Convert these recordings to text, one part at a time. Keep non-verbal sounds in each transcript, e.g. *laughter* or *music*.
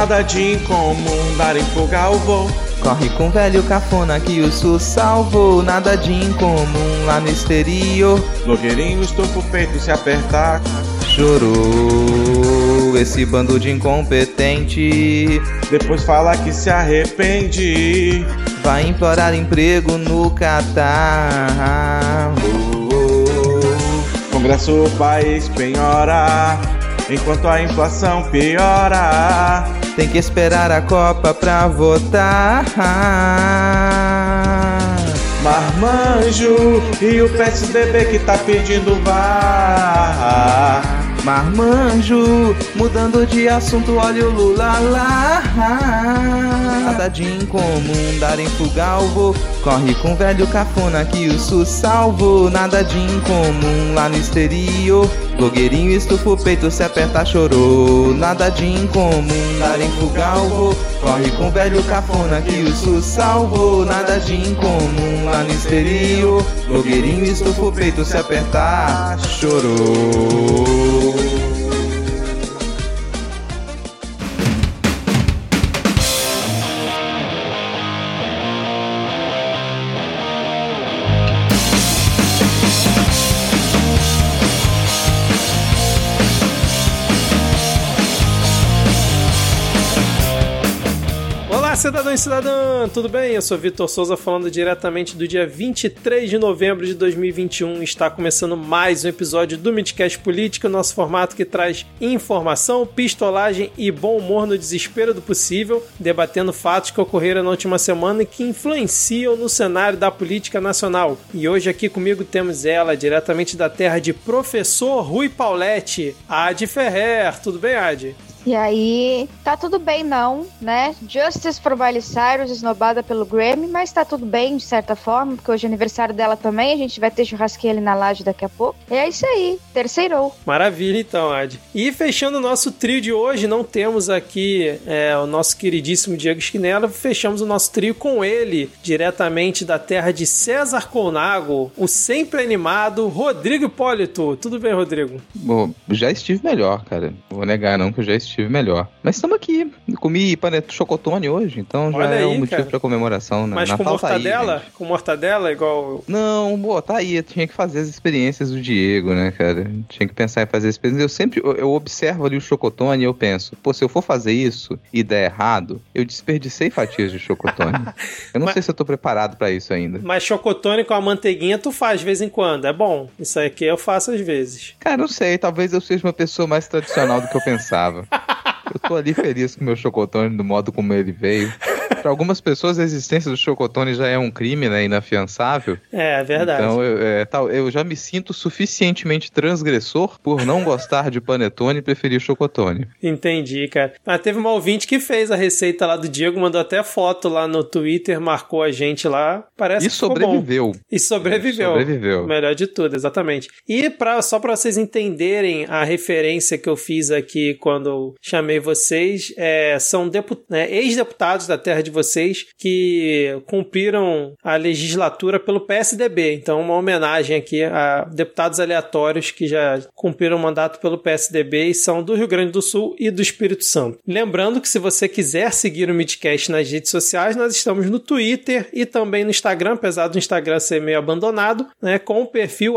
Nada de incomum, dar em fuga ao voo. Corre com o velho cafona que o SUS salvou. Nada de incomum lá no exterior. Blogueirinho estufa o peito se apertar. Chorou esse bando de incompetente. Depois fala que se arrepende. Vai implorar emprego no Catar. Congresso o país penhora. Enquanto a inflação piora. Tem que esperar a Copa pra votar. Marmanjo e o PSDB que tá pedindo vá. Marmanjo, mudando de assunto, olha o Lula lá. Nada de incomum, dar em fugalvo. Corre com velho cafona que o SUS salvou. Nada de incomum lá no exterior. Blogueirinho estufa o peito, se aperta, chorou. Nada de incomum, dar em fugalvo. Corre com velho cafona que o SUS salvou. Nada de incomum lá no exterior. Blogueirinho estufa o peito, se apertar, chorou. Cidadão e cidadã, tudo bem? Eu sou Vitor Souza falando diretamente do dia 23 de novembro de 2021. Está começando mais um episódio do Midcast Política, nosso formato que traz informação, pistolagem e bom humor no desespero do possível, debatendo fatos que ocorreram na última semana e que influenciam no cenário da política nacional. E hoje aqui comigo temos ela, diretamente da terra de Professor Rui Pauletti, Adi Ferrer. Tudo bem, Adi? E aí, tá tudo bem não, né? Justice for Miley Cyrus, esnobada pelo Grammy, mas tá tudo bem de certa forma, porque hoje é aniversário dela também, a gente vai ter churrasquinho ali na laje daqui a pouco. E é isso aí, terceirou. Maravilha então, Ad. E fechando o nosso trio de hoje, não temos aqui é, o nosso queridíssimo Diego Esquinela, fechamos o nosso trio com ele, diretamente da terra de César Colnago, o sempre animado Rodrigo Hipólito. Tudo bem, Rodrigo? Bom, já estive melhor, cara. Não vou negar não que eu já estive melhor. Mas estamos aqui. Comi panetone chocotone hoje, então já Olha é um aí, motivo cara. pra comemoração. Né? Mas com Natal tá aí, mortadela? com mortadela, igual. Não, pô, tá aí. Eu tinha que fazer as experiências do Diego, né, cara? Tinha que pensar em fazer as experiências. Eu sempre eu, eu observo ali o chocotone e eu penso, pô, se eu for fazer isso e der errado, eu desperdicei fatias de chocotone. *laughs* eu não Mas- sei se eu tô preparado pra isso ainda. Mas chocotone com a manteiguinha tu faz de vez em quando, é bom. Isso aqui eu faço às vezes. Cara, não sei, talvez eu seja uma pessoa mais tradicional do que eu pensava. *laughs* Eu tô ali feliz com o meu chocotone do modo como ele veio. Para algumas pessoas, a existência do chocotone já é um crime, né? Inafiançável. É, é verdade. Então, eu, é, tal, eu já me sinto suficientemente transgressor por não gostar de panetone e preferir chocotone. Entendi, cara. Mas teve uma ouvinte que fez a receita lá do Diego, mandou até foto lá no Twitter, marcou a gente lá. Parece e que sobreviveu. E sobreviveu. Sobreviveu. Melhor de tudo, exatamente. E pra, só para vocês entenderem a referência que eu fiz aqui quando chamei vocês, é, são né, ex-deputados da terra de vocês que cumpriram a legislatura pelo PSDB. Então, uma homenagem aqui a deputados aleatórios que já cumpriram o mandato pelo PSDB e são do Rio Grande do Sul e do Espírito Santo. Lembrando que se você quiser seguir o Midcast nas redes sociais, nós estamos no Twitter e também no Instagram, apesar do Instagram ser meio abandonado, né, com o perfil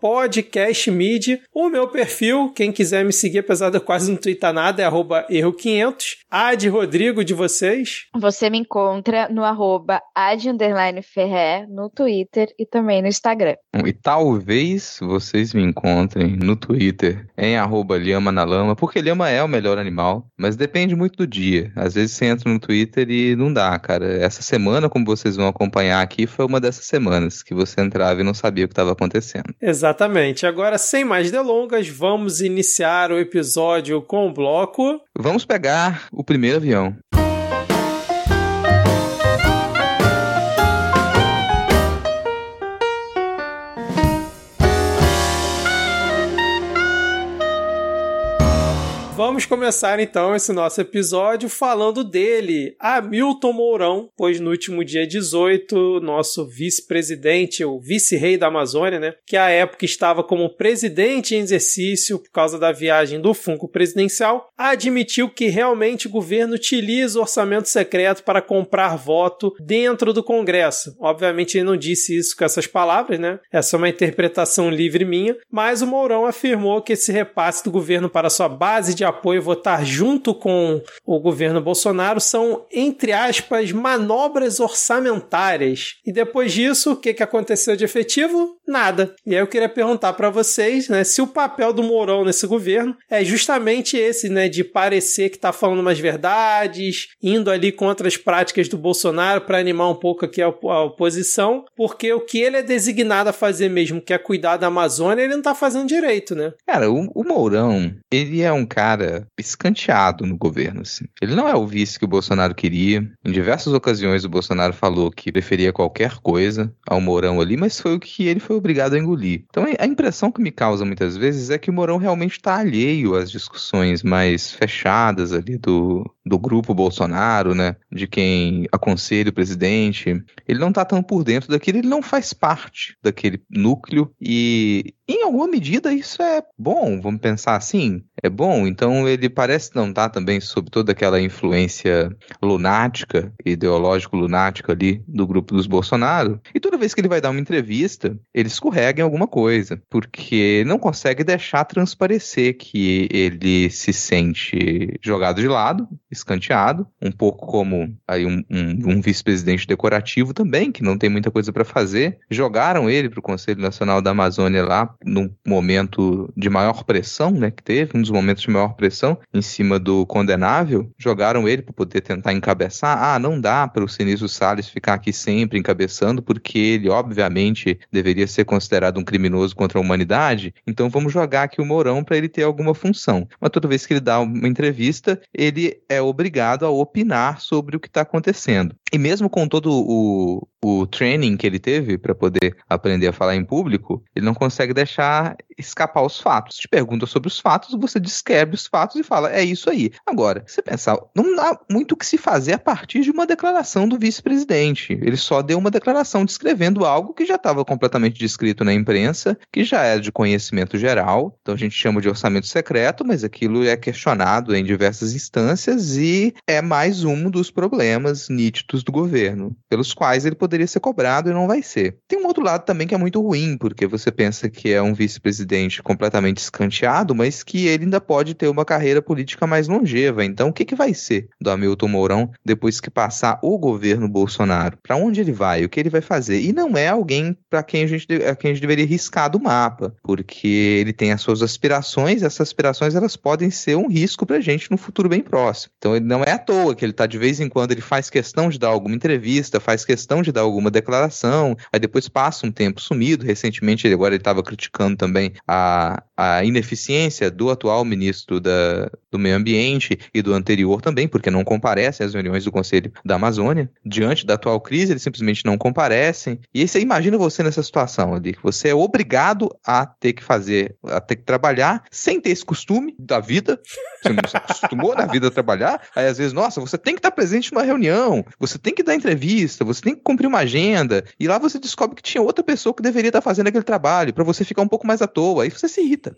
podcastmid. O meu perfil, quem quiser me seguir, apesar de eu quase não twittar nada, é arroba erro500. A de Rodrigo de vocês. Você me encontra no arroba ad ferrer, no Twitter e também no Instagram. E talvez vocês me encontrem no Twitter em arroba lhama na lama, porque lhama é o melhor animal, mas depende muito do dia. Às vezes você entra no Twitter e não dá, cara. Essa semana, como vocês vão acompanhar aqui, foi uma dessas semanas que você entrava e não sabia o que estava acontecendo. Exatamente. Agora, sem mais delongas, vamos iniciar o episódio com o bloco. Vamos pegar o primeiro avião. Vamos começar então esse nosso episódio falando dele, Hamilton Mourão, pois no último dia 18, nosso vice-presidente, o vice-rei da Amazônia, né, que à época estava como presidente em exercício por causa da viagem do Funko presidencial, admitiu que realmente o governo utiliza o orçamento secreto para comprar voto dentro do Congresso. Obviamente ele não disse isso com essas palavras, né? Essa é uma interpretação livre minha, mas o Mourão afirmou que esse repasse do governo para sua base de apoio votar junto com o governo Bolsonaro são, entre aspas, manobras orçamentárias. E depois disso, o que, que aconteceu de efetivo? Nada. E aí eu queria perguntar para vocês, né, se o papel do Mourão nesse governo é justamente esse, né, de parecer que está falando umas verdades, indo ali contra as práticas do Bolsonaro para animar um pouco aqui a, a oposição, porque o que ele é designado a fazer mesmo, que é cuidar da Amazônia, ele não está fazendo direito, né? Cara, o, o Mourão, ele é um cara escanteado no governo, assim. Ele não é o vice que o Bolsonaro queria. Em diversas ocasiões o Bolsonaro falou que preferia qualquer coisa ao Mourão ali, mas foi o que ele foi obrigado a engolir. Então a impressão que me causa muitas vezes é que o Mourão realmente está alheio às discussões mais fechadas ali do, do grupo Bolsonaro, né? De quem aconselha o presidente. Ele não está tão por dentro daquilo, ele não faz parte daquele núcleo e em alguma medida isso é bom, vamos pensar assim, é bom. Então ele parece não estar também sob toda aquela influência lunática, ideológico lunática ali do grupo dos Bolsonaro. E toda vez que ele vai dar uma entrevista, ele escorrega em alguma coisa, porque não consegue deixar transparecer que ele se sente jogado de lado, escanteado, um pouco como aí um, um, um vice-presidente decorativo também, que não tem muita coisa para fazer. Jogaram ele para o Conselho Nacional da Amazônia lá num momento de maior pressão, né, que teve, um dos momentos de maior pressão em cima do condenável, jogaram ele para poder tentar encabeçar. Ah, não dá para o Sinistro Salles ficar aqui sempre encabeçando, porque ele obviamente deveria ser considerado um criminoso contra a humanidade. Então vamos jogar aqui o Mourão para ele ter alguma função. Mas toda vez que ele dá uma entrevista, ele é obrigado a opinar sobre o que está acontecendo. E mesmo com todo o, o training que ele teve para poder aprender a falar em público, ele não consegue deixar escapar os fatos. Te pergunta sobre os fatos, você descreve os fatos e fala, é isso aí. Agora, você pensar, não dá muito o que se fazer a partir de uma declaração do vice-presidente. Ele só deu uma declaração descrevendo algo que já estava completamente descrito na imprensa, que já é de conhecimento geral. Então a gente chama de orçamento secreto, mas aquilo é questionado em diversas instâncias e é mais um dos problemas nítidos do governo, pelos quais ele poderia ser cobrado e não vai ser. Tem um outro lado também que é muito ruim, porque você pensa que é um vice-presidente completamente escanteado, mas que ele ainda pode ter uma carreira política mais longeva. Então, o que, que vai ser do Hamilton Mourão depois que passar o governo Bolsonaro? Para onde ele vai? O que ele vai fazer? E não é alguém para quem a gente, quem a gente deveria riscar do mapa, porque ele tem as suas aspirações, e essas aspirações elas podem ser um risco para a gente no futuro bem próximo. Então, ele não é à toa que ele está de vez em quando ele faz questão de dar alguma entrevista, faz questão de dar alguma declaração, aí depois passa um tempo sumido. Recentemente, ele agora estava criticando também a, a ineficiência do atual ministro da, do Meio Ambiente e do anterior também, porque não comparecem às reuniões do Conselho da Amazônia. Diante da atual crise, eles simplesmente não comparecem. E aí imagina você nessa situação ali, que você é obrigado a ter que fazer, a ter que trabalhar sem ter esse costume da vida. Você não se acostumou na vida a trabalhar. Aí às vezes, nossa, você tem que estar presente numa reunião, você tem que dar entrevista, você tem que cumprir uma agenda. E lá você descobre que tinha outra pessoa que deveria estar fazendo aquele trabalho, para você ficar um pouco mais à toa. Aí você se irrita.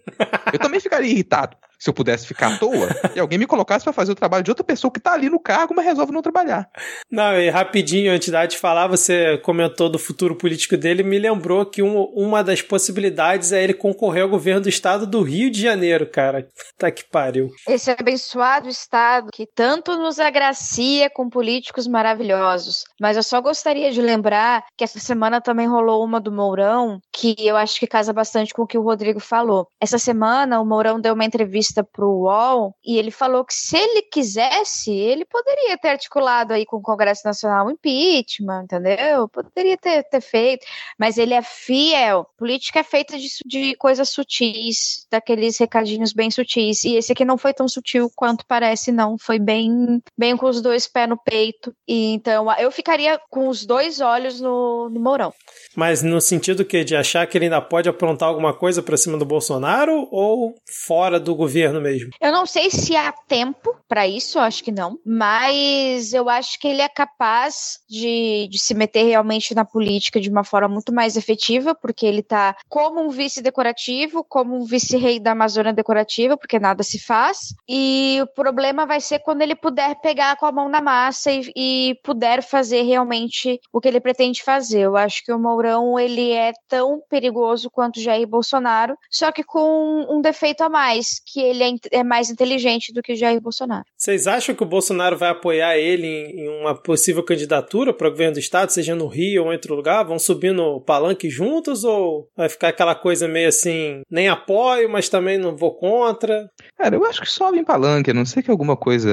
Eu também ficaria irritado se eu pudesse ficar à toa e alguém me colocasse para fazer o trabalho de outra pessoa que tá ali no cargo, mas resolve não trabalhar. Não, e rapidinho, antes de falar, você comentou do futuro político dele, me lembrou que um, uma das possibilidades é ele concorrer ao governo do estado do Rio de Janeiro, cara. Tá que pariu. Esse abençoado estado que tanto nos agracia com políticos maravilhosos. Mas eu só gostaria de lembrar que essa semana também rolou uma do Mourão, que eu acho que casa bastante com o que o Rodrigo falou. Essa semana, o Mourão deu uma entrevista para o UOL e ele falou que se ele quisesse, ele poderia ter articulado aí com o Congresso Nacional um impeachment, entendeu? Poderia ter, ter feito, mas ele é fiel. Política é feita de, de coisas sutis, daqueles recadinhos bem sutis. E esse aqui não foi tão sutil quanto parece, não. Foi bem, bem com os dois pés no peito. E então eu ficaria com os dois olhos no, no Mourão. Mas no sentido que de achar que ele ainda pode aprontar alguma coisa para cima do Bolsonaro ou fora do governo? mesmo. Eu não sei se há tempo para isso, acho que não, mas eu acho que ele é capaz de, de se meter realmente na política de uma forma muito mais efetiva, porque ele tá como um vice decorativo, como um vice-rei da Amazônia decorativa, porque nada se faz, e o problema vai ser quando ele puder pegar com a mão na massa e, e puder fazer realmente o que ele pretende fazer. Eu acho que o Mourão, ele é tão perigoso quanto Jair Bolsonaro, só que com um defeito a mais, que ele é, é mais inteligente do que Jair Bolsonaro. Vocês acham que o Bolsonaro vai apoiar ele em, em uma possível candidatura para o governo do estado, seja no Rio ou em outro lugar? Vão subir no palanque juntos ou vai ficar aquela coisa meio assim, nem apoio, mas também não vou contra? Cara, eu acho que sobe em palanque, a não ser que alguma coisa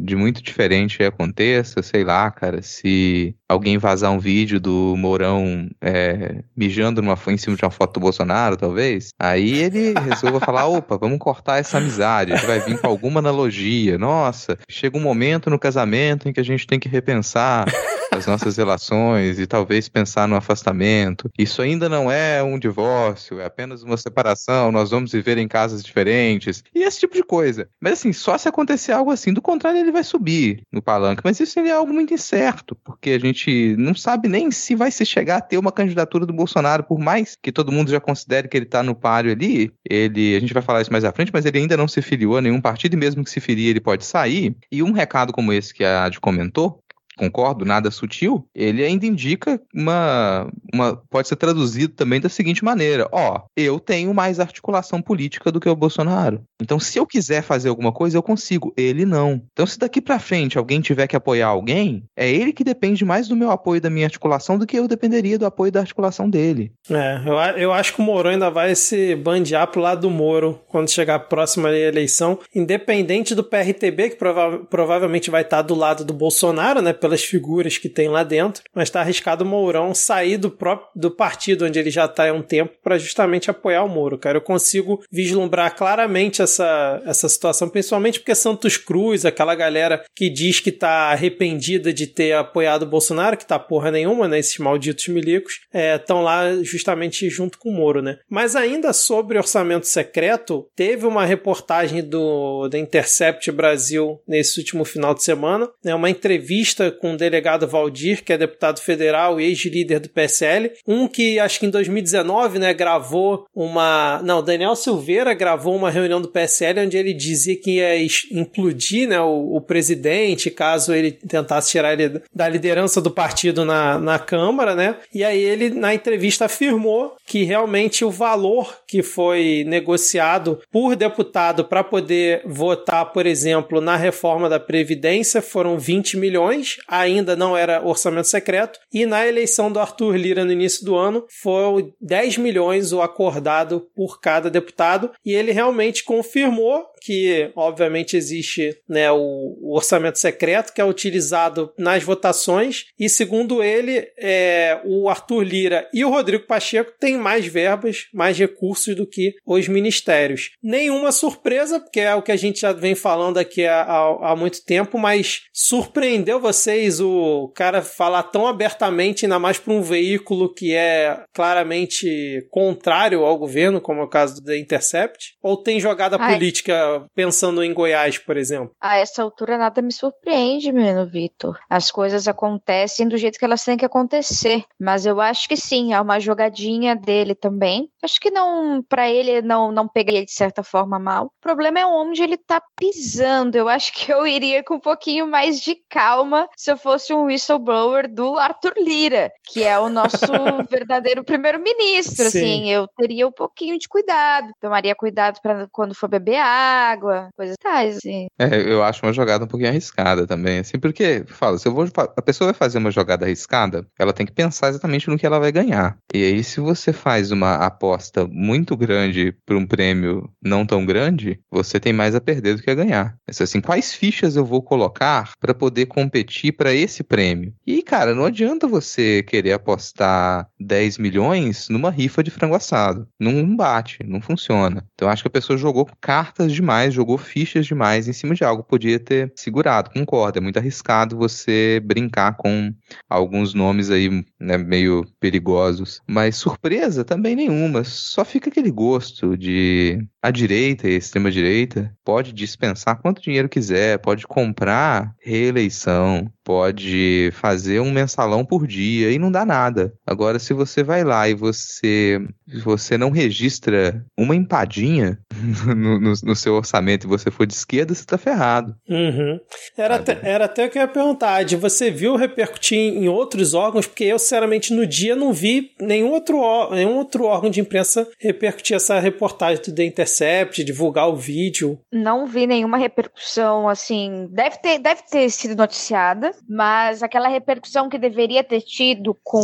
de muito diferente aconteça, sei lá, cara, se alguém vazar um vídeo do Mourão é, mijando numa, em cima de uma foto do Bolsonaro, talvez, aí ele resolva falar, opa, vamos cortar essa amizade, a gente vai vir com alguma analogia, nossa, chega um momento no casamento em que a gente tem que repensar as nossas relações e talvez pensar no afastamento. Isso ainda não é um divórcio, é apenas uma separação, nós vamos viver em casas diferentes e esse tipo de coisa. Mas assim, só se acontecer algo assim, do contrário ele vai subir no palanque, mas isso é algo muito incerto, porque a gente não sabe nem se vai se chegar a ter uma candidatura do Bolsonaro, por mais que todo mundo já considere que ele está no páreo ali, ele, a gente vai falar isso mais à frente, mas ele ainda não se filiou a nenhum partido e mesmo que se filie ele pode sair. E um recado como esse que a Adi comentou, concordo, nada sutil, ele ainda indica uma, uma. Pode ser traduzido também da seguinte maneira: ó, eu tenho mais articulação política do que o Bolsonaro. Então, se eu quiser fazer alguma coisa, eu consigo. Ele não. Então, se daqui para frente alguém tiver que apoiar alguém, é ele que depende mais do meu apoio da minha articulação do que eu dependeria do apoio da articulação dele. É, eu, eu acho que o Moro ainda vai se bandear pro lado do Moro quando chegar a próxima eleição, independente do PRTB, que prova provavelmente vai estar do lado do Bolsonaro, né? Pelas figuras que tem lá dentro, mas está arriscado o Mourão sair do próprio do partido onde ele já está há um tempo para justamente apoiar o Moro, cara. Eu consigo vislumbrar claramente essa, essa situação, principalmente porque Santos Cruz, aquela galera que diz que está arrependida de ter apoiado o Bolsonaro, que tá porra nenhuma, né? Esses malditos milicos, estão é, lá justamente junto com o Moro, né? Mas ainda sobre orçamento secreto, teve uma reportagem do da Intercept Brasil nesse último final de semana, né? Uma entrevista com o delegado Valdir, que é deputado federal e ex-líder do PSL. Um que acho que em 2019, né, gravou uma. Não, Daniel Silveira gravou uma reunião do PSL onde ele dizia que ia implodir né, o, o presidente caso ele tentasse tirar ele da liderança do partido na, na Câmara, né? E aí ele, na entrevista, afirmou que realmente o valor que foi negociado por deputado para poder votar, por exemplo, na reforma da Previdência foram 20 milhões ainda não era orçamento secreto, e na eleição do Arthur Lira no início do ano foi 10 milhões o acordado por cada deputado, e ele realmente confirmou que, obviamente, existe né, o, o orçamento secreto que é utilizado nas votações, e segundo ele, é, o Arthur Lira e o Rodrigo Pacheco têm mais verbas, mais recursos do que os ministérios. Nenhuma surpresa, porque é o que a gente já vem falando aqui há, há, há muito tempo, mas surpreendeu vocês o cara falar tão abertamente, ainda mais para um veículo que é claramente contrário ao governo, como é o caso do The Intercept? Ou tem jogada Ai. política pensando em Goiás, por exemplo? A essa altura nada me surpreende, menino Vitor. As coisas acontecem do jeito que elas têm que acontecer. Mas eu acho que sim, há uma jogadinha dele também. Acho que não, para ele, não, não peguei de certa forma mal. O problema é onde ele tá pisando. Eu acho *laughs* que eu iria com um pouquinho mais de calma se eu fosse um whistleblower do Arthur Lira, que é o nosso *laughs* verdadeiro primeiro-ministro. Assim, eu teria um pouquinho de cuidado, tomaria cuidado para quando for beber água, coisas tais. Assim. É, eu acho uma jogada um pouquinho arriscada também, assim, porque, fala, se eu vou, a pessoa vai fazer uma jogada arriscada, ela tem que pensar exatamente no que ela vai ganhar. E aí, se você faz uma aposta muito grande para um prêmio não tão grande, você tem mais a perder do que a ganhar. Assim, quais fichas eu vou colocar para poder competir para esse prêmio. E, cara, não adianta você querer apostar 10 milhões numa rifa de frango assado. Não bate, não funciona. Então, acho que a pessoa jogou cartas demais demais, jogou fichas demais em cima de algo. Podia ter segurado, concordo. É muito arriscado você brincar com alguns nomes aí né, meio perigosos. Mas surpresa também nenhuma. Só fica aquele gosto de a direita e a extrema-direita pode dispensar quanto dinheiro quiser, pode comprar reeleição, pode fazer um mensalão por dia e não dá nada. Agora, se você vai lá e você, você não registra uma empadinha *laughs* no, no, no seu orçamento e você for de esquerda, você tá ferrado. Uhum. Era, até, era até o que eu ia perguntar, de você viu repercutir em outros órgãos? Porque eu, sinceramente, no dia não vi nenhum outro, nenhum outro órgão de imprensa repercutir essa reportagem do The Intercept, divulgar o vídeo. Não vi nenhuma repercussão, assim, deve ter, deve ter sido noticiada, mas aquela repercussão que deveria ter tido com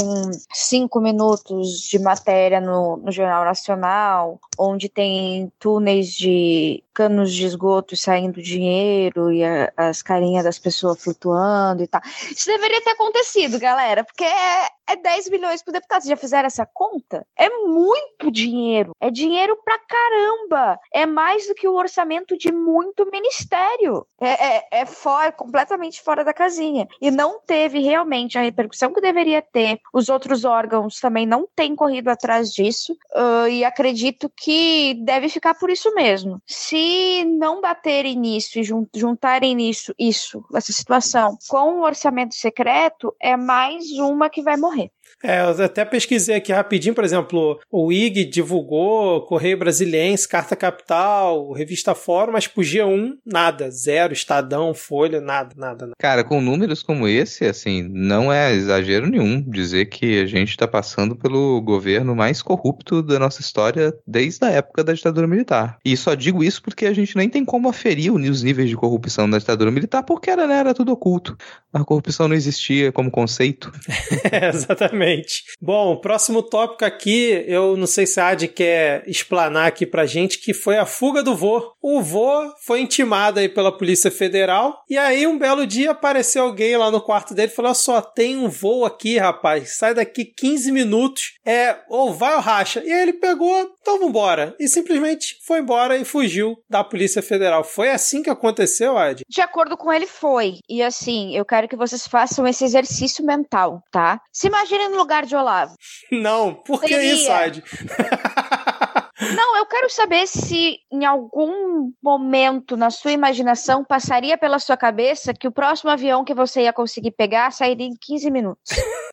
cinco minutos de matéria no, no Jornal Nacional, onde tem túneis de canos de esgoto saindo dinheiro e a, as carinhas das pessoas flutuando e tal. Isso deveria ter acontecido, galera, porque é, é 10 milhões por deputado. Vocês já fizeram essa conta? É muito dinheiro. É dinheiro pra caramba. É mais do que o orçamento de muito ministério. É, é, é fora, completamente fora da casinha. E não teve realmente a repercussão que deveria ter. Os outros órgãos também não têm corrido atrás disso. Uh, e acredito que deve ficar por isso mesmo. Se não baterem nisso e juntarem nisso, isso, essa situação, com o orçamento secreto, é mais uma que vai morrer. Okay É, eu até pesquisei aqui rapidinho, por exemplo, o IG divulgou Correio Brasiliense, Carta Capital, Revista Fórum, mas pro G1, nada. Zero, Estadão, Folha, nada, nada, nada. Cara, com números como esse, assim, não é exagero nenhum dizer que a gente tá passando pelo governo mais corrupto da nossa história desde a época da ditadura militar. E só digo isso porque a gente nem tem como aferir os níveis de corrupção da ditadura militar, porque era, né, era tudo oculto. A corrupção não existia como conceito. *laughs* é, exatamente. Exatamente. Bom, próximo tópico aqui, eu não sei se a Adi quer explanar aqui pra gente, que foi a fuga do vô. O vô foi intimado aí pela Polícia Federal, e aí um belo dia apareceu alguém lá no quarto dele e falou: só tem um voo aqui, rapaz, sai daqui 15 minutos, é, ou vai ou racha. E aí ele pegou, então vambora. E simplesmente foi embora e fugiu da Polícia Federal. Foi assim que aconteceu, Adi? De acordo com ele, foi. E assim, eu quero que vocês façam esse exercício mental, tá? Se imaginem no lugar de Olavo? Não, por que Seria... *laughs* Não, eu quero saber se em algum momento na sua imaginação passaria pela sua cabeça que o próximo avião que você ia conseguir pegar sairia em 15 minutos.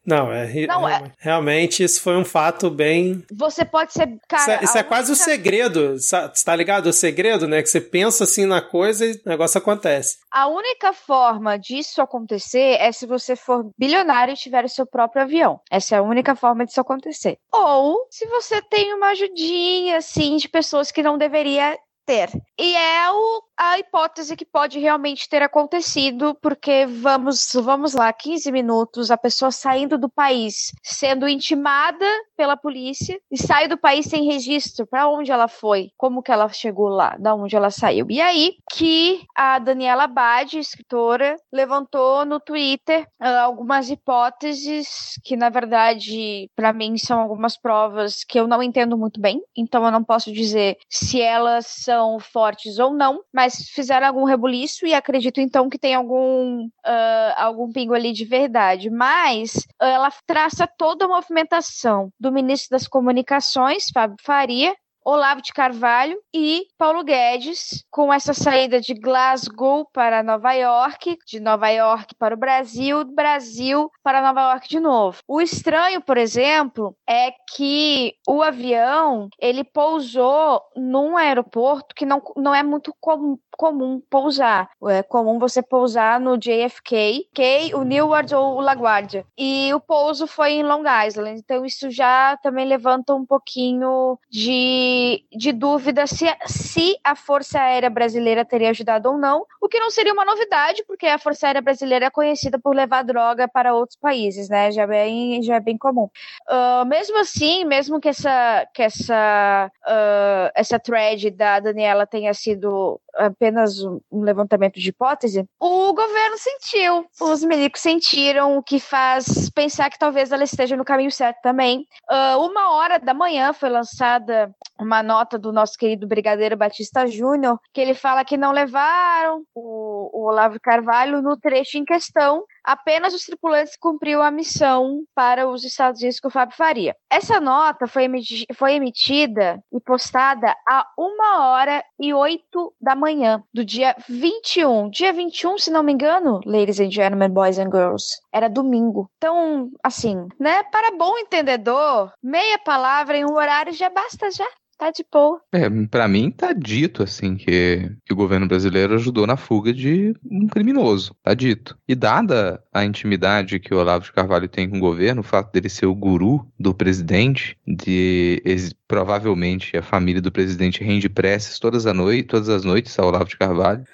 Não, é, Não, é, realmente isso foi um fato bem. Você pode ser. Cara, isso é, isso é quase única... o segredo, tá ligado? O segredo, né? Que você pensa assim na coisa e o negócio acontece. A única forma disso acontecer é se você for bilionário e tiver o seu próprio avião. Essa é a única forma disso acontecer. Ou se você tem uma ajudinha, assim, de pessoas que não deveria ter. E é o a hipótese que pode realmente ter acontecido, porque vamos, vamos lá, 15 minutos, a pessoa saindo do país, sendo intimada pela polícia e sai do país sem registro, para onde ela foi, como que ela chegou lá, da onde ela saiu. E aí que a Daniela Bade, escritora, levantou no Twitter uh, algumas hipóteses que na verdade para mim são algumas provas que eu não entendo muito bem, então eu não posso dizer se elas são fortes ou não, mas fizeram algum rebuliço e acredito então que tem algum, uh, algum pingo ali de verdade. Mas ela traça toda a movimentação do ministro das Comunicações, Fábio Faria, Olavo de Carvalho e Paulo Guedes, com essa saída de Glasgow para Nova York, de Nova York para o Brasil, Brasil para Nova York de novo. O estranho, por exemplo, é que o avião ele pousou num aeroporto que não, não é muito com, comum pousar. É comum você pousar no JFK, K, o Newark ou o LaGuardia. E o pouso foi em Long Island. Então isso já também levanta um pouquinho de de, dúvida se, se a Força Aérea Brasileira teria ajudado ou não, o que não seria uma novidade, porque a Força Aérea Brasileira é conhecida por levar droga para outros países, né? Já é bem, já é bem comum. Uh, mesmo assim, mesmo que essa, que essa, uh, essa thread da Daniela tenha sido apenas um levantamento de hipótese, o governo sentiu, os milicos sentiram, o que faz pensar que talvez ela esteja no caminho certo também. Uh, uma hora da manhã foi lançada uma nota do nosso querido Brigadeiro Batista Júnior, que ele fala que não levaram o, o Olavo Carvalho no trecho em questão, apenas os tripulantes cumpriram a missão para os Estados Unidos com o Fábio Faria. Essa nota foi, emiti foi emitida e postada a uma hora e oito da manhã do dia 21. Dia 21, se não me engano, ladies and gentlemen, boys and girls, era domingo. Então, assim, né, para bom entendedor, meia palavra em um horário já basta já. Tá de boa. É, pra mim tá dito, assim, que, que o governo brasileiro ajudou na fuga de um criminoso. Tá dito. E dada a intimidade que o Olavo de Carvalho tem com o governo, o fato dele ser o guru do presidente, de provavelmente a família do presidente rende preces todas, a noite, todas as noites ao Olavo de Carvalho.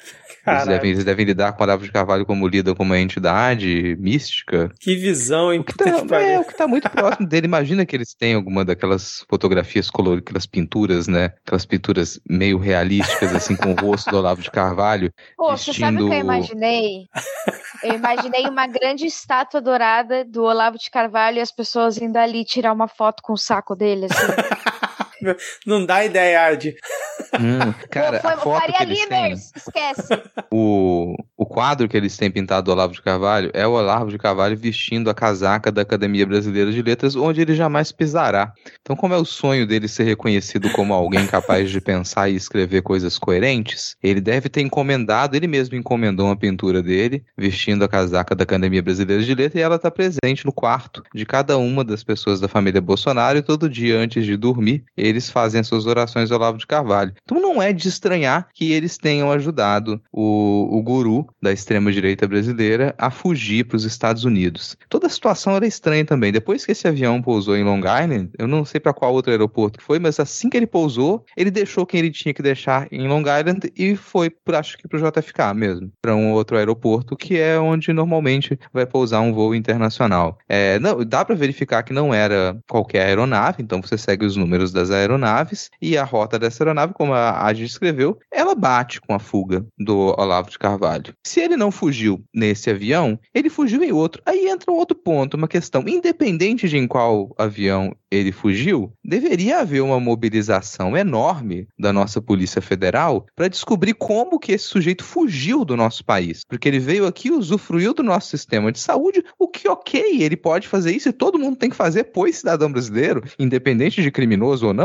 Eles devem, eles devem, lidar com o Olavo de Carvalho como lida como uma entidade mística. Que visão, hein? O que, tá, é, o que tá muito próximo dele. Imagina que eles têm alguma daquelas fotografias coloridas, aquelas pinturas, né? Aquelas pinturas meio realísticas, assim, com o rosto do Olavo de Carvalho. Pô, vestindo... você sabe o que eu imaginei? Eu imaginei uma grande estátua dourada do Olavo de Carvalho e as pessoas indo ali tirar uma foto com o saco dele, assim. *laughs* Não dá ideia, Adi. Hum, cara, foi, a foto Faria que eles Limers, têm, esquece. O, o quadro que eles têm pintado do Olavo de Carvalho é o Olavo de Carvalho vestindo a casaca da Academia Brasileira de Letras, onde ele jamais pisará. Então, como é o sonho dele ser reconhecido como alguém capaz de pensar e escrever coisas coerentes, ele deve ter encomendado, ele mesmo encomendou uma pintura dele, vestindo a casaca da Academia Brasileira de Letras, e ela está presente no quarto de cada uma das pessoas da família Bolsonaro, e todo dia antes de dormir, eles fazem as suas orações ao Olavo de Carvalho. Então não é de estranhar que eles tenham ajudado o, o guru da extrema-direita brasileira a fugir para os Estados Unidos. Toda a situação era estranha também. Depois que esse avião pousou em Long Island, eu não sei para qual outro aeroporto foi, mas assim que ele pousou, ele deixou quem ele tinha que deixar em Long Island e foi, acho que para o JFK mesmo, para um outro aeroporto que é onde normalmente vai pousar um voo internacional. É, não, dá para verificar que não era qualquer aeronave, então você segue os números das aeronaves e a rota dessa aeronave, como a Adi descreveu, ela bate com a fuga do Olavo de Carvalho. Se ele não fugiu nesse avião, ele fugiu em outro. Aí entra um outro ponto, uma questão. Independente de em qual avião ele fugiu, deveria haver uma mobilização enorme da nossa Polícia Federal para descobrir como que esse sujeito fugiu do nosso país. Porque ele veio aqui, usufruiu do nosso sistema de saúde, o que ok, ele pode fazer isso e todo mundo tem que fazer, pois cidadão brasileiro, independente de criminoso ou não,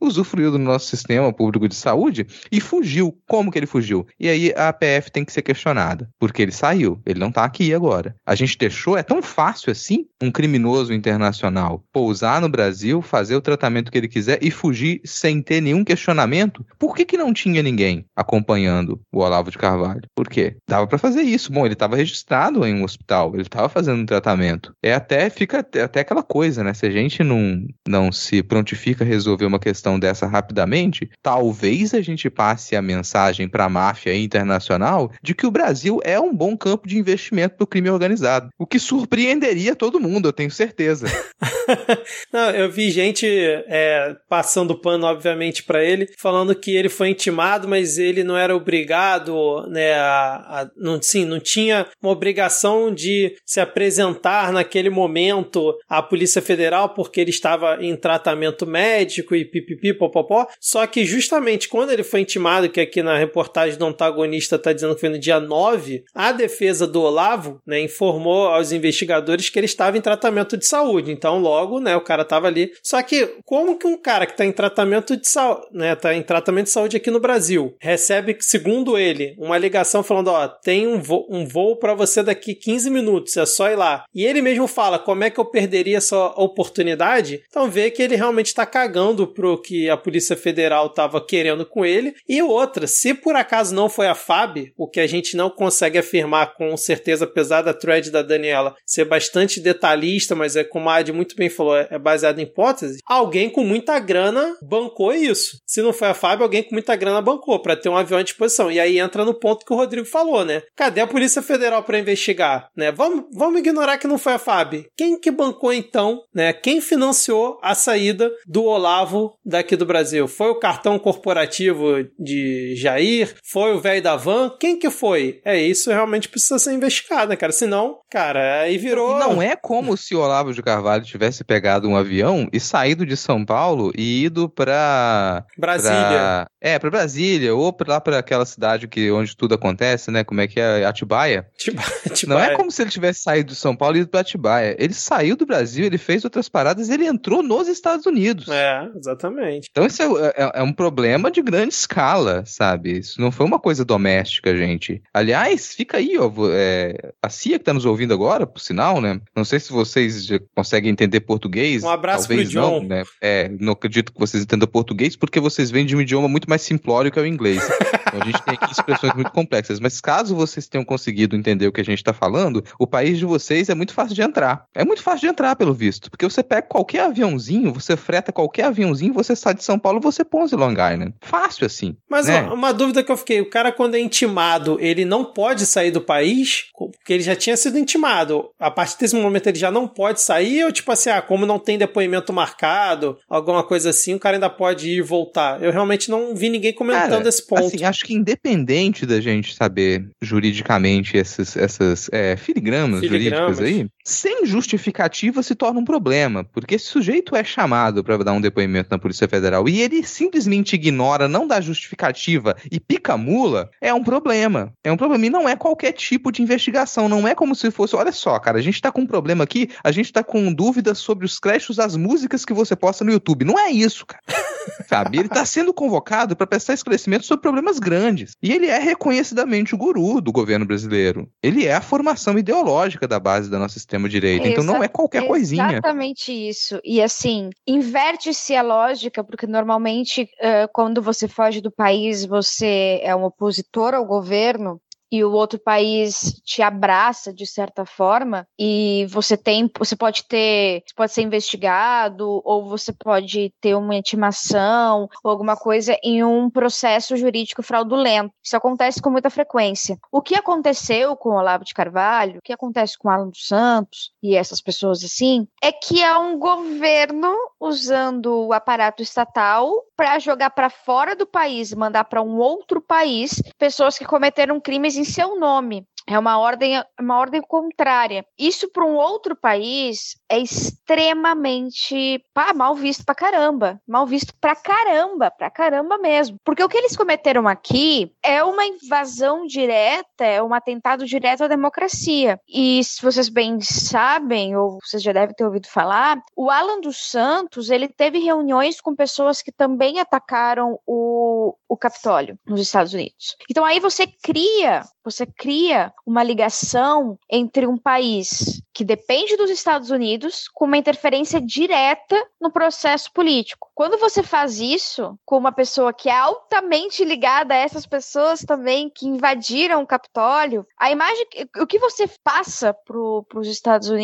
usufruiu do nosso sistema público de saúde e fugiu. Como que ele fugiu? E aí a APF tem que ser questionada, porque ele saiu, ele não tá aqui agora. A gente deixou, é tão fácil assim, um criminoso internacional pousar no Brasil, fazer o tratamento que ele quiser e fugir sem ter nenhum questionamento? Por que que não tinha ninguém acompanhando o Olavo de Carvalho? Por quê? Dava para fazer isso. Bom, ele estava registrado em um hospital, ele estava fazendo um tratamento. É até, fica até, até aquela coisa, né? Se a gente não, não se prontifica a resolver uma questão dessa rapidamente, talvez a gente passe a mensagem para a máfia internacional de que o Brasil é um bom campo de investimento para o crime organizado. O que surpreenderia todo mundo, eu tenho certeza. *laughs* *laughs* Não, eu vi gente é, passando pano, obviamente, para ele, falando que ele foi intimado, mas ele não era obrigado, né? A, a, não, sim, não tinha uma obrigação de se apresentar naquele momento à Polícia Federal porque ele estava em tratamento médico e pipipi, popopó. Só que justamente quando ele foi intimado, que aqui na reportagem do antagonista está dizendo que foi no dia 9, a defesa do Olavo né, informou aos investigadores que ele estava em tratamento de saúde. Então, logo, né, o cara estava ali. Só que, como que um cara que está em tratamento de saúde, né, tá em tratamento de saúde aqui no Brasil, recebe, segundo ele, uma ligação falando: ó, tem um voo, um voo para você daqui 15 minutos, é só ir lá. E ele mesmo fala: como é que eu perderia essa oportunidade? Então, vê que ele realmente está cagando pro que a Polícia Federal estava querendo com ele. E outra, se por acaso não foi a FAB, o que a gente não consegue afirmar com certeza, apesar da thread da Daniela ser bastante detalhista, mas é como a Ad muito bem falou é baseado em hipótese, alguém com muita grana bancou isso. Se não foi a FAB, alguém com muita grana bancou para ter um avião à disposição. E aí entra no ponto que o Rodrigo falou, né? Cadê a Polícia Federal para investigar, né? Vamos, vamos ignorar que não foi a FAB. Quem que bancou então, né? Quem financiou a saída do Olavo daqui do Brasil? Foi o cartão corporativo de Jair? Foi o velho da van? Quem que foi? É isso realmente precisa ser investigado, né, cara? Senão, cara, aí virou. E não é como se o Olavo de Carvalho tivesse pegado um avião e saído de São Paulo e ido pra. Brasília. Pra... É, pra Brasília, ou pra lá pra aquela cidade que, onde tudo acontece, né? Como é que é? Atibaia. *laughs* Atibaia. Não é como se ele tivesse saído de São Paulo e ido pra Atibaia. Ele saiu do Brasil, ele fez outras paradas ele entrou nos Estados Unidos. É, exatamente. Então isso é, é, é um problema de grande escala, sabe? Isso não foi uma coisa doméstica, gente. Aliás, fica aí, ó. É, a CIA que tá nos ouvindo agora, por sinal, né? Não sei se vocês conseguem entender português. Um abraço talvez pro não, John. né? É, não acredito que vocês entendam português porque vocês vêm de um idioma muito mais simplório que é o inglês. Então a gente tem aqui expressões muito complexas. Mas caso vocês tenham conseguido entender o que a gente está falando, o país de vocês é muito fácil de entrar. É muito fácil de entrar, pelo visto. Porque você pega qualquer aviãozinho, você freta qualquer aviãozinho, você sai de São Paulo, você pousa em Long Island. Fácil assim. Mas né? ó, uma dúvida que eu fiquei: o cara, quando é intimado, ele não pode sair do país? Porque ele já tinha sido intimado. A partir desse momento ele já não pode sair? Ou tipo assim, ah, como não tem depoimento marcado, alguma coisa assim, o cara ainda pode ir e voltar? Eu realmente não vi ninguém comentando Cara, esse ponto. Assim, acho que independente da gente saber juridicamente essas, essas é, filigramas, Filigramas. jurídicas aí, sem justificativa se torna um problema. Porque esse sujeito é chamado para dar um depoimento na Polícia Federal e ele simplesmente ignora, não dá justificativa e pica mula, é um problema. É um problema. E não é qualquer tipo de investigação. Não é como se fosse. Olha só, cara, a gente tá com um problema aqui, a gente tá com dúvidas sobre os créditos das músicas que você posta no YouTube. Não é isso, cara. *laughs* Sabe? Ele tá sendo convocado para prestar esclarecimento sobre problemas grandes. E ele é reconhecidamente o guru do governo brasileiro. Ele é a formação ideológica da base do nosso sistema de direito. Então não é qualquer coisinha. Exatamente isso. E assim, inverte-se a lógica, porque normalmente quando você foge do país, você é um opositor ao governo. E o outro país te abraça de certa forma, e você tem, você pode ter, você pode ser investigado, ou você pode ter uma intimação, ou alguma coisa em um processo jurídico fraudulento. Isso acontece com muita frequência. O que aconteceu com Olavo de Carvalho, o que acontece com Alan dos Santos e essas pessoas assim, é que é um governo usando o aparato estatal para jogar para fora do país, mandar para um outro país pessoas que cometeram crimes em seu nome. É uma ordem, uma ordem contrária. Isso para um outro país é extremamente pá, mal visto pra caramba. Mal visto pra caramba, pra caramba mesmo. Porque o que eles cometeram aqui é uma invasão direta, é um atentado direto à democracia. E se vocês bem sabem, ou vocês já devem ter ouvido falar, o Alan dos Santos, ele teve reuniões com pessoas que também atacaram o, o Capitólio nos Estados Unidos. Então aí você cria, você cria uma ligação entre um país que depende dos Estados Unidos com uma interferência direta no processo político. Quando você faz isso com uma pessoa que é altamente ligada a essas pessoas também que invadiram o Capitólio, a imagem, o que você passa para os Estados Unidos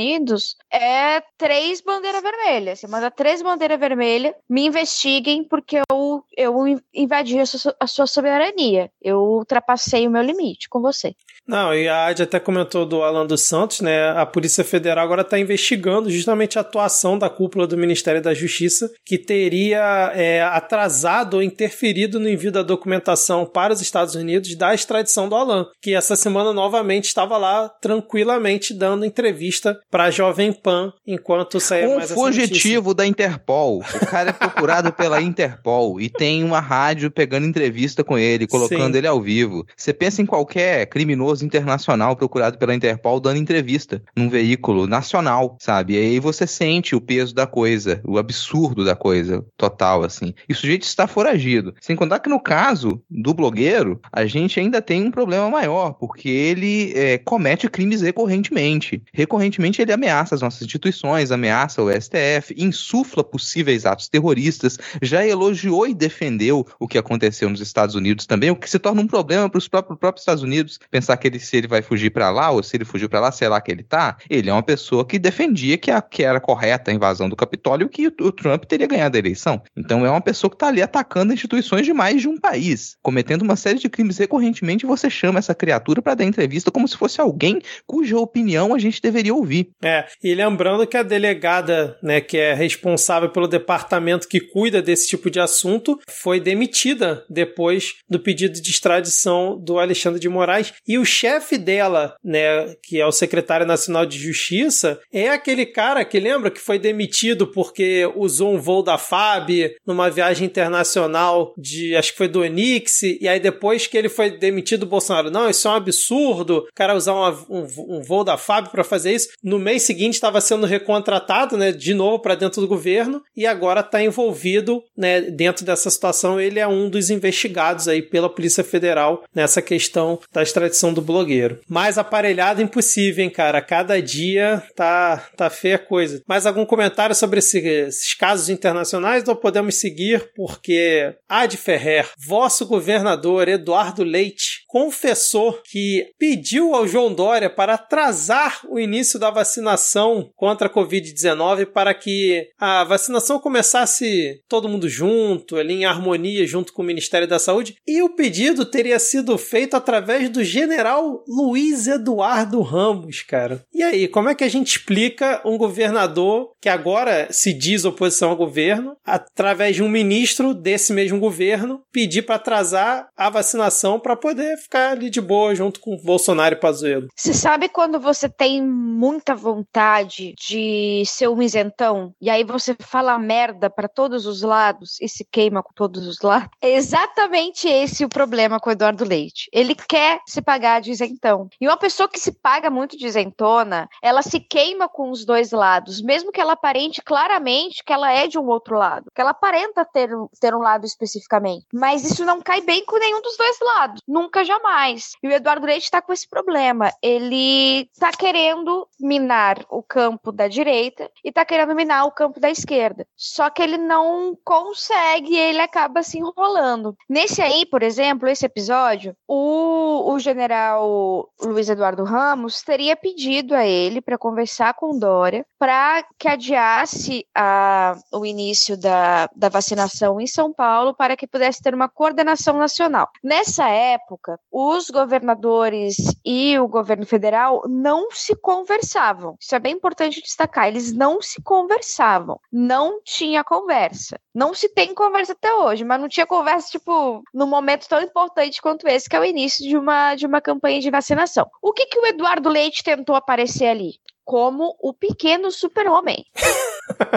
é três bandeiras vermelhas. Você manda três bandeiras vermelhas, me investiguem porque eu, eu invadi a sua, a sua soberania. Eu ultrapassei o meu limite com você. Não, e a Adi até comentou do Alan dos Santos, né? A Polícia Federal agora está investigando justamente a atuação da cúpula do Ministério da Justiça, que teria é, atrasado ou interferido no envio da documentação para os Estados Unidos da extradição do Alan, que essa semana novamente estava lá tranquilamente dando entrevista para a Jovem Pan enquanto saía Um mais essa fugitivo da Interpol. O cara é procurado *laughs* pela Interpol e tem uma rádio pegando entrevista com ele, colocando Sim. ele ao vivo. Você pensa em qualquer criminoso internacional procurado pela Interpol dando entrevista num veículo nacional, sabe? E aí você sente o peso da coisa, o absurdo da coisa total, assim. E o sujeito está foragido. Sem contar que no caso do blogueiro, a gente ainda tem um problema maior, porque ele é, comete crimes recorrentemente. Recorrentemente ele ameaça as nossas instituições, ameaça o STF, insufla possíveis atos terroristas, já elogiou e defendeu o que aconteceu nos Estados Unidos também, o que se torna um problema para os próprios, próprios Estados Unidos pensar que ele, se ele vai fugir para lá ou se ele fugiu para lá, sei lá que ele tá, ele é uma pessoa que defendia que, a, que era correta a invasão do Capitólio e que o, o Trump teria ganhado a eleição. Então é uma pessoa que está ali atacando instituições de mais de um país, cometendo uma série de crimes recorrentemente. Você chama essa criatura para dar entrevista como se fosse alguém cuja opinião a gente deveria ouvir. É, e lembrando que a delegada, né, que é responsável pelo departamento que cuida desse tipo de assunto, foi demitida depois do pedido de extradição do Alexandre de Moraes. E o chefe dela, né, que é o secretário nacional de justiça, é aquele cara que lembra que foi demitido porque usou um voo da FAB numa viagem internacional de, acho que foi do Onix, e aí depois que ele foi demitido, o Bolsonaro, não, isso é um absurdo, o cara usar uma, um, um voo da FAB para fazer isso. No mês seguinte estava sendo recontratado, né, de novo para dentro do governo, e agora está envolvido, né, dentro dessa situação, ele é um dos investigados aí pela Polícia Federal nessa questão da extradição do blogueiro. Mais aparelhado impossível, hein, cara? Cada dia tá, tá feia coisa. Mais algum comentário sobre esse, esses casos internacionais ou podemos seguir? Porque Ad Ferrer, vosso governador Eduardo Leite, confessou que pediu ao João Dória para atrasar o início da vacinação contra a Covid-19 para que a vacinação começasse todo mundo junto, ali em harmonia junto com o Ministério da Saúde. E o pedido teria sido feito através do general Luiz Eduardo Ramos, cara. E aí, como é que a gente explica um governador que agora se diz oposição ao governo, através de um ministro desse mesmo governo, pedir para atrasar a vacinação para poder ficar ali de boa junto com Bolsonaro e Pazuello? Você sabe quando você tem muita vontade de ser um isentão e aí você fala merda para todos os lados e se queima com todos os lados? É exatamente esse o problema com o Eduardo Leite. Ele quer se pagar de isentão. E uma pessoa que se paga muito de isentona, ela se queima com os dois lados, mesmo que ela aparente claramente que ela é de um outro lado, que ela aparenta ter, ter um lado especificamente. Mas isso não cai bem com nenhum dos dois lados, nunca jamais. E o Eduardo Leite está com esse problema. Ele está querendo minar o campo da direita e está querendo minar o campo da esquerda. Só que ele não consegue, ele acaba se enrolando. Nesse aí, por exemplo, esse episódio, o, o general Luiz Eduardo Ramos teria pedido a ele para conversar com Dória para que adiasse a, o início da, da vacinação em São Paulo para que pudesse ter uma coordenação nacional. Nessa época, os governadores e o governo federal não se conversavam. Isso é bem importante destacar. Eles não se conversavam. Não tinha conversa. Não se tem conversa até hoje, mas não tinha conversa, tipo, num momento tão importante quanto esse, que é o início de uma, de uma campanha de vacinação. O que, que o Eduardo Leite tentou aparecer ali? Como o pequeno super-homem. *laughs*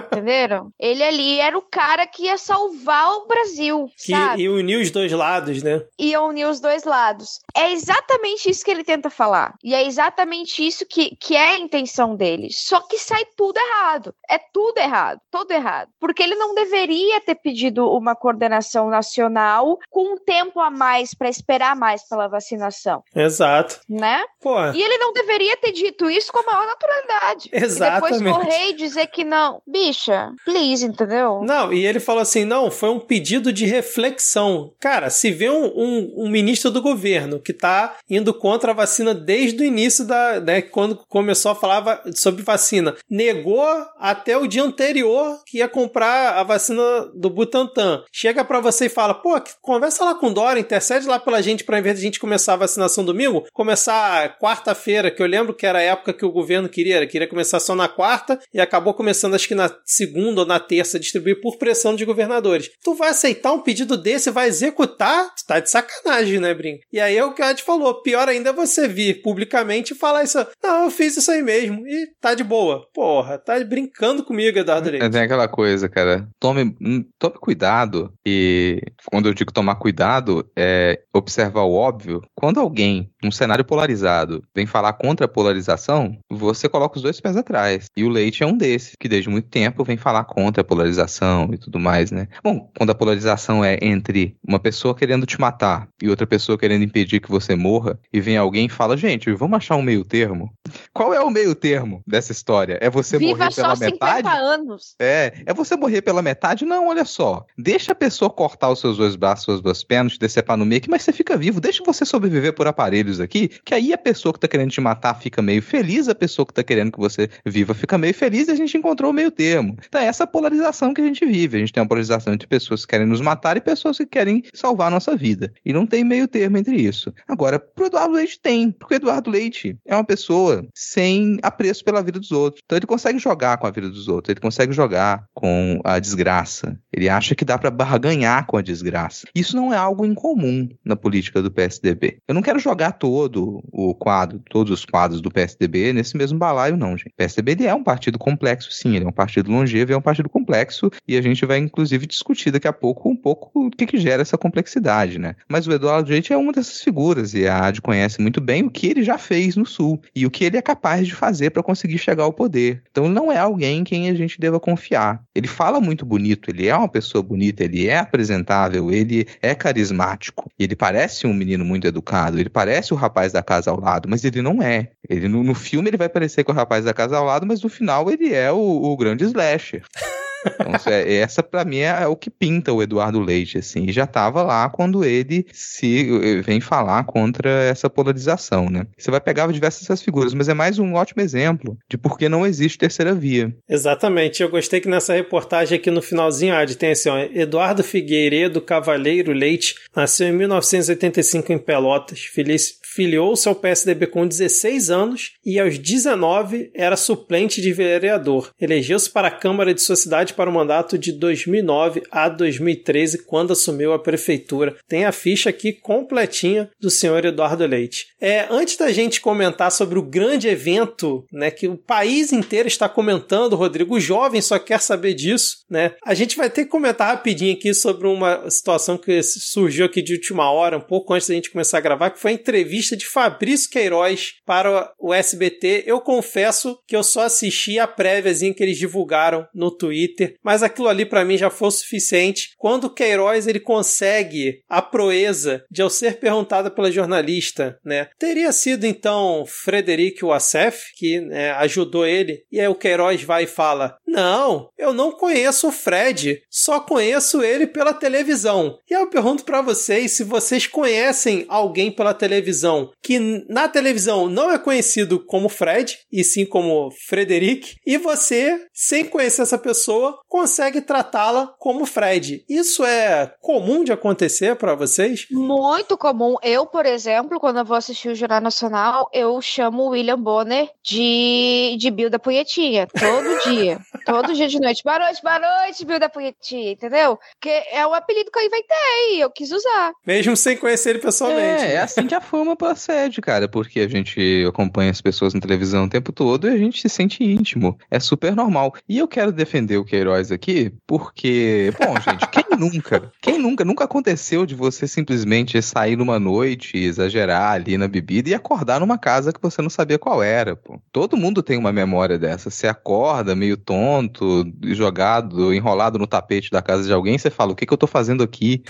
Entenderam? Ele ali era o cara que ia salvar o Brasil. Que sabe? e unir os dois lados, né? Ia unir os dois lados. É exatamente isso que ele tenta falar. E é exatamente isso que, que é a intenção dele. Só que sai tudo errado. É tudo errado. Todo errado. Porque ele não deveria ter pedido uma coordenação nacional com um tempo a mais para esperar mais pela vacinação. Exato. Né? Pô, E ele não deveria ter dito isso com a maior naturalidade. E Exatamente. depois correr e dizer que não. Bicha, please, entendeu? Não, e ele falou assim: não, foi um pedido de reflexão. Cara, se vê um, um, um ministro do governo que tá indo contra a vacina desde o início da. Né, quando começou a falar sobre vacina, negou até o dia anterior que ia comprar a vacina do Butantan. Chega pra você e fala: pô, conversa lá com o Dória, intercede lá pela gente pra, em vez de a gente começar a vacinação domingo, começar quarta-feira, que eu lembro que era a época que o governo queria, queria começar só na quarta e acabou começando acho que na segunda ou na terça distribuir por pressão de governadores. Tu vai aceitar um pedido desse, vai executar? Tu tá de sacanagem, né, Brin? E aí é o que a Ed falou, pior ainda é você vir publicamente e falar isso, não, eu fiz isso aí mesmo e tá de boa. Porra, tá brincando comigo, Eduardo Leite. Tem aquela coisa, cara. Tome, hum, tome cuidado. E quando eu digo tomar cuidado, é observar o óbvio. Quando alguém, num cenário polarizado, vem falar contra a polarização, você coloca os dois pés atrás. E o Leite é um desses, que desde muito tempo vem falar contra a polarização e tudo mais, né? Bom, quando a polarização é entre uma pessoa querendo te matar e outra pessoa querendo impedir que você morra, e vem alguém e fala, gente, vamos achar um meio termo. Qual é o meio termo dessa história? É você Viva morrer pela só metade? 50 anos. É, é você morrer pela metade? Não, olha só. Deixa a pessoa cortar os seus dois braços, suas duas pernas, te decepar no meio aqui, mas você fica vivo. Deixa você sobreviver por aqui, que aí a pessoa que tá querendo te matar fica meio feliz, a pessoa que tá querendo que você viva fica meio feliz e a gente encontrou o meio termo. Então é essa polarização que a gente vive. A gente tem uma polarização entre pessoas que querem nos matar e pessoas que querem salvar a nossa vida. E não tem meio termo entre isso. Agora, pro Eduardo Leite tem, porque o Eduardo Leite é uma pessoa sem apreço pela vida dos outros. Então ele consegue jogar com a vida dos outros, ele consegue jogar com a desgraça. Ele acha que dá para barganhar com a desgraça. Isso não é algo incomum na política do PSDB. Eu não quero jogar todo o quadro, todos os quadros do PSDB nesse mesmo balaio, não, gente. O PSDB ele é um partido complexo, sim, ele é um partido longevo, é um partido complexo, e a gente vai, inclusive, discutir daqui a pouco um pouco o que, que gera essa complexidade, né? Mas o Eduardo Leite é uma dessas figuras, e a AD conhece muito bem o que ele já fez no Sul, e o que ele é capaz de fazer para conseguir chegar ao poder. Então não é alguém em quem a gente deva confiar. Ele fala muito bonito, ele é uma pessoa bonita, ele é apresentável, ele é carismático, ele parece um menino muito educado, ele parece o rapaz da casa ao lado, mas ele não é. Ele no, no filme ele vai parecer com o rapaz da casa ao lado, mas no final ele é o, o grande slasher. *laughs* Então, é, essa para mim é o que pinta o Eduardo Leite, assim. E já estava lá quando ele se eh, vem falar contra essa polarização, né? Você vai pegar diversas essas figuras, mas é mais um ótimo exemplo de por que não existe terceira via. Exatamente. Eu gostei que nessa reportagem aqui no finalzinho, Ad, tem assim, ó, Eduardo Figueiredo Cavaleiro Leite nasceu em 1985 em Pelotas. Feliz, filiou-se ao PSDB com 16 anos e aos 19 era suplente de vereador. Elegeu-se para a Câmara de Sociedade para o mandato de 2009 a 2013, quando assumiu a prefeitura. Tem a ficha aqui completinha do senhor Eduardo Leite. É, antes da gente comentar sobre o grande evento, né, que o país inteiro está comentando, Rodrigo, o jovem só quer saber disso, né? A gente vai ter que comentar rapidinho aqui sobre uma situação que surgiu aqui de última hora, um pouco antes da gente começar a gravar, que foi a entrevista de Fabrício Queiroz para o SBT. Eu confesso que eu só assisti a préviazinha que eles divulgaram no Twitter, mas aquilo ali para mim já foi o suficiente. Quando o Queiroz ele consegue a proeza de ao ser perguntado pela jornalista, né? Teria sido então Frederic Wassef que né, ajudou ele. E aí o Queiroz vai e fala: "Não, eu não conheço o Fred, só conheço ele pela televisão". E aí eu pergunto para vocês se vocês conhecem alguém pela televisão que na televisão não é conhecido como Fred, e sim como Frederic, e você, sem conhecer essa pessoa, consegue tratá-la como Fred. Isso é comum de acontecer para vocês? Muito comum. Eu, por exemplo, quando eu vou assistir o Jornal Nacional, eu chamo o William Bonner de, de Bill da Punhetinha. Todo dia. *laughs* todo dia de noite. Boa noite, boa noite, Bill da Punhetinha, entendeu? Porque é o apelido que eu inventei, eu quis usar. Mesmo sem conhecer ele pessoalmente. É, é assim que a fama procede, cara, porque a gente acompanha as pessoas na televisão o tempo todo e a gente se sente íntimo. É super normal. E eu quero defender o Queiroz aqui, porque, bom, *laughs* gente, quem nunca? Quem nunca? Nunca aconteceu de você simplesmente sair numa noite, exagerar ali na bebida e acordar numa casa que você não sabia qual era, pô. Todo mundo tem uma memória dessa. Você acorda meio tonto, jogado, enrolado no tapete da casa de alguém, você fala, o que, que eu tô fazendo aqui?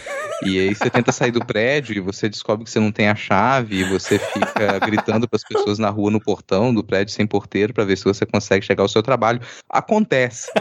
E aí você tenta sair do prédio e você descobre que você não tem a chave e você fica gritando para as pessoas na rua, no portão do prédio sem porteiro para ver se você consegue chegar ao seu trabalho. Acontece.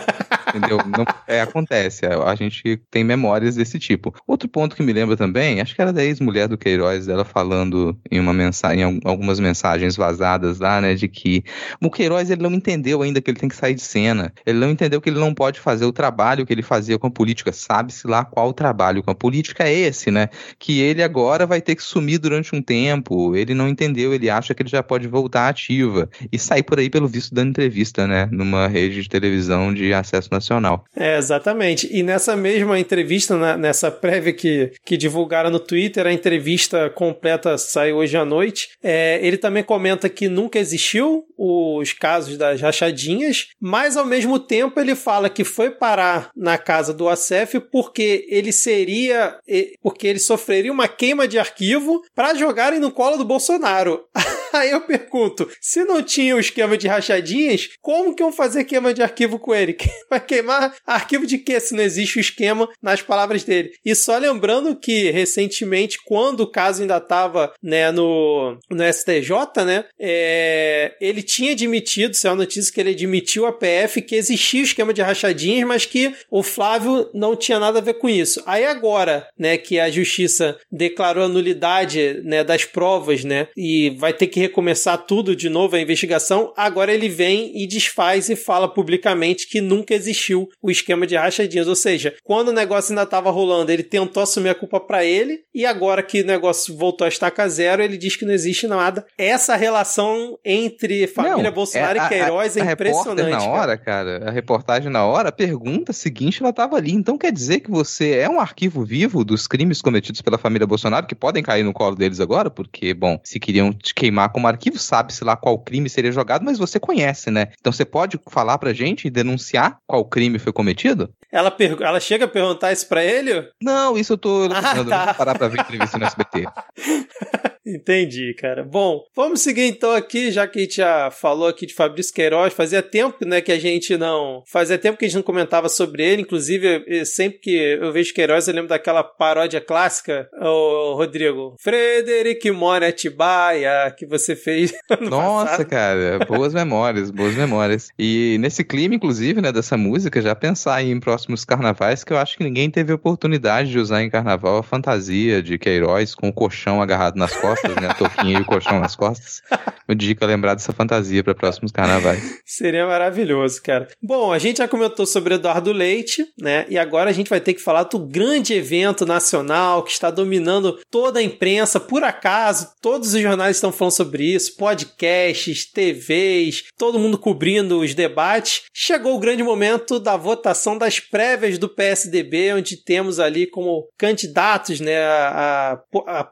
Entendeu? Não, é, acontece. A, a gente tem memórias desse tipo. Outro ponto que me lembra também, acho que era da ex-mulher do Queiroz, dela falando em uma mensagem, em algumas mensagens vazadas lá, né, de que o Queiroz ele não entendeu ainda que ele tem que sair de cena. Ele não entendeu que ele não pode fazer o trabalho que ele fazia com a política. Sabe-se lá qual trabalho com a política é esse, né? Que ele agora vai ter que sumir durante um tempo. Ele não entendeu, ele acha que ele já pode voltar ativa e sair por aí pelo visto dando entrevista, né, numa rede de televisão de acesso nacional. É, exatamente. E nessa mesma entrevista, na, nessa prévia que, que divulgaram no Twitter, a entrevista completa sai hoje à noite. É, ele também comenta que nunca existiu os casos das rachadinhas, mas ao mesmo tempo ele fala que foi parar na casa do Acef porque ele seria. porque ele sofreria uma queima de arquivo para jogarem no colo do Bolsonaro. *laughs* *laughs* Aí eu pergunto: se não tinha o esquema de rachadinhas, como que vão fazer queima de arquivo com ele? *laughs* Vai queimar arquivo de quê se não existe o esquema nas palavras dele? E só lembrando que recentemente, quando o caso ainda estava né, no, no STJ, né, é, ele tinha admitido, saiu a notícia que ele admitiu a PF que existia o esquema de rachadinhas, mas que o Flávio não tinha nada a ver com isso. Aí agora, né, que a justiça declarou a nulidade né, das provas, né, e vai ter que recomeçar tudo de novo a investigação, agora ele vem e desfaz e fala publicamente que nunca existiu o esquema de rachadinhas. Ou seja, quando o negócio ainda estava rolando, ele tentou assumir a culpa para ele, e agora que o negócio voltou a estaca zero, ele diz que não existe nada. Essa relação entre família não, Bolsonaro é, e Queiroz a, a, é impressionante. na hora, cara. cara, a reportagem na hora, a pergunta seguinte, ela estava ali. Então quer dizer que você é um arquivo vivo dos crimes cometidos pela família Bolsonaro, que podem cair no colo deles agora, porque, bom, se queriam te queimar como arquivo, sabe-se lá qual crime seria jogado, mas você conhece, né? Então você pode falar pra gente e denunciar qual crime foi cometido? Ela, ela chega a perguntar isso pra ele? Não, isso eu tô. Ah, tá. vou parar pra ver entrevista no SBT. *laughs* Entendi, cara. Bom, vamos seguir então aqui, já que a gente já falou aqui de Fabrício Queiroz, fazia tempo, né, que a gente não, fazia tempo que a gente não comentava sobre ele, inclusive sempre que eu vejo Queiroz eu lembro daquela paródia clássica, o Rodrigo, Frederic mora Atibaia, que você fez *laughs* Nossa, passado. cara, boas memórias, boas memórias. E nesse clima, inclusive, né, dessa música, já pensar em próximos carnavais, que eu acho que ninguém teve oportunidade de usar em carnaval a fantasia de Queiroz com o colchão agarrado nas costas costas, né? A e o colchão nas costas. O Dica lembrar dessa fantasia para próximos carnavais. Seria maravilhoso, cara. Bom, a gente já comentou sobre Eduardo Leite, né? E agora a gente vai ter que falar do grande evento nacional que está dominando toda a imprensa. Por acaso, todos os jornais estão falando sobre isso, podcasts, TVs, todo mundo cobrindo os debates. Chegou o grande momento da votação das prévias do PSDB, onde temos ali como candidatos, né, a, a,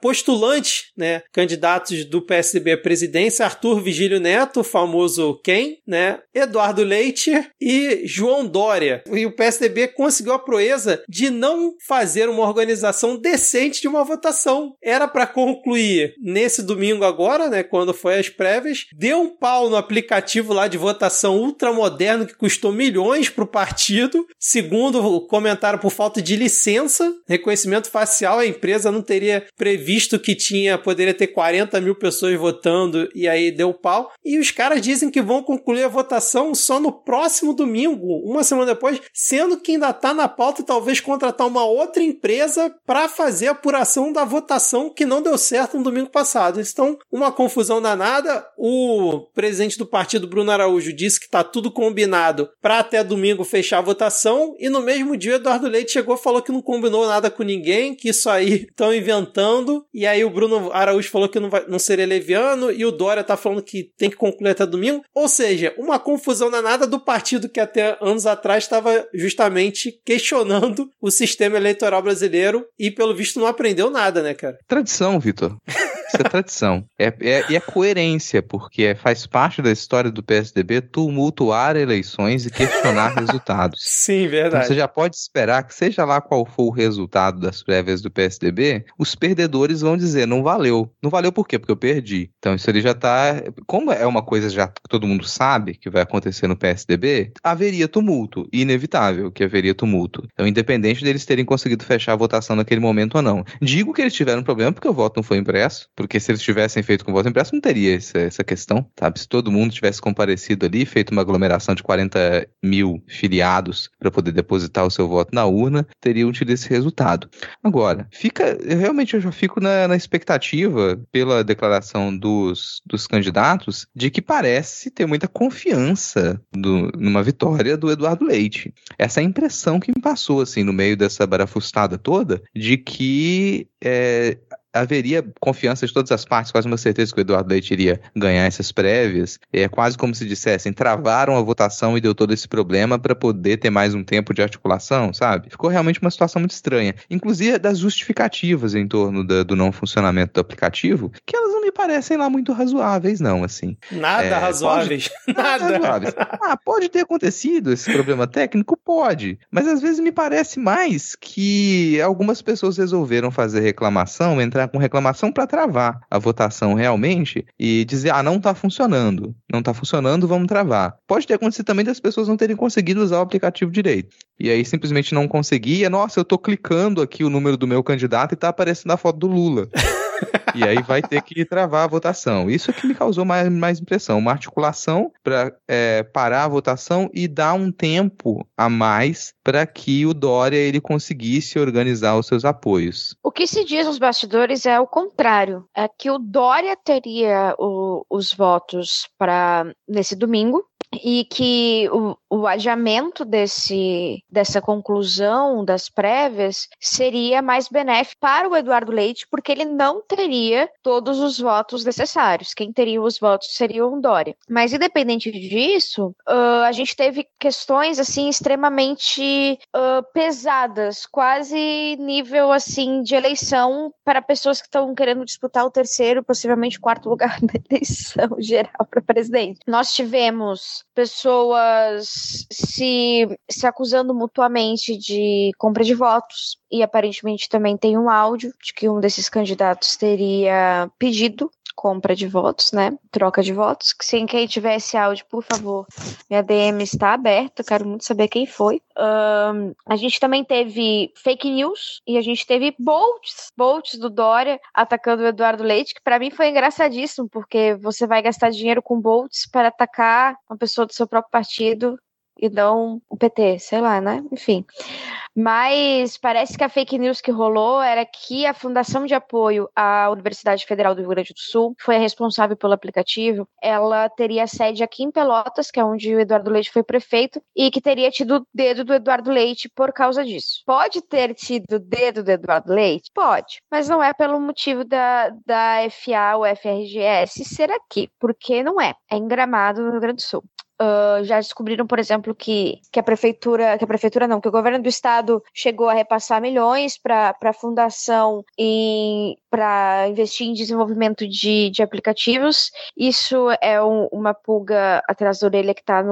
né, candidatos do PSDB à presidência, Arthur Vigílio Neto, famoso quem, né? Eduardo Leite e João Dória. E o PSDB conseguiu a proeza de não fazer uma organização decente de uma votação. Era para concluir nesse domingo agora, né, quando foi as prévias, deu um pau no aplicativo lá de votação ultramoderno que custou milhões para o partido. Segundo o comentário por falta de licença, reconhecimento facial, a empresa não teria previsto que tinha poderia ter 40 mil pessoas votando e aí deu pau. E os caras dizem que vão concluir a votação só no próximo domingo, uma semana depois, sendo que ainda está na pauta talvez contratar uma outra empresa para fazer a apuração da votação que não deu certo no domingo passado. Então, uma confusão danada. O presidente do partido, Bruno Araújo, disse que está tudo combinado para até domingo fechar a votação. E no mesmo dia, Eduardo Leite chegou e falou que não combinou nada com ninguém, que isso aí *laughs* estão inventando. E aí o Bruno Araújo falou que não, vai, não seria leviano e o Dória tá falando que tem que concluir até domingo. Ou seja, uma confusão danada do partido que até anos atrás estava justamente questionando o sistema eleitoral brasileiro e, pelo visto, não aprendeu nada, né, cara? Tradição, Vitor. *laughs* Isso é tradição. É, é, e é coerência, porque faz parte da história do PSDB tumultuar eleições e questionar *laughs* resultados. Sim, verdade. Então você já pode esperar que, seja lá qual for o resultado das prévias do PSDB, os perdedores vão dizer: não valeu. Não valeu por quê? Porque eu perdi. Então isso ali já tá. Como é uma coisa já que todo mundo sabe que vai acontecer no PSDB, haveria tumulto. Inevitável que haveria tumulto. Então, independente deles terem conseguido fechar a votação naquele momento ou não. Digo que eles tiveram um problema porque o voto não foi impresso porque se eles tivessem feito com voto impresso, não teria essa, essa questão, sabe? Se todo mundo tivesse comparecido ali, feito uma aglomeração de 40 mil filiados para poder depositar o seu voto na urna, teriam tido esse resultado. Agora, fica, realmente eu já fico na, na expectativa, pela declaração dos, dos candidatos, de que parece ter muita confiança do, numa vitória do Eduardo Leite. Essa é a impressão que me passou, assim, no meio dessa barafustada toda, de que é, haveria confiança de todas as partes, quase uma certeza que o Eduardo Leite iria ganhar essas prévias. É quase como se dissessem, travaram a votação e deu todo esse problema para poder ter mais um tempo de articulação, sabe? Ficou realmente uma situação muito estranha. Inclusive das justificativas em torno da, do não funcionamento do aplicativo, que elas me parecem lá muito razoáveis, não, assim. Nada é, razoáveis. Pode... Nada. Razoáveis. Ah, pode ter acontecido esse problema técnico? Pode. Mas às vezes me parece mais que algumas pessoas resolveram fazer reclamação, entrar com reclamação para travar a votação realmente e dizer, ah, não tá funcionando. Não tá funcionando, vamos travar. Pode ter acontecido também das pessoas não terem conseguido usar o aplicativo direito. E aí simplesmente não conseguia. Nossa, eu tô clicando aqui o número do meu candidato e tá aparecendo a foto do Lula. E aí vai ter que travar a votação. Isso é que me causou mais, mais impressão. Uma articulação para é, parar a votação e dar um tempo a mais para que o Dória ele conseguisse organizar os seus apoios. O que se diz nos bastidores é o contrário. É que o Dória teria o, os votos para nesse domingo e que o, o adiamento desse, dessa conclusão das prévias seria mais benéfico para o Eduardo Leite, porque ele não teria todos os votos necessários. Quem teria os votos seria o Dória. Mas independente disso, uh, a gente teve questões assim extremamente uh, pesadas, quase nível assim de eleição para pessoas que estão querendo disputar o terceiro, possivelmente quarto lugar *laughs* na eleição geral para presidente. Nós tivemos pessoas se, se acusando mutuamente de compra de votos, e aparentemente também tem um áudio de que um desses candidatos teria pedido compra de votos, né? Troca de votos. Que se quem tiver esse áudio, por favor, minha DM está aberta. Quero muito saber quem foi. Um, a gente também teve fake news e a gente teve bolts, bolts do Dória atacando o Eduardo Leite, que para mim foi engraçadíssimo, porque você vai gastar dinheiro com bolts para atacar uma pessoa do seu próprio partido e não o PT, sei lá, né? Enfim. Mas parece que a fake news que rolou era que a Fundação de Apoio à Universidade Federal do Rio Grande do Sul foi a responsável pelo aplicativo. Ela teria sede aqui em Pelotas, que é onde o Eduardo Leite foi prefeito, e que teria tido o dedo do Eduardo Leite por causa disso. Pode ter tido o dedo do Eduardo Leite? Pode, mas não é pelo motivo da, da FA ou FRGS ser aqui, porque não é. É em Gramado, no Rio Grande do Sul. Uh, já descobriram, por exemplo, que, que a prefeitura, que a prefeitura não, que o governo do estado chegou a repassar milhões para a fundação para investir em desenvolvimento de, de aplicativos. Isso é um, uma pulga atrás da orelha que está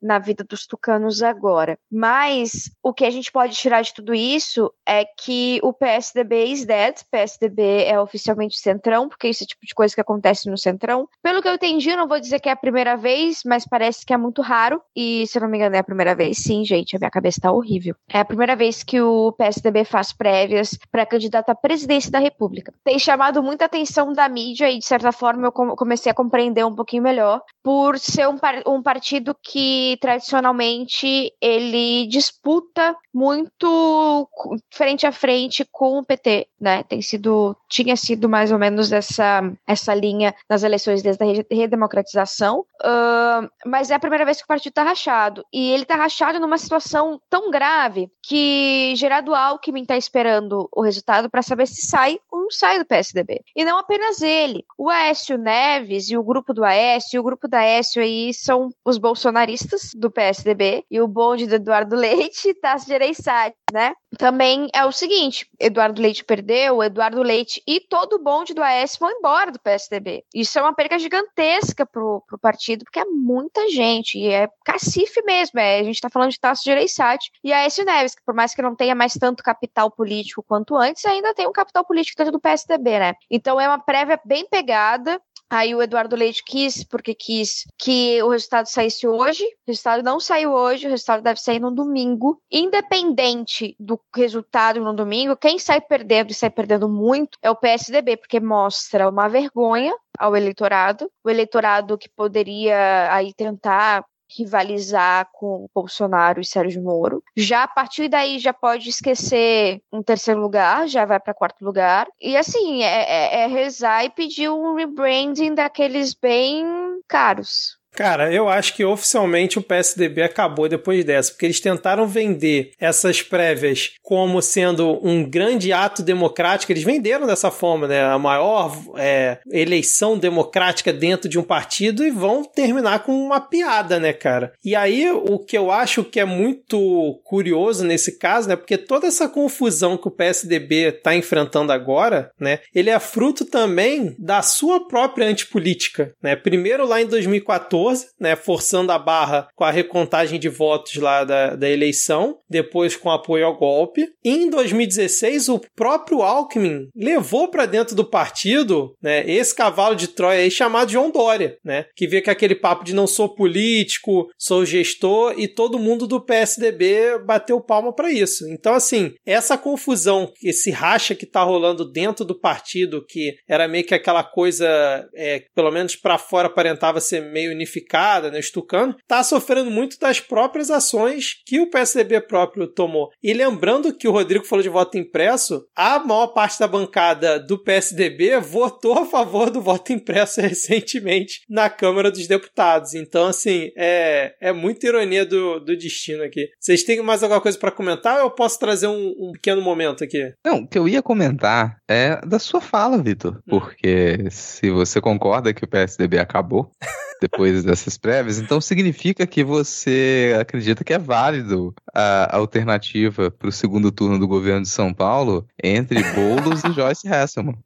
na vida dos tucanos agora. Mas o que a gente pode tirar de tudo isso é que o PSDB is dead. PSDB é oficialmente centrão, porque esse é tipo de coisa que acontece no centrão. Pelo que eu entendi, eu não vou dizer que é a primeira vez, mas parece parece que é muito raro. E, se eu não me engano, é a primeira vez. Sim, gente, a minha cabeça tá horrível. É a primeira vez que o PSDB faz prévias para candidato à presidência da República. Tem chamado muita atenção da mídia e, de certa forma, eu comecei a compreender um pouquinho melhor, por ser um, par um partido que, tradicionalmente, ele disputa muito frente a frente com o PT, né? Tem sido, tinha sido mais ou menos essa, essa linha nas eleições desde a redemocratização. Uh, mas é a primeira vez que o partido está rachado. E ele está rachado numa situação tão grave que Gerardo Alckmin está esperando o resultado para saber se sai ou não sai do PSDB. E não apenas ele. O Aécio Neves e o grupo do Aécio, e o grupo da Aécio aí são os bolsonaristas do PSDB. E o bonde do Eduardo *laughs* Leite se Gereissati, né? Também é o seguinte: Eduardo Leite perdeu, Eduardo Leite e todo o bonde do Aécio vão embora do PSDB. Isso é uma perca gigantesca pro, pro partido, porque é muita gente e é cacife mesmo, é, a gente tá falando de Tasso Gereissati e a Aécio Neves, que por mais que não tenha mais tanto capital político quanto antes, ainda tem um capital político dentro do PSDB, né? Então é uma prévia bem pegada, Aí o Eduardo Leite quis, porque quis que o resultado saísse hoje. O resultado não saiu hoje, o resultado deve sair no domingo. Independente do resultado no domingo, quem sai perdendo e sai perdendo muito é o PSDB, porque mostra uma vergonha ao eleitorado, o eleitorado que poderia aí tentar rivalizar com Bolsonaro e Sérgio Moro. Já a partir daí já pode esquecer um terceiro lugar, já vai para quarto lugar. E assim, é, é, é rezar e pedir um rebranding daqueles bem caros. Cara, eu acho que oficialmente o PSDB acabou depois dessa, porque eles tentaram vender essas prévias como sendo um grande ato democrático. Eles venderam dessa forma, né? A maior é, eleição democrática dentro de um partido e vão terminar com uma piada, né, cara? E aí, o que eu acho que é muito curioso nesse caso, né? Porque toda essa confusão que o PSDB está enfrentando agora, né? Ele é fruto também da sua própria antipolítica, né? Primeiro lá em 2014, né? Forçando a barra com a recontagem de votos lá da, da eleição, depois com apoio ao golpe. E em 2016, o próprio Alckmin levou para dentro do partido, né? Esse cavalo de Troia aí chamado João Dória, né? Que vê que aquele papo de não sou político, sou gestor e todo mundo do PSDB bateu palma para isso. Então, assim, essa confusão, esse racha que tá rolando dentro do partido, que era meio que aquela coisa, é, pelo menos para fora aparentava ser meio unificada, né, estucando, tá sofrendo muito das próprias ações que o PSDB próprio tomou. E lembrando que o Rodrigo falou de voto impresso, a maior parte da bancada do PSDB votou a favor do voto impresso *laughs* recentemente na Câmara dos Deputados. Então, assim, é, é muita ironia do, do destino aqui. Vocês têm mais alguma coisa para comentar ou eu posso trazer um, um, pequeno momento aqui? Não, o que eu ia comentar é da sua fala, Vitor. Hum. Porque se você concorda que o PSDB acabou. *laughs* depois dessas prévias, então significa que você acredita que é válido a alternativa para o segundo turno do governo de São Paulo entre Boulos e Joyce Hasselman.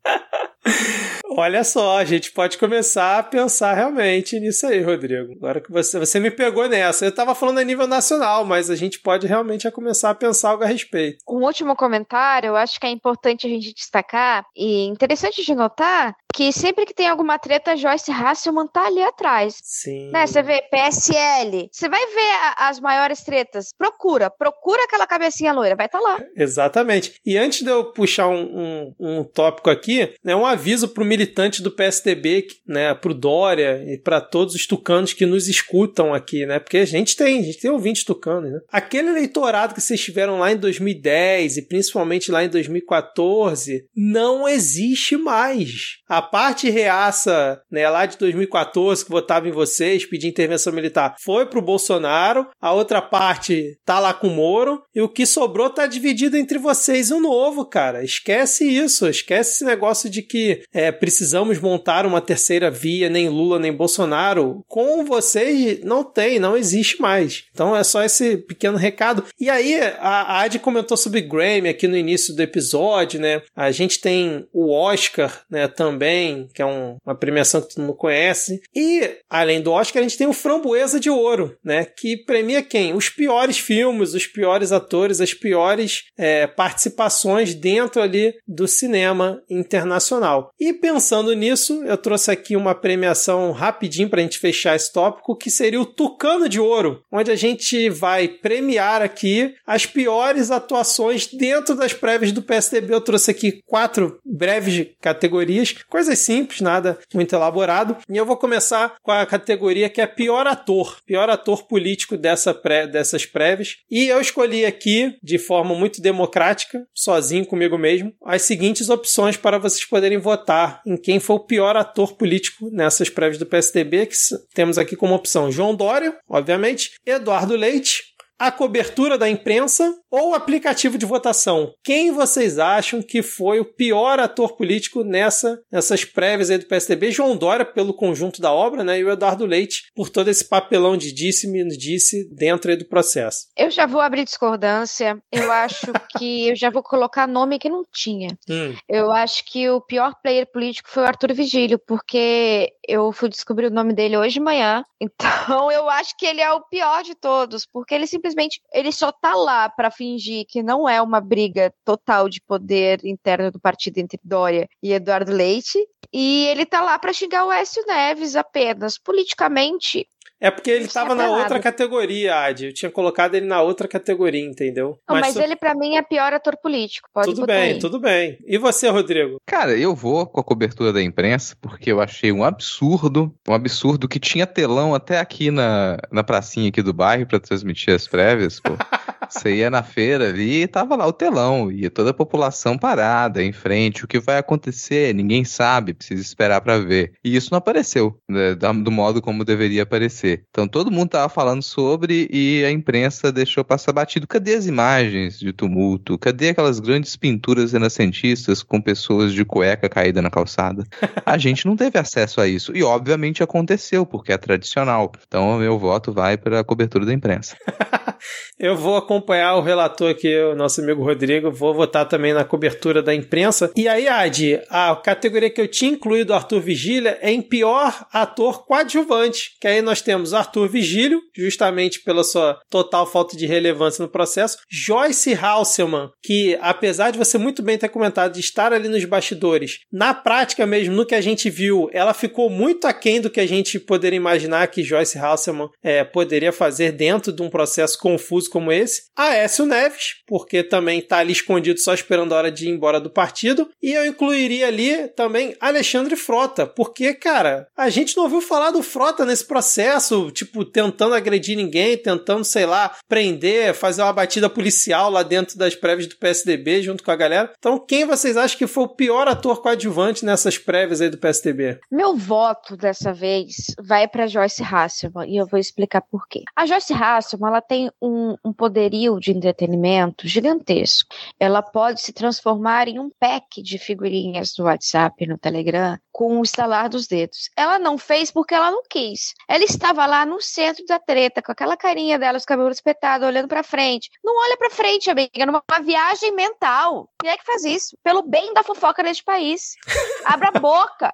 Olha só, a gente pode começar a pensar realmente nisso aí, Rodrigo. Agora que você, você me pegou nessa. Eu estava falando a nível nacional, mas a gente pode realmente começar a pensar algo a respeito. Um último comentário, eu acho que é importante a gente destacar e interessante de notar que sempre que tem alguma treta, Joyce Hasselman tá ali atrás. Sim. Né? Você vê PSL, você vai ver a, as maiores tretas. Procura, procura aquela cabecinha loira, vai estar tá lá. Exatamente. E antes de eu puxar um, um, um tópico aqui, né, um aviso pro militante do PSDB, né, pro Dória e para todos os tucanos que nos escutam aqui, né? Porque a gente tem, a gente tem ouvintes tucanos, né? Aquele eleitorado que vocês tiveram lá em 2010 e principalmente lá em 2014 não existe mais. A a parte reaça, né, lá de 2014, que votava em vocês, pedir intervenção militar, foi pro Bolsonaro, a outra parte tá lá com o Moro, e o que sobrou tá dividido entre vocês e o novo, cara. Esquece isso, esquece esse negócio de que é, precisamos montar uma terceira via, nem Lula, nem Bolsonaro. Com vocês não tem, não existe mais. Então é só esse pequeno recado. E aí, a, Adi comentou sobre Grammy aqui no início do episódio, né? A gente tem o Oscar, né, também também, que é um, uma premiação que todo mundo conhece. E, além do Oscar, a gente tem o Framboesa de Ouro, né? Que premia quem? Os piores filmes, os piores atores, as piores é, participações dentro ali do cinema internacional. E pensando nisso, eu trouxe aqui uma premiação rapidinho para a gente fechar esse tópico, que seria o Tucano de Ouro, onde a gente vai premiar aqui as piores atuações dentro das prévias do PSDB. Eu trouxe aqui quatro breves categorias Coisas simples, nada muito elaborado. E eu vou começar com a categoria que é pior ator, pior ator político dessa pré, dessas prévias. E eu escolhi aqui, de forma muito democrática, sozinho comigo mesmo, as seguintes opções para vocês poderem votar em quem foi o pior ator político nessas prévias do PSDB, que temos aqui como opção João Dória, obviamente, Eduardo Leite, a cobertura da imprensa ou aplicativo de votação? Quem vocês acham que foi o pior ator político nessa, nessas prévias aí do PSDB? João Dória, pelo conjunto da obra, né? E o Eduardo Leite, por todo esse papelão de disse-me, disse dentro aí do processo. Eu já vou abrir discordância. Eu acho que *laughs* eu já vou colocar nome que não tinha. Hum. Eu acho que o pior player político foi o Arthur Vigílio, porque eu fui descobrir o nome dele hoje de manhã. *laughs* Então eu acho que ele é o pior de todos, porque ele simplesmente ele só tá lá para fingir que não é uma briga total de poder interno do partido entre Dória e Eduardo Leite, e ele tá lá para xingar o Écio Neves apenas. Politicamente, É porque ele Isso tava é na outra categoria, Adi. Eu tinha colocado ele na outra categoria, entendeu? Não, mas, tu- ele pra mim é pior ator político. Pode tudo botar bem, aí. tudo bem. E você, Rodrigo? Cara, eu vou com a cobertura da imprensa porque eu achei um absurdo, um absurdo que tinha telão até aqui na, na pracinha aqui do bairro pra transmitir as prévias, pô. *laughs* Você ia na feira ali e tava lá o telão, e toda a população parada em frente. O que vai acontecer? Ninguém sabe, precisa esperar pra ver. E isso não apareceu né, do modo como deveria aparecer. Então todo mundo tava falando sobre e a imprensa deixou passar batido. Cadê as imagens de tumulto? Cadê aquelas grandes pinturas renascentistas com pessoas de cueca caída na calçada? A *laughs* gente não teve acesso a isso. E obviamente aconteceu, porque é tradicional. Então o meu voto vai para a cobertura da imprensa. *laughs* Eu vou acompanhar o relator aqui, o nosso amigo Rodrigo. Vou votar também na cobertura da imprensa. E aí, Adi, a categoria que eu tinha incluído Arthur Vigília é em pior ator coadjuvante. Que aí nós temos Arthur Vigílio, justamente pela sua total falta de relevância no processo. Joyce Halseman, que apesar de você muito bem ter comentado de estar ali nos bastidores, na prática mesmo, no que a gente viu, ela ficou muito aquém do que a gente poderia imaginar que Joyce Halseman é, poderia fazer dentro de um processo confuso como esse. Aécio Neves, porque também está ali escondido só esperando a hora de ir embora do partido. E eu incluiria ali também Alexandre Frota, porque, cara, a gente não ouviu falar do Frota nesse processo, tipo, tentando agredir ninguém, tentando, sei lá, prender, fazer uma batida policial lá dentro das prévias do PSDB junto com a galera. Então, quem vocês acham que foi o pior ator coadjuvante nessas prévias aí do PSDB? Meu voto dessa vez vai para Joyce Hasselman e eu vou explicar por quê. A Joyce Hasselman ela tem um, um poderio de entretenimento gigantesco. Ela pode se transformar em um pack de figurinhas no WhatsApp, no Telegram, com o estalar dos dedos. Ela não fez porque ela não quis. Ela estava lá no centro da treta, com aquela carinha dela, os cabelos espetados, olhando para frente. Não olha para frente, amiga, numa viagem mental. Quem é que faz isso? Pelo bem da fofoca neste país. Abra a boca.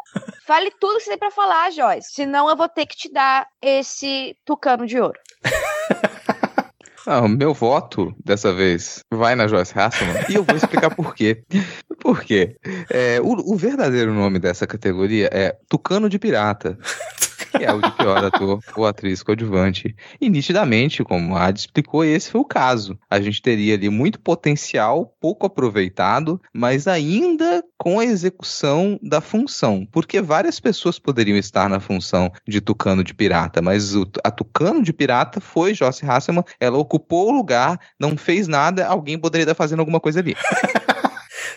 Fale tudo que você tem pra falar, Joyce. Senão eu vou ter que te dar esse tucano de ouro. *laughs* Ah, o meu voto, dessa vez, vai na Joyce Hasselman e eu vou explicar por quê. Por quê? É, o, o verdadeiro nome dessa categoria é Tucano de Pirata. Que é o de pior ator ou atriz coadjuvante. E nitidamente, como a Adi explicou, esse foi o caso. A gente teria ali muito potencial, pouco aproveitado, mas ainda com a execução da função. Porque várias pessoas poderiam estar na função de Tucano de Pirata, mas o, a Tucano de Pirata foi Joyce Hasselman, ela ocupou o lugar, não fez nada, alguém poderia estar fazendo alguma coisa ali. *laughs*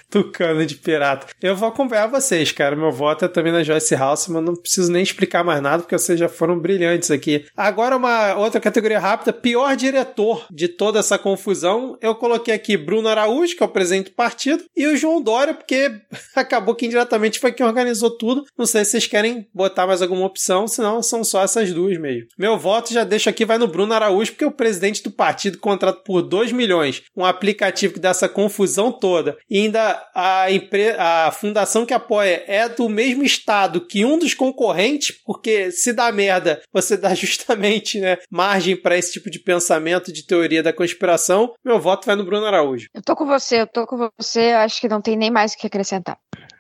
Tucano de pirata. Eu vou acompanhar vocês, cara. Meu voto é também na Joyce House, mas não preciso nem explicar mais nada, porque vocês já foram brilhantes aqui. Agora, uma outra categoria rápida: pior diretor de toda essa confusão. Eu coloquei aqui Bruno Araújo, que é o presidente do partido, e o João Dória, porque *laughs* acabou que indiretamente foi quem organizou tudo. Não sei se vocês querem botar mais alguma opção, senão são só essas duas mesmo. Meu voto já deixo aqui, vai no Bruno Araújo, porque é o presidente do partido contrata por 2 milhões um aplicativo que dá essa confusão toda e ainda a, empre... a fundação que apoia é do mesmo estado que um dos concorrentes, porque se dá merda, você dá *laughs* justamente né, margem para esse tipo de pensamento, de teoria da conspiração. Meu voto vai no Bruno Araújo. Eu tô com você, eu tô com você. Eu acho que não tem nem mais o que acrescentar.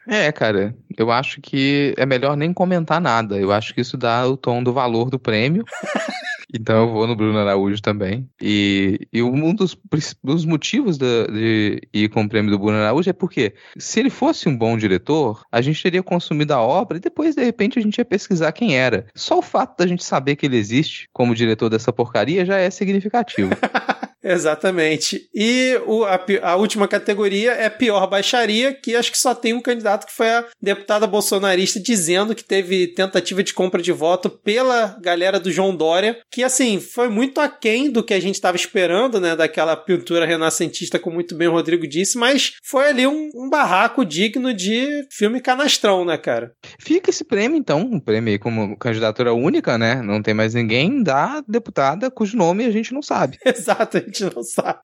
É, cara, eu acho que é melhor nem comentar nada. Eu acho que isso dá o tom do valor do prêmio. *laughs* Então eu vou no Bruno Araújo também. E, e um dos, dos motivos de ir com o prêmio do Bruno Araújo é porque, se ele fosse um bom diretor, a gente teria consumido a obra e depois, de repente, a gente ia pesquisar quem era. Só o fato da gente saber que ele existe como diretor dessa porcaria já é significativo. *laughs* Exatamente. E o- a, a última categoria é pior baixaria, que acho que só tem um candidato que foi a deputada bolsonarista dizendo que teve tentativa de compra de voto pela galera do João Dória, que assim, foi muito aquém do que a gente estava esperando, né, daquela pintura renascentista, como muito bem o Rodrigo disse, mas foi ali um, um barraco digno de filme canastrão, né, cara? Fica esse prêmio, então, um prêmio como candidatura única, né? Não tem mais ninguém da deputada cujo nome a gente não sabe. *laughs* Exato, a gente não sabe.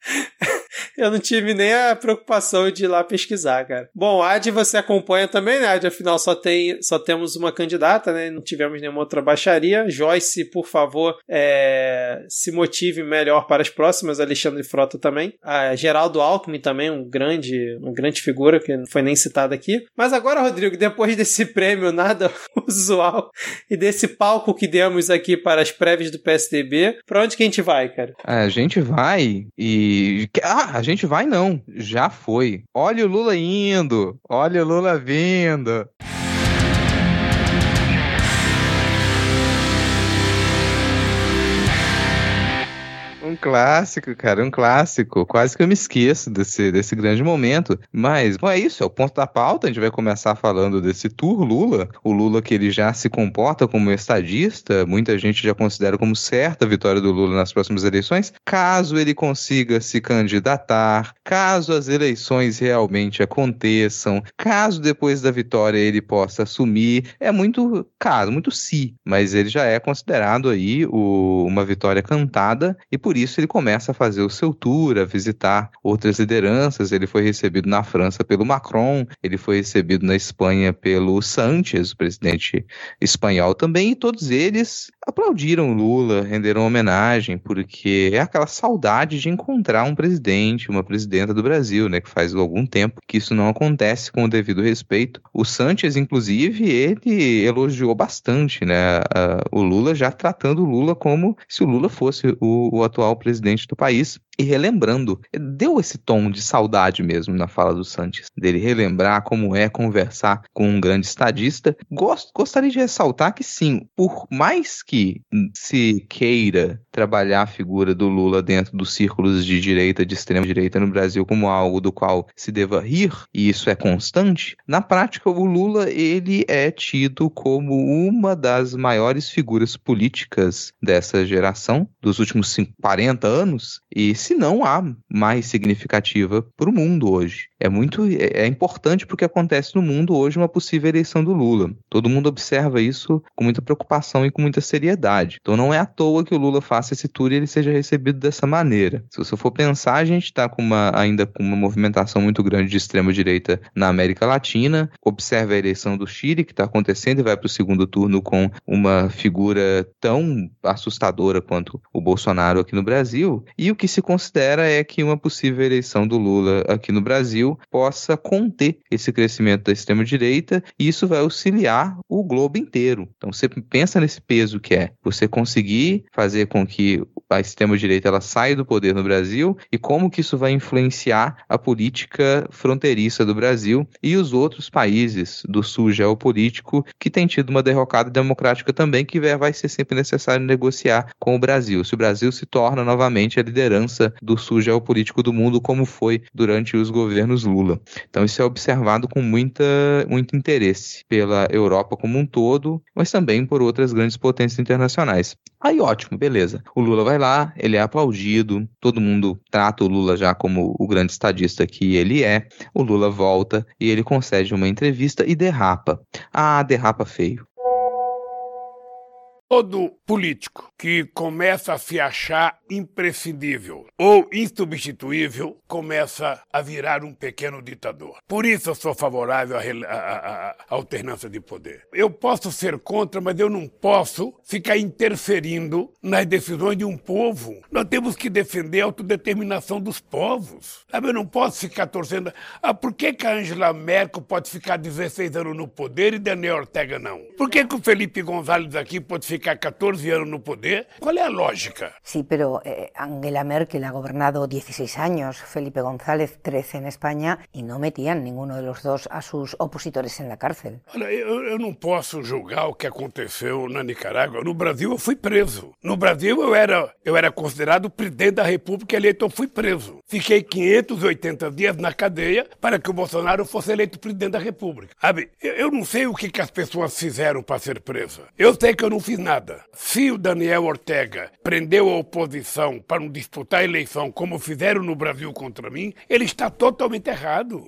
Eu não tive nem a preocupação de ir lá pesquisar, cara. Bom, Ad você acompanha também, né? Ad, afinal só, tem, só temos uma candidata, né? Não tivemos nenhuma outra baixaria. Joyce, por favor, é, se motive melhor para as próximas. Alexandre Frota também. A Geraldo Alckmin também, um grande, uma grande figura que não foi nem citada aqui. Mas agora, Rodrigo, depois desse *laughs* prêmio nada usual e desse palco que demos aqui para as prévias do PSDB, para onde que a gente vai, cara? A gente vai e. Ah, gente vai não. Já foi. Olha o Lula indo. Olha o Lula vindo. Um clássico, cara, um clássico. Quase que eu me esqueço desse, desse grande momento. Mas, bom, é isso, é o ponto da pauta. A gente vai começar falando desse tour Lula. O Lula que ele já se comporta como estadista. Muita gente já considera como certa a vitória do Lula nas próximas eleições. Caso ele consiga se candidatar, caso as eleições realmente aconteçam, caso depois da vitória ele possa assumir. É muito caso, muito se. Si, mas ele já é considerado aí o, uma vitória cantada e por isso ele começa a fazer o seu tour, a visitar outras lideranças. Ele foi recebido na França pelo Macron, ele foi recebido na Espanha pelo Sánchez, o presidente espanhol também, e todos eles aplaudiram Lula, renderam homenagem, porque é aquela saudade de encontrar um presidente, uma presidenta do Brasil, né, que faz algum tempo que isso não acontece com o devido respeito. O Sánchez, inclusive, ele elogiou bastante, né, o Lula, já tratando o Lula como se o Lula fosse o, o atual presidente do país. E relembrando, deu esse tom de saudade mesmo na fala do Santos, dele relembrar como é conversar com um grande estadista. Gost, gostaria de ressaltar que sim, por mais que se queira trabalhar a figura do Lula dentro dos círculos de direita, de extrema direita no Brasil como algo do qual se deva rir, e isso é constante, na prática o Lula ele é tido como uma das maiores figuras políticas dessa geração dos últimos 40 anos e se não há mais significativa para o mundo hoje. É muito é, é importante porque acontece no mundo hoje uma possível eleição do Lula. Todo mundo observa isso com muita preocupação e com muita seriedade. Então não é à toa que o Lula faça esse tour e ele seja recebido dessa maneira. Se você for pensar, a gente está com uma, ainda com uma movimentação muito grande de extrema direita na América Latina. Observe a eleição do Chile que está acontecendo e vai para o segundo turno com uma figura tão assustadora quanto o Bolsonaro aqui no Brasil. E o que se considera é que uma possível eleição do Lula aqui no Brasil possa conter esse crescimento da extrema-direita e isso vai auxiliar o globo inteiro. Então você pensa nesse peso que é você conseguir fazer com que a extrema-direita ela saia do poder no Brasil e como que isso vai influenciar a política fronteiriça do Brasil e os outros países do sul geopolítico que tem tido uma derrocada democrática também que vai ser sempre necessário negociar com o Brasil. Se o Brasil se torna novamente a liderança do sul geopolítico do mundo, como foi durante os governos Lula. Então isso é observado com muita, muito interesse pela Europa como um todo, mas também por outras grandes potências internacionais. Aí ótimo, beleza. O Lula vai lá, ele é aplaudido, todo mundo trata o Lula já como o grande estadista que ele é. O Lula volta e ele concede uma entrevista e derrapa. Ah, derrapa feio. Todo político que começa a se achar imprescindível ou insubstituível começa a virar um pequeno ditador. Por isso eu sou favorável à, alternância de poder. Eu posso ser contra, mas eu não posso ficar interferindo nas decisões de um povo. Nós temos que defender a autodeterminação dos povos. Sabe? Eu não posso ficar torcendo. Ah, por que, que a Angela Merkel pode ficar 16 anos no poder e Daniel Ortega não? Por que, que o Felipe González aqui pode ficar ficar 14 años no poder? ¿Cuál es la lógica? Sí, pero eh, Angela Merkel ha gobernado 16 años, Felipe González 13 en España y no metían ninguno de los dos a sus opositores en la cárcel. Olha, eu, eu não posso julgar o que aconteceu na Nicarágua. No Brasil eu fui preso. No Brasil eu era, eu era considerado presidente da República eleito, eu fui preso. Fiquei 580 dias na cadeia para que o Bolsonaro fosse eleito presidente da República. Sabe, eu, eu não sei o que, que as pessoas fizeram para ser presa. Eu sei que eu não fiz nada. Se o Daniel Ortega prendeu a oposição para não disputar a eleição como fizeram no Brasil contra mim, ele está totalmente errado.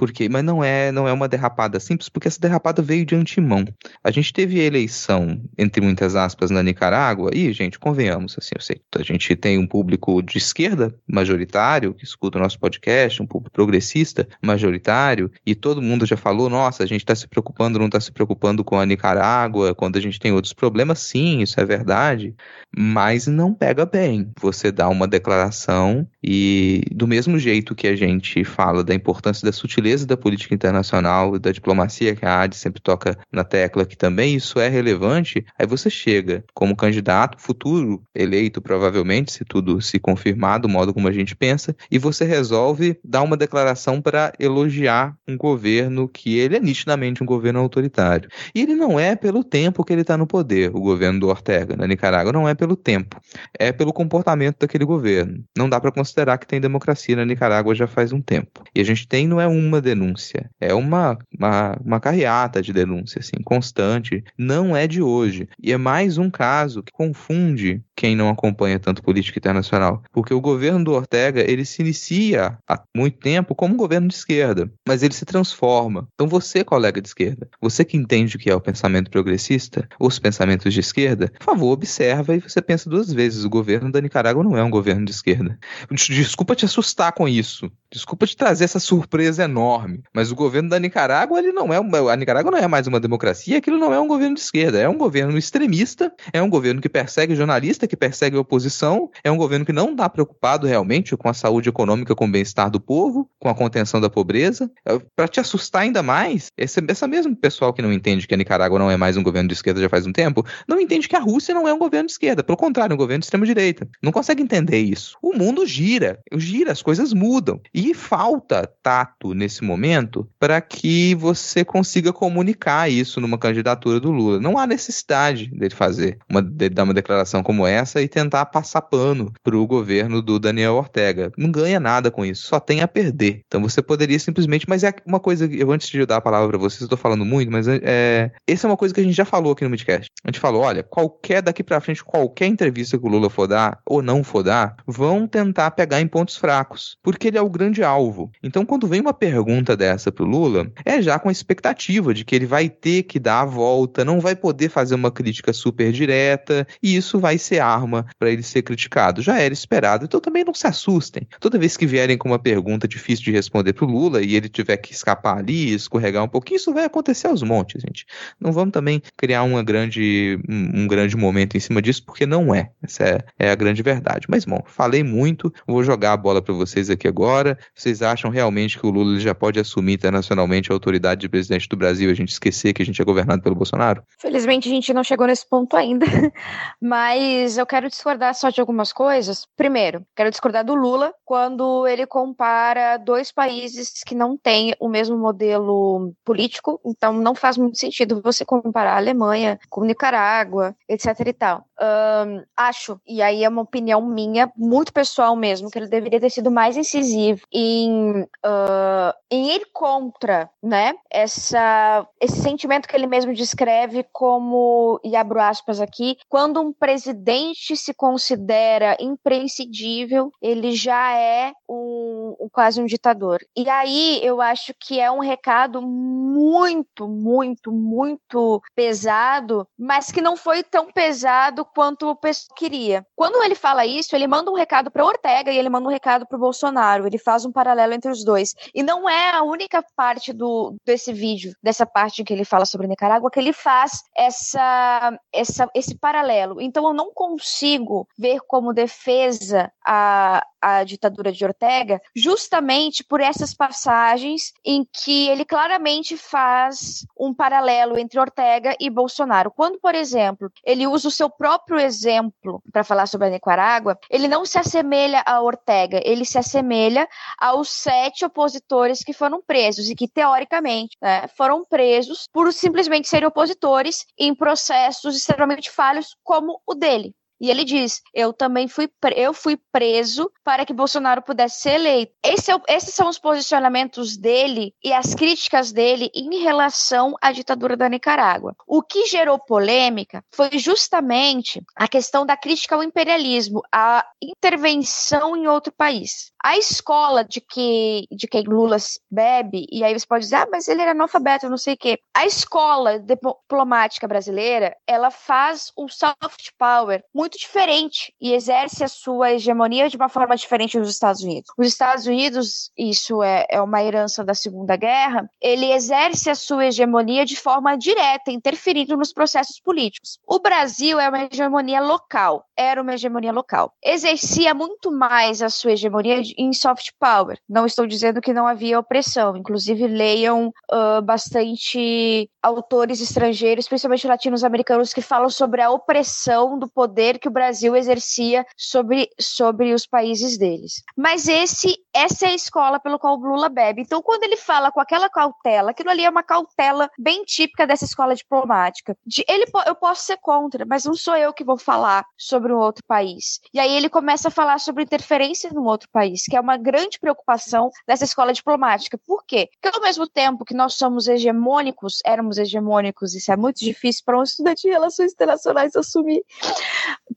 Porque, mas não é, não é uma derrapada simples, porque essa derrapada veio de antemão. A gente teve eleição, entre muitas aspas, na Nicarágua, e, gente, convenhamos, assim, eu sei que a gente tem um público de esquerda majoritário, que escuta o nosso podcast, um público progressista majoritário, e todo mundo já falou, nossa, a gente está se preocupando, não está se preocupando com a Nicarágua, quando a gente tem outros problemas, sim, isso é verdade, mas não pega bem. Você dá uma declaração e, do mesmo jeito que a gente fala da importância da sutileza da política internacional, da diplomacia, que a AD sempre toca na tecla que também isso é relevante, aí você chega como candidato futuro, eleito provavelmente, se tudo se confirmar do modo como a gente pensa, e você resolve dar uma declaração para elogiar um governo que ele é nitidamente um governo autoritário. E ele não é pelo tempo que ele está no poder, o governo do Ortega na Nicarágua, não é pelo tempo, é pelo comportamento daquele governo. Não dá para considerar que tem democracia na Nicarágua já faz um tempo. E a gente tem não é uma denúncia, é uma, uma, uma carreata de denúncia, assim, constante. Não é de hoje. E é mais um caso que confunde quem não acompanha tanto política internacional. Porque o governo do Ortega, ele se inicia há muito tempo como um governo de esquerda, mas ele se transforma. Então você, colega de esquerda, você que entende o que é o pensamento progressista, os pensamentos de esquerda, por favor, observa e você pensa duas vezes. O governo da Nicarágua não é um governo de esquerda. Desculpa te assustar com isso. Desculpa te trazer essa surpresa enorme. Mas o governo da Nicarágua, ele não é uma, a Nicarágua não é mais uma democracia, aquilo não é um governo de esquerda, é um governo extremista, é um governo que persegue jornalista, que persegue a oposição, é um governo que não está preocupado realmente com a saúde econômica, com o bem-estar do povo, com a contenção da pobreza. É, Para te assustar ainda mais, esse, essa mesmo pessoal que não entende que a Nicarágua não é mais um governo de esquerda já faz um tempo, não entende que a Rússia não é um governo de esquerda, pelo contrário, é um governo de extrema direita. Não consegue entender isso. O mundo gira, gira, as coisas mudam. E falta tato nesse momento para que você consiga comunicar isso numa candidatura do Lula. Não há necessidade dele fazer, uma, dele dar uma declaração como essa e tentar passar pano para o governo do Daniel Ortega. Não ganha nada com isso, só tem a perder. Então você poderia simplesmente. Mas é uma coisa, eu antes de dar a palavra para vocês, tô falando muito, mas é, essa é uma coisa que a gente já falou aqui no Midcast. A gente falou: olha, qualquer daqui para frente, qualquer entrevista que o Lula for dar, ou não for dar, vão tentar pegar em pontos fracos, porque ele é o grande alvo. Então, quando vem uma pergunta dessa pro Lula, é já com a expectativa de que ele vai ter que dar a volta, não vai poder fazer uma crítica super direta, e isso vai ser arma para ele ser criticado. Já era esperado, então também não se assustem. Toda vez que vierem com uma pergunta difícil de responder pro Lula e ele tiver que escapar ali, escorregar um pouquinho, isso vai acontecer aos montes, gente. Não vamos também criar uma grande, um, um grande momento em cima disso, porque não é. Essa é, é a grande verdade. Mas, bom, falei muito, vou jogar a bola para vocês aqui agora. Vocês acham realmente que o Lula já pode assumir internacionalmente a autoridade de presidente do Brasil a gente esquecer que a gente é governado pelo Bolsonaro? Felizmente a gente não chegou nesse ponto ainda, *laughs* mas eu quero discordar só de algumas coisas. Primeiro, quero discordar do Lula quando ele compara dois países que não têm o mesmo modelo político, então não faz muito sentido você comparar a Alemanha com Nicarágua, etc e tal. Um, acho, e aí é uma opinião minha, muito pessoal mesmo, que ele deveria ter sido mais incisivo em, uh, em ir contra, né, essa, esse sentimento que ele mesmo descreve como, e abro aspas aqui, quando um presidente se considera imprescindível, ele já é um, quase um ditador. E aí eu acho que é um recado muito, muito, muito pesado, mas que não foi tão pesado quanto o pessoal queria. Quando ele fala isso, ele manda um recado para Ortega e ele manda um recado para Bolsonaro. Ele faz um paralelo entre os dois. E não é a única parte do desse vídeo, dessa parte que ele fala sobre Nicarágua, que ele faz essa, essa esse paralelo. Então eu não consigo ver como defesa a, a ditadura de Ortega, justamente por essas passagens em que ele claramente faz um paralelo entre Ortega e Bolsonaro. Quando, por exemplo, ele usa o seu próprio exemplo para falar sobre a Nicarágua, ele não se assemelha a Ortega, ele se assemelha aos sete opositores que foram presos e que, teoricamente, né, foram presos por simplesmente serem opositores em processos extremamente falhos como o dele. E ele diz: eu também fui, eu fui preso para que Bolsonaro pudesse ser eleito. Esse é, esses são os posicionamentos dele e as críticas dele em relação à ditadura da Nicarágua. O que gerou polêmica foi justamente a questão da crítica ao imperialismo, a intervenção em outro país. A escola de que de quem Lula bebe, e aí você pode dizer, ah, mas ele era analfabeto, não sei o quê. A escola diplomática brasileira, ela faz um soft power muito diferente e exerce a sua hegemonia de uma forma diferente nos Estados Unidos. Os Estados Unidos, isso é, é uma herança da Segunda Guerra, ele exerce a sua hegemonia de forma direta, interferindo nos processos políticos. O Brasil é uma hegemonia local, era uma hegemonia local. Exercia muito mais a sua hegemonia em soft power. Não estou dizendo que não havia opressão, inclusive leiam uh, bastante autores estrangeiros, principalmente latino-americanos, que falam sobre a opressão do poder que o Brasil exercia sobre, sobre os países deles. Mas esse essa é a escola pelo qual o Lula bebe. Então, quando ele fala com aquela cautela, aquilo ali é uma cautela bem típica dessa escola diplomática. De ele, eu posso ser contra, mas não sou eu que vou falar sobre um outro país. E aí ele começa a falar sobre interferência num outro país, que é uma grande preocupação dessa escola diplomática. Por quê? Porque ao mesmo tempo que nós somos hegemônicos, éramos hegemônicos, isso é muito difícil para um estudante de relações internacionais assumir,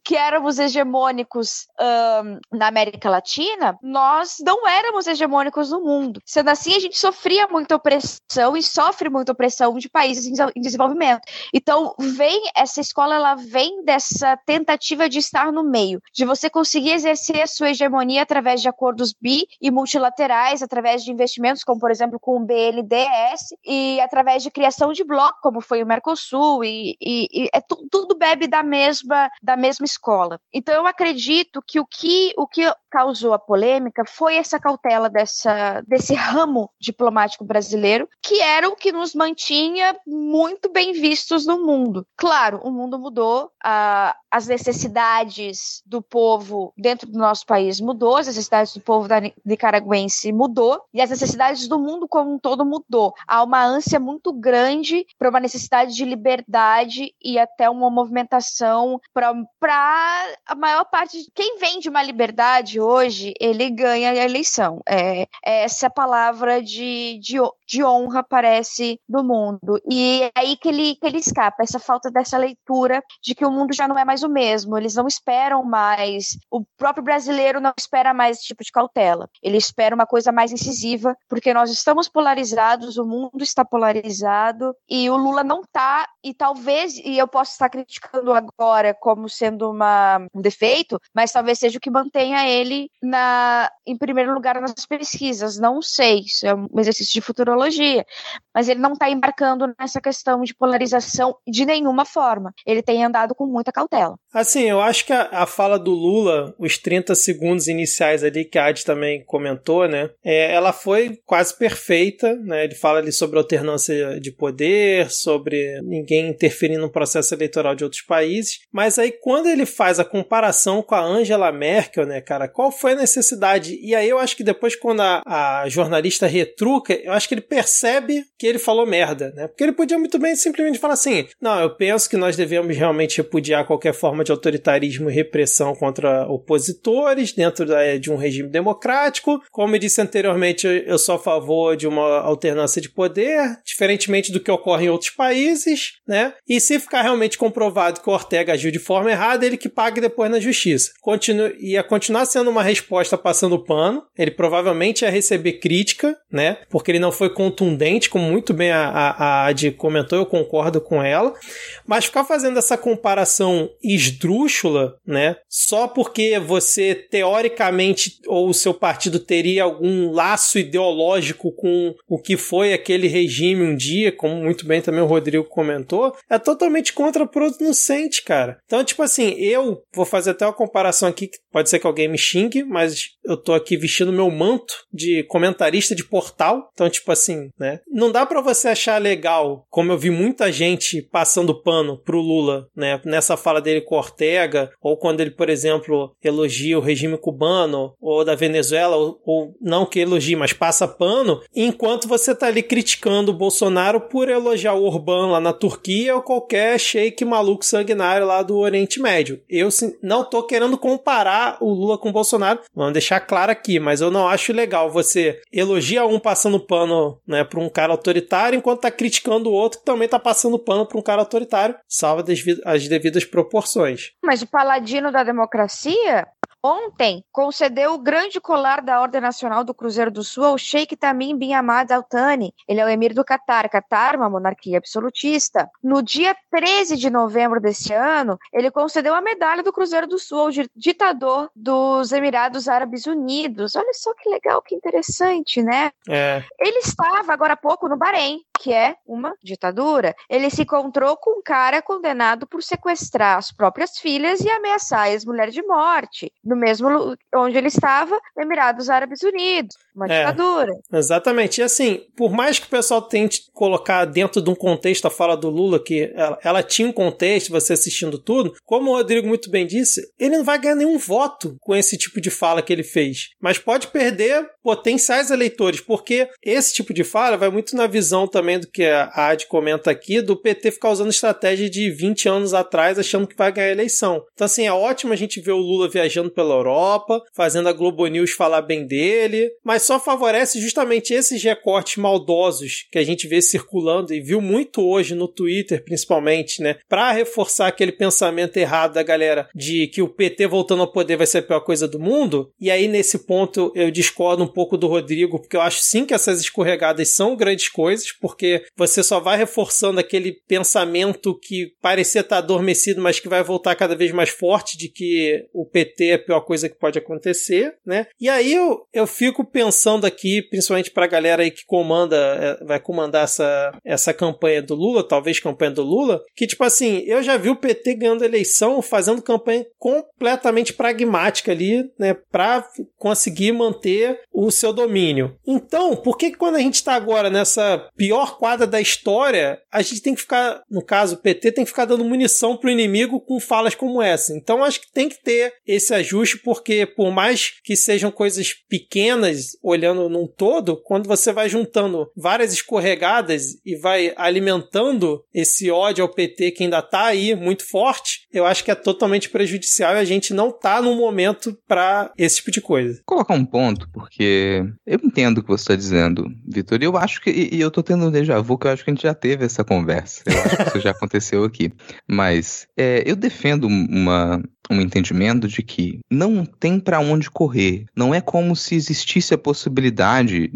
que éramos hegemônicos um, na América Latina, nós não éramos hegemônicos no mundo. Sendo assim, a gente sofria muita opressão e sofre muita opressão de países em desenvolvimento. Então, vem essa escola, ela vem dessa tentativa de estar no meio, de você conseguir exercer a sua hegemonia através de acordos bi e multilaterais, através de investimentos, como por exemplo com o BNDES, e através de criação de bloco, como foi o Mercosul, e, e, e é tudo bebe da mesma da mesma escola. Então, eu acredito que o que o que causou a polêmica foi essa cautela dessa, desse ramo diplomático brasileiro, que era o que nos mantinha muito bem vistos no mundo. Claro, o mundo mudou, as necessidades do povo dentro do nosso país mudou, as necessidades do povo da nicaragüense mudou, e as necessidades do mundo como um todo mudou. Há uma ânsia muito grande para uma necessidade de liberdade e até uma movimentação para a maior parte de quem vem de uma liberdade hoje, ele ganha a eleição. É, é essa palavra de, de, de honra aparece no mundo. E é aí que ele, que ele escapa, essa falta dessa leitura de que o mundo já não é mais o mesmo. Eles não esperam mais, o próprio brasileiro não espera mais esse tipo de cautela. Ele espera uma coisa mais incisiva, porque nós estamos polarizados, o mundo está polarizado, e o Lula não está, e talvez, e eu posso estar criticando agora como sendo uma, um defeito, mas talvez seja o que mantenha ele na, em primeiro lugar nas pesquisas. Não sei, isso é um exercício de futurologia, mas ele não está embarcando nessa questão de polarização de nenhuma forma. Ele tem andado com muita cautela. Assim, eu acho que a, a fala do Lula, os 30 segundos iniciais ali que a Adi também comentou, né? É, ela foi quase perfeita, né? Ele fala ali sobre alternância de poder, sobre ninguém interferir no processo eleitoral de outros países, mas aí quando ele faz a comparação com a Angela Merkel, né, cara, qual foi a necessidade? E aí eu acho que depois quando a, a jornalista retruca, eu acho que ele percebe que ele falou merda, né? Porque ele podia muito bem simplesmente falar assim: "Não, eu penso que nós devemos realmente repudiar qualquer forma de autoritarismo e repressão contra opositores dentro de um regime democrático. Como eu disse anteriormente, eu sou a favor de uma alternância de poder, diferentemente do que ocorre em outros países, né? E se ficar realmente comprovado que o Ortega agiu de forma errada, ele que pague depois na justiça. Continu ia continuar sendo uma resposta passando pano, ele provavelmente ia receber crítica, né? Porque ele não foi contundente, como muito bem a, a, a Adi comentou, eu concordo com ela. Mas ficar fazendo essa comparação esdrúxula, né? Só porque você teoricamente ou o seu partido teria algum laço ideológico com o que foi aquele regime um dia, como muito bem também o Rodrigo comentou, é totalmente contraproducente, cara. Então, tipo assim, eu vou fazer até uma comparação aqui que Pode ser que alguém me xingue, mas eu tô aqui vestindo meu manto de comentarista de portal. Então, tipo assim, né? Não dá para você achar legal, como eu vi muita gente passando pano pro Lula, né? Nessa fala dele com Ortega, ou quando ele, por exemplo, elogia o regime cubano ou da Venezuela, ou, ou não que elogie, mas passa pano, enquanto você tá ali criticando o Bolsonaro por elogiar o Orbán lá na Turquia ou qualquer sheik maluco sanguinário lá do Oriente Médio. Eu não tô querendo comparar o Lula com o Bolsonaro, vamos deixar claro aqui, mas eu não acho legal você elogia um passando pano, né, pra um cara autoritário, enquanto tá criticando o outro que também tá passando pano pra um cara autoritário, salva as devidas proporções. Mas o paladino da democracia ontem concedeu o grande colar da Ordem Nacional do Cruzeiro do Sul ao Sheikh Tamim bin Hamad Al Thani. Ele é o emir do Catar. Catar, uma monarquia absolutista. No dia 13 de novembro deste ano, ele concedeu a medalha do Cruzeiro do Sul ao ditador dos Emirados Árabes Unidos. Olha só que legal, que interessante, né? É. Ele estava agora há pouco no Bahrein, que é uma ditadura. Ele se encontrou com um cara condenado por sequestrar as próprias filhas e ameaçar a ex-mulher de morte no mesmo onde ele estava, Emirados Árabes Unidos, uma é, ditadura. Exatamente. E assim, por mais que o pessoal tente colocar dentro de um contexto a fala do Lula, que ela, ela tinha um contexto, você assistindo tudo, como o Rodrigo muito bem disse, ele não vai ganhar nenhum voto com esse tipo de fala que ele fez. Mas pode perder potenciais eleitores, porque esse tipo de fala vai muito na visão também do que a Ad comenta aqui, do PT ficar usando estratégia de 20 anos atrás, achando que vai ganhar a eleição. Então, assim, é ótimo a gente ver o Lula viajando pela pela Europa, fazendo a Globo News falar bem dele, mas só favorece justamente esses recortes maldosos que a gente vê circulando e viu muito hoje no Twitter, principalmente, né? Para reforçar aquele pensamento errado da galera de que o PT voltando ao poder vai ser a pior coisa do mundo. E aí, nesse ponto, eu discordo um pouco do Rodrigo, porque eu acho sim que essas escorregadas são grandes coisas, porque você só vai reforçando aquele pensamento que parecia estar adormecido, mas que vai voltar cada vez mais forte de que o PT é pior pior coisa que pode acontecer, né? E aí eu, eu fico pensando aqui, principalmente pra galera aí que comanda, é, vai comandar essa, essa campanha do Lula, talvez campanha do Lula, que tipo assim, eu já vi o PT ganhando eleição fazendo campanha completamente pragmática ali, né? Pra conseguir manter o seu domínio. Então, por que quando a gente tá agora nessa pior quadra da história, a gente tem que ficar, no caso, o PT tem que ficar dando munição pro inimigo com falas como essa? Então, acho que tem que ter esse ajuste ajuste, porque por mais que sejam coisas pequenas, olhando num todo, quando você vai juntando várias escorregadas e vai alimentando esse ódio ao PT que ainda tá aí muito forte, eu acho que é totalmente prejudicial e a gente não tá no momento para esse tipo de coisa. Vou colocar um ponto, porque eu entendo o que você está dizendo, Vitor, e eu acho que, e eu tô tendo um déjà vu que eu acho que a gente já teve essa conversa. Eu acho que isso já aconteceu aqui. *laughs* Mas é, eu defendo uma, um entendimento de que não tem para onde correr. Não é como se existisse a possibilidade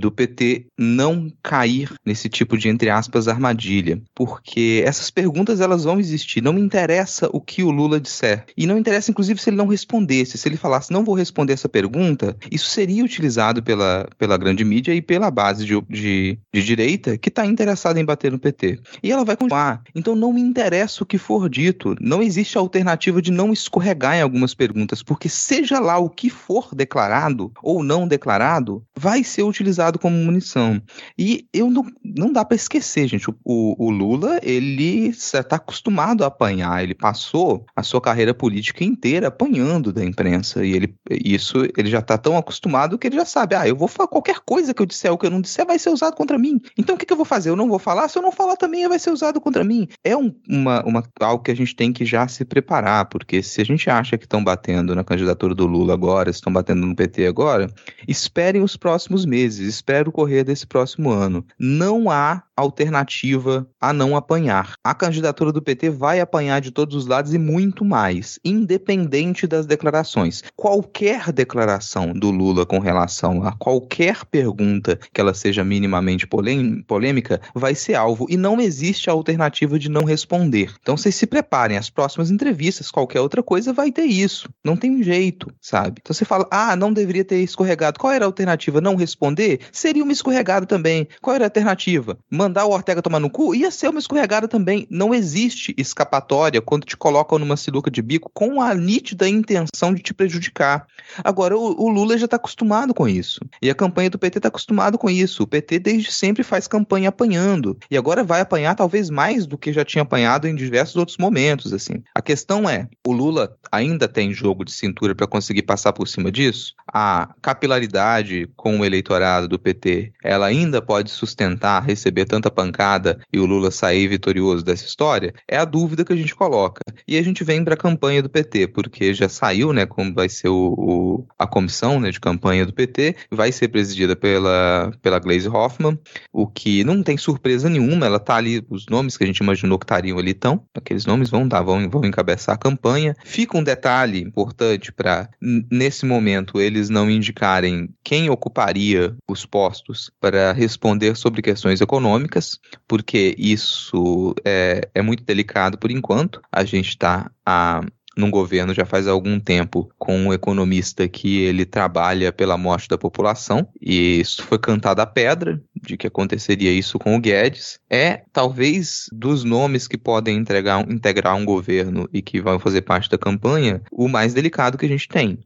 do PT não cair nesse tipo de entre aspas armadilha, porque essas perguntas elas vão existir. Não me interessa o que o Lula disser e não interessa inclusive se ele não respondesse. Se ele falasse não vou responder essa pergunta, isso seria utilizado pela, pela grande mídia e pela base de, de, de direita que está interessada em bater no PT. E ela vai continuar. Então não me interessa o que for dito. Não existe alternativa de não escorregar em algumas perguntas, porque seja lá o que for declarado ou não declarado, vai ser utilizado utilizado como munição. E eu não, não dá para esquecer, gente, o, o Lula, ele está acostumado a apanhar, ele passou a sua carreira política inteira apanhando da imprensa, e ele, isso, ele já está tão acostumado que ele já sabe, ah, eu vou falar qualquer coisa que eu disser, o que eu não disser vai ser usado contra mim. Então o que, que eu vou fazer? Eu não vou falar, se eu não falar também vai ser usado contra mim. É um, uma, uma, algo que a gente tem que já se preparar, porque se a gente acha que estão batendo na candidatura do Lula agora, estão batendo no PT agora, esperem os próximos meses meses, espero correr desse próximo ano. Não há alternativa a não apanhar. A candidatura do PT vai apanhar de todos os lados e muito mais, independente das declarações. Qualquer declaração do Lula com relação a qualquer pergunta que ela seja minimamente polêmica vai ser alvo e não existe alternativa de não responder. Então vocês se preparem, as próximas entrevistas, qualquer outra coisa, vai ter isso. Não tem jeito, sabe? Então você fala, ah, não deveria ter escorregado. Qual era a alternativa? Não responder? Seria uma escorregada também. Qual era a alternativa? Mandar o Ortega tomar no cu? Ia ser uma escorregada também. Não existe escapatória quando te colocam numa sinuca de bico com a nítida intenção de te prejudicar. Agora, o, o Lula já está acostumado com isso. E a campanha do PT está acostumado com isso. O PT desde sempre faz campanha apanhando. E agora vai apanhar talvez mais do que já tinha apanhado em diversos outros momentos, assim. A questão é, o Lula ainda tem jogo de cintura para conseguir passar por cima disso? A capilaridade com o eleitorado do PT, ela ainda pode sustentar receber tanta pancada e o Lula sair vitorioso dessa história? É a dúvida que a gente coloca. E a gente vem para a campanha do PT, porque já saiu, né, como vai ser o, o a comissão né, de campanha do PT, vai ser presidida pela, pela Glaze Hoffman, o que não tem surpresa nenhuma, ela tá ali, os nomes que a gente imaginou que estariam ali estão, aqueles nomes vão dar, vão, vão encabeçar a campanha. Fica um detalhe importante para, nesse momento, eles não indicarem quem ocuparia os postos para responder sobre questões econômicas, porque isso é, é muito delicado por enquanto. A gente está a num governo já faz algum tempo com um economista que ele trabalha pela morte da população e isso foi cantado a pedra de que aconteceria isso com o Guedes. É talvez dos nomes que podem entregar, integrar um governo e que vão fazer parte da campanha o mais delicado que a gente tem.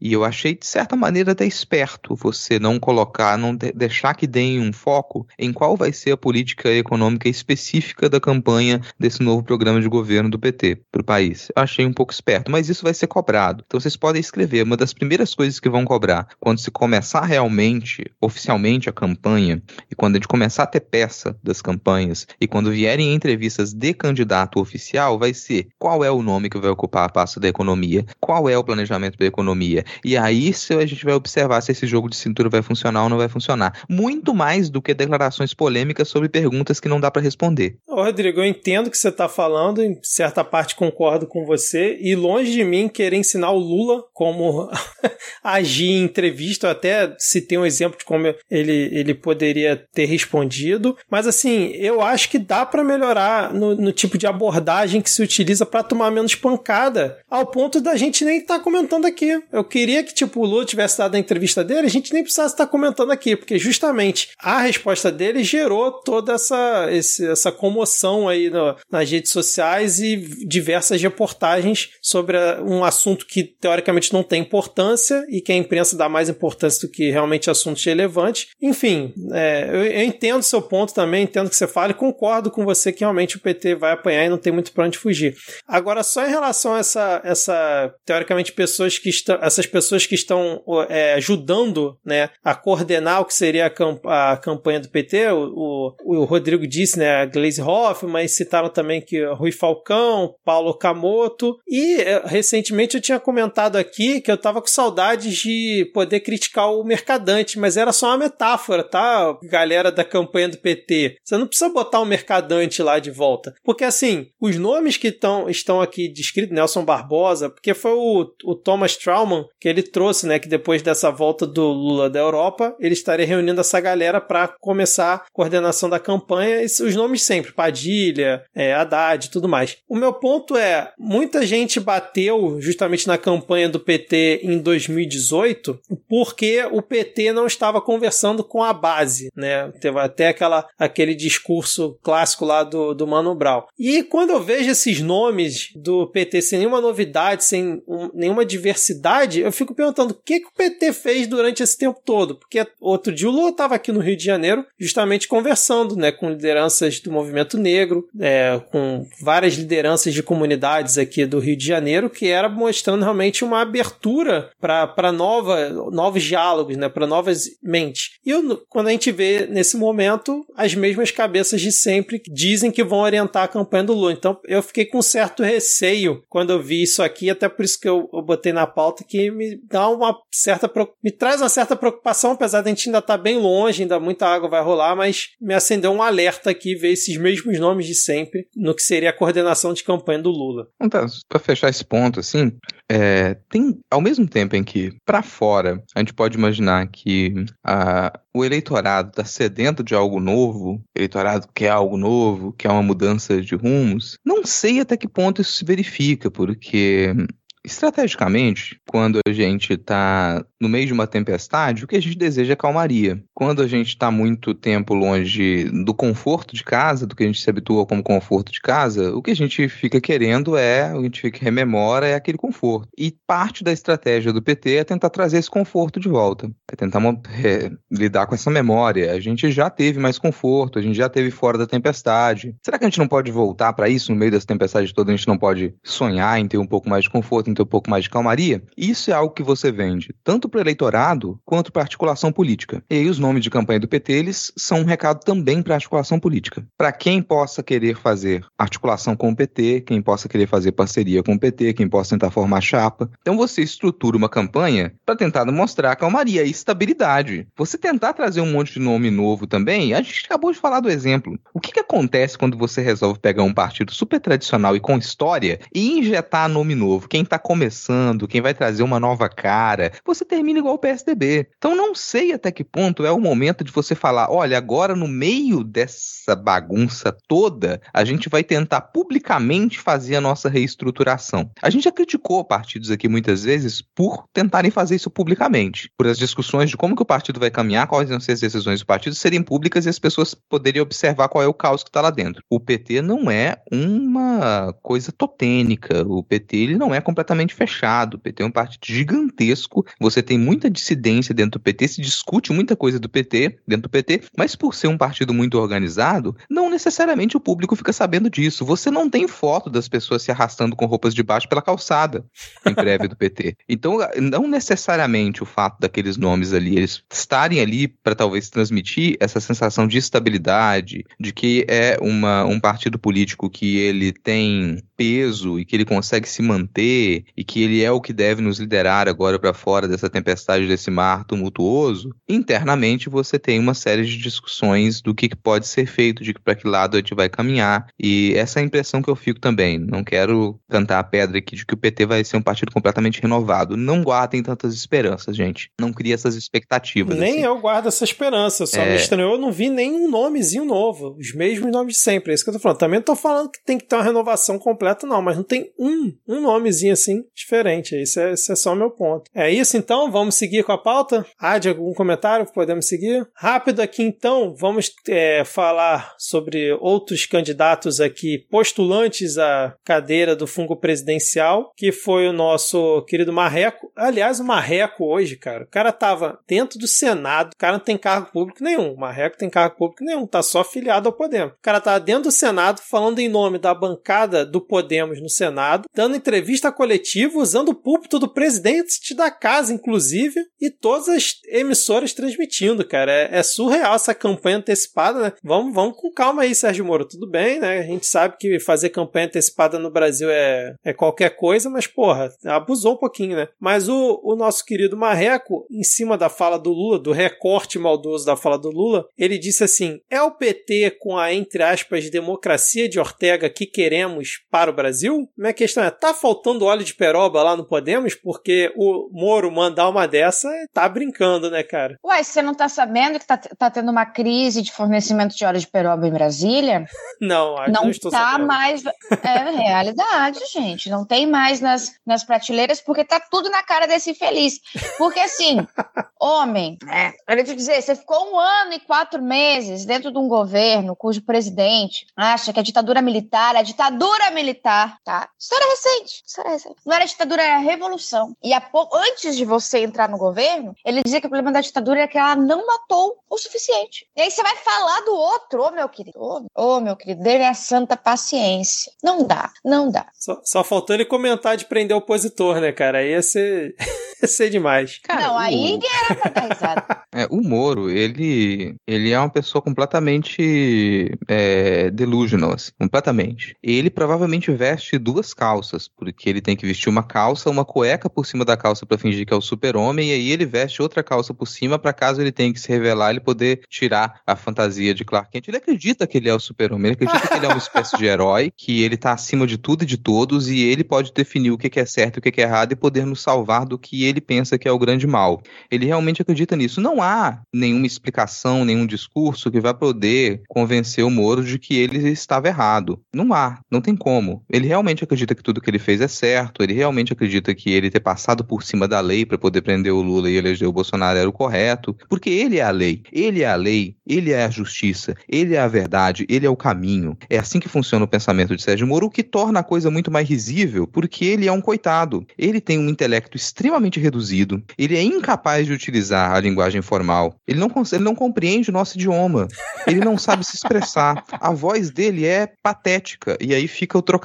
E eu achei, de certa maneira, até esperto você não colocar, não de deixar que deem um foco em qual vai ser a política econômica específica da campanha desse novo programa de governo do PT para o país. Eu achei um pouco esperto, mas isso vai ser cobrado. Então vocês podem escrever. Uma das primeiras coisas que vão cobrar quando se começar realmente, oficialmente, a campanha, e quando a gente começar a ter peça das campanhas, e quando vierem entrevistas de candidato oficial, vai ser qual é o nome que vai ocupar a pasta da economia, qual é o planejamento da economia e aí a gente vai observar se esse jogo de cintura vai funcionar ou não vai funcionar. Muito mais do que declarações polêmicas sobre perguntas que não dá para responder. Ô, Rodrigo, eu entendo o que você está falando, em certa parte concordo com você, e longe de mim querer ensinar o Lula como *laughs* agir em entrevista, eu até citei um exemplo de como ele, ele poderia ter respondido, mas assim, eu acho que dá para melhorar no, no, tipo de abordagem que se utiliza para tomar menos pancada, ao ponto da gente nem estar tá comentando aqui. Eu queria que, tipo, o Lula tivesse dado a entrevista dele, a gente nem precisasse estar comentando aqui, porque justamente a resposta dele gerou toda essa, esse, essa comoção aí no, nas redes sociais e diversas reportagens sobre um assunto que teoricamente não tem importância e que a imprensa dá mais importância do que realmente assuntos relevantes. Enfim, é, eu, eu entendo seu ponto também, entendo que você fala e concordo com você que realmente o PT vai apanhar e não tem muito para onde fugir. Agora, só em relação a essa, essa teoricamente, pessoas que estão, essas pessoas que estão é, ajudando né, a coordenar o que seria a, camp a campanha do PT. O, o, o, Rodrigo disse, né, a Glaze Hoffman, citaram também que Rui Falcão, Paulo Camoto. E é, recentemente eu tinha comentado aqui que eu estava com saudades de poder criticar o Mercadante, mas era só uma metáfora, tá, galera da campanha do PT? Você não precisa botar o Mercadante lá de volta. Porque assim, os nomes que tão, estão aqui descritos, Nelson Barbosa, porque foi o, o Thomas Trauman que ele trouxe, né, que depois dessa volta do Lula da Europa, ele estaria reunindo essa galera para começar a coordenação da campanha, e os nomes sempre, Padilha, é, Haddad e tudo mais. O meu ponto é, muita gente bateu justamente na campanha do PT em 2018 porque o PT não estava conversando com a base, né? Teve até aquela, aquele discurso clássico lá do, do Mano Brown. E quando eu vejo esses nomes do PT sem nenhuma novidade, sem um, nenhuma diversidade, eu fico perguntando o que, que o PT fez durante esse tempo todo. Porque outro dia o Lula estava aqui no Rio de Janeiro justamente conversando né, com lideranças do movimento negro, é, com várias lideranças de comunidades aqui do Rio de Janeiro, que era mostrando realmente uma abertura para novos diálogos, né, para novas mentes. E eu, quando a gente vê nesse momento, as mesmas cabeças de sempre dizem que vão orientar a campanha do Lula. Então eu fiquei com certo receio quando eu vi isso aqui, até por isso que eu, eu botei na pauta que me dá uma certa me traz uma certa preocupação, apesar de a gente ainda estar tá bem longe, ainda muita água vai rolar, mas me acendeu um alerta aqui ver esses mesmos nomes de sempre no que seria a coordenação de campanha do Lula. Então, para fechar esse ponto, assim, é, tem ao mesmo tempo em que para fora a gente pode imaginar que a, o eleitorado está sedento de algo novo, eleitorado quer algo novo, quer uma mudança de rumos. Não sei até que ponto isso se verifica, porque Estrategicamente, quando a gente está no meio de uma tempestade, o que a gente deseja é calmaria. Quando a gente está muito tempo longe do conforto de casa, do que a gente se habitua como conforto de casa, o que a gente fica querendo é, o que a gente fica rememora é aquele conforto. E parte da estratégia do PT é tentar trazer esse conforto de volta, é tentar é, lidar com essa memória. A gente já teve mais conforto, a gente já teve fora da tempestade. Será que a gente não pode voltar para isso no meio dessa tempestade toda? A gente não pode sonhar em ter um pouco mais de conforto? Um pouco mais de calmaria, isso é algo que você vende tanto para o eleitorado quanto para a articulação política. E aí os nomes de campanha do PT, eles são um recado também para a articulação política. Para quem possa querer fazer articulação com o PT, quem possa querer fazer parceria com o PT, quem possa tentar formar chapa. Então você estrutura uma campanha para tentar mostrar calmaria e estabilidade. Você tentar trazer um monte de nome novo também, a gente acabou de falar do exemplo. O que, que acontece quando você resolve pegar um partido super tradicional e com história e injetar nome novo? Quem está começando, quem vai trazer uma nova cara, você termina igual o PSDB. Então não sei até que ponto é o momento de você falar, olha, agora no meio dessa bagunça toda, a gente vai tentar publicamente fazer a nossa reestruturação. A gente já criticou partidos aqui muitas vezes por tentarem fazer isso publicamente, por as discussões de como que o partido vai caminhar, quais vão ser as decisões do partido serem públicas e as pessoas poderem observar qual é o caos que está lá dentro. O PT não é uma coisa totênica, o PT ele não é completamente completamente fechado. O PT é um partido gigantesco. Você tem muita dissidência dentro do PT, se discute muita coisa do PT dentro do PT, mas por ser um partido muito organizado, não necessariamente o público fica sabendo disso. Você não tem foto das pessoas se arrastando com roupas de baixo pela calçada em prévia do PT. *laughs* Então, não necessariamente o fato daqueles nomes ali eles estarem ali para talvez transmitir essa sensação de estabilidade, de que é uma, um partido político que ele tem peso e que ele consegue se manter e que ele é o que deve nos liderar agora para fora dessa tempestade, desse mar tumultuoso, internamente você tem uma série de discussões do que pode ser feito, de para que lado a gente vai caminhar. E essa é a impressão que eu fico também. Não quero cantar a pedra aqui de que o PT vai ser um partido completamente renovado. Não guardem tantas esperanças, gente. Não crie essas expectativas. Nem assim. eu guardo essa esperança. Só é... me estranhou, eu não vi nenhum nomezinho novo. Os mesmos nomes de sempre. É isso que eu tô falando. Também não tô falando que tem que ter uma renovação completa completo, não, mas não tem um, um nomezinho assim diferente. Esse é, esse é só o meu ponto. É isso então, vamos seguir com a pauta? Há de algum comentário? Podemos seguir? Rápido aqui então, vamos é, falar sobre outros candidatos aqui postulantes à cadeira do fungo presidencial, que foi o nosso querido Marreco. Aliás, o Marreco hoje, cara, o cara tava dentro do Senado, o cara não tem cargo público nenhum. O Marreco tem cargo público nenhum, tá só afiliado ao Podemos. O cara tava dentro do Senado falando em nome da bancada do Podemos Podemos no Senado, dando entrevista coletiva usando o púlpito do presidente da casa, inclusive, e todas as emissoras transmitindo, cara. É, é surreal essa campanha antecipada, né? Vamos, vamos com calma aí, Sérgio Moro. Tudo bem, né? A gente sabe que fazer campanha antecipada no Brasil é, é qualquer coisa, mas, porra, abusou um pouquinho, né? Mas o, o nosso querido Marreco, em cima da fala do Lula, do recorte maldoso da fala do Lula, ele disse assim: é o PT com a, entre aspas, democracia de Ortega que queremos para para o Brasil? Minha questão é: tá faltando óleo de peroba lá no Podemos? Porque o Moro mandar uma dessa tá brincando, né, cara? Ué, você não tá sabendo que tá, tá tendo uma crise de fornecimento de óleo de peroba em Brasília? *laughs* não, acho não, não estou tá sabendo. mais. É realidade, *laughs* gente. Não tem mais nas, nas prateleiras porque tá tudo na cara desse infeliz. Porque assim, *laughs* homem, é, eu te dizer, você ficou um ano e quatro meses dentro de um governo cujo presidente acha que a ditadura militar, a ditadura militar militar, tá? História recente, história recente. Não era ditadura, era revolução. E pouco, antes de você entrar no governo, ele dizia que o problema da ditadura é que ela não matou o suficiente. E aí você vai falar do outro, ô oh, meu querido, ô oh, meu querido, dele é a santa paciência. Não dá, não dá. Só, só faltou ele comentar de prender o opositor, né, cara? Aí ia ser. *laughs* ia ser demais. Cara, não, aí o... era pra dar risada. *laughs* É, o Moro, ele, ele é uma pessoa completamente é, delusional, assim, completamente. Ele provavelmente veste duas calças, porque ele tem que vestir uma calça, uma cueca por cima da calça para fingir que é o super-homem, e aí ele veste outra calça por cima para caso ele tenha que se revelar, ele poder tirar a fantasia de Clark Kent. Ele acredita que ele é o super-homem, ele acredita que ele é uma espécie de herói, *laughs* que ele tá acima de tudo e de todos, e ele pode definir o que é certo e o que é errado e poder nos salvar do que ele pensa que é o grande mal. Ele realmente acredita nisso. Não há nenhuma explicação, nenhum discurso que vá poder convencer o Moro de que ele estava errado. Não há, não tem como. Ele realmente acredita que tudo que ele fez é certo, ele realmente acredita que ele ter passado por cima da lei para poder prender o Lula e eleger o Bolsonaro era o correto, porque ele é a lei, ele é a lei, ele é a justiça, ele é a verdade, ele é o caminho. É assim que funciona o pensamento de Sérgio Moro, o que torna a coisa muito mais risível, porque ele é um coitado. Ele tem um intelecto extremamente reduzido, ele é incapaz de utilizar a linguagem formal, ele não, ele não compreende o nosso idioma, ele não sabe se expressar. A voz dele é patética, e aí fica o trocadilho,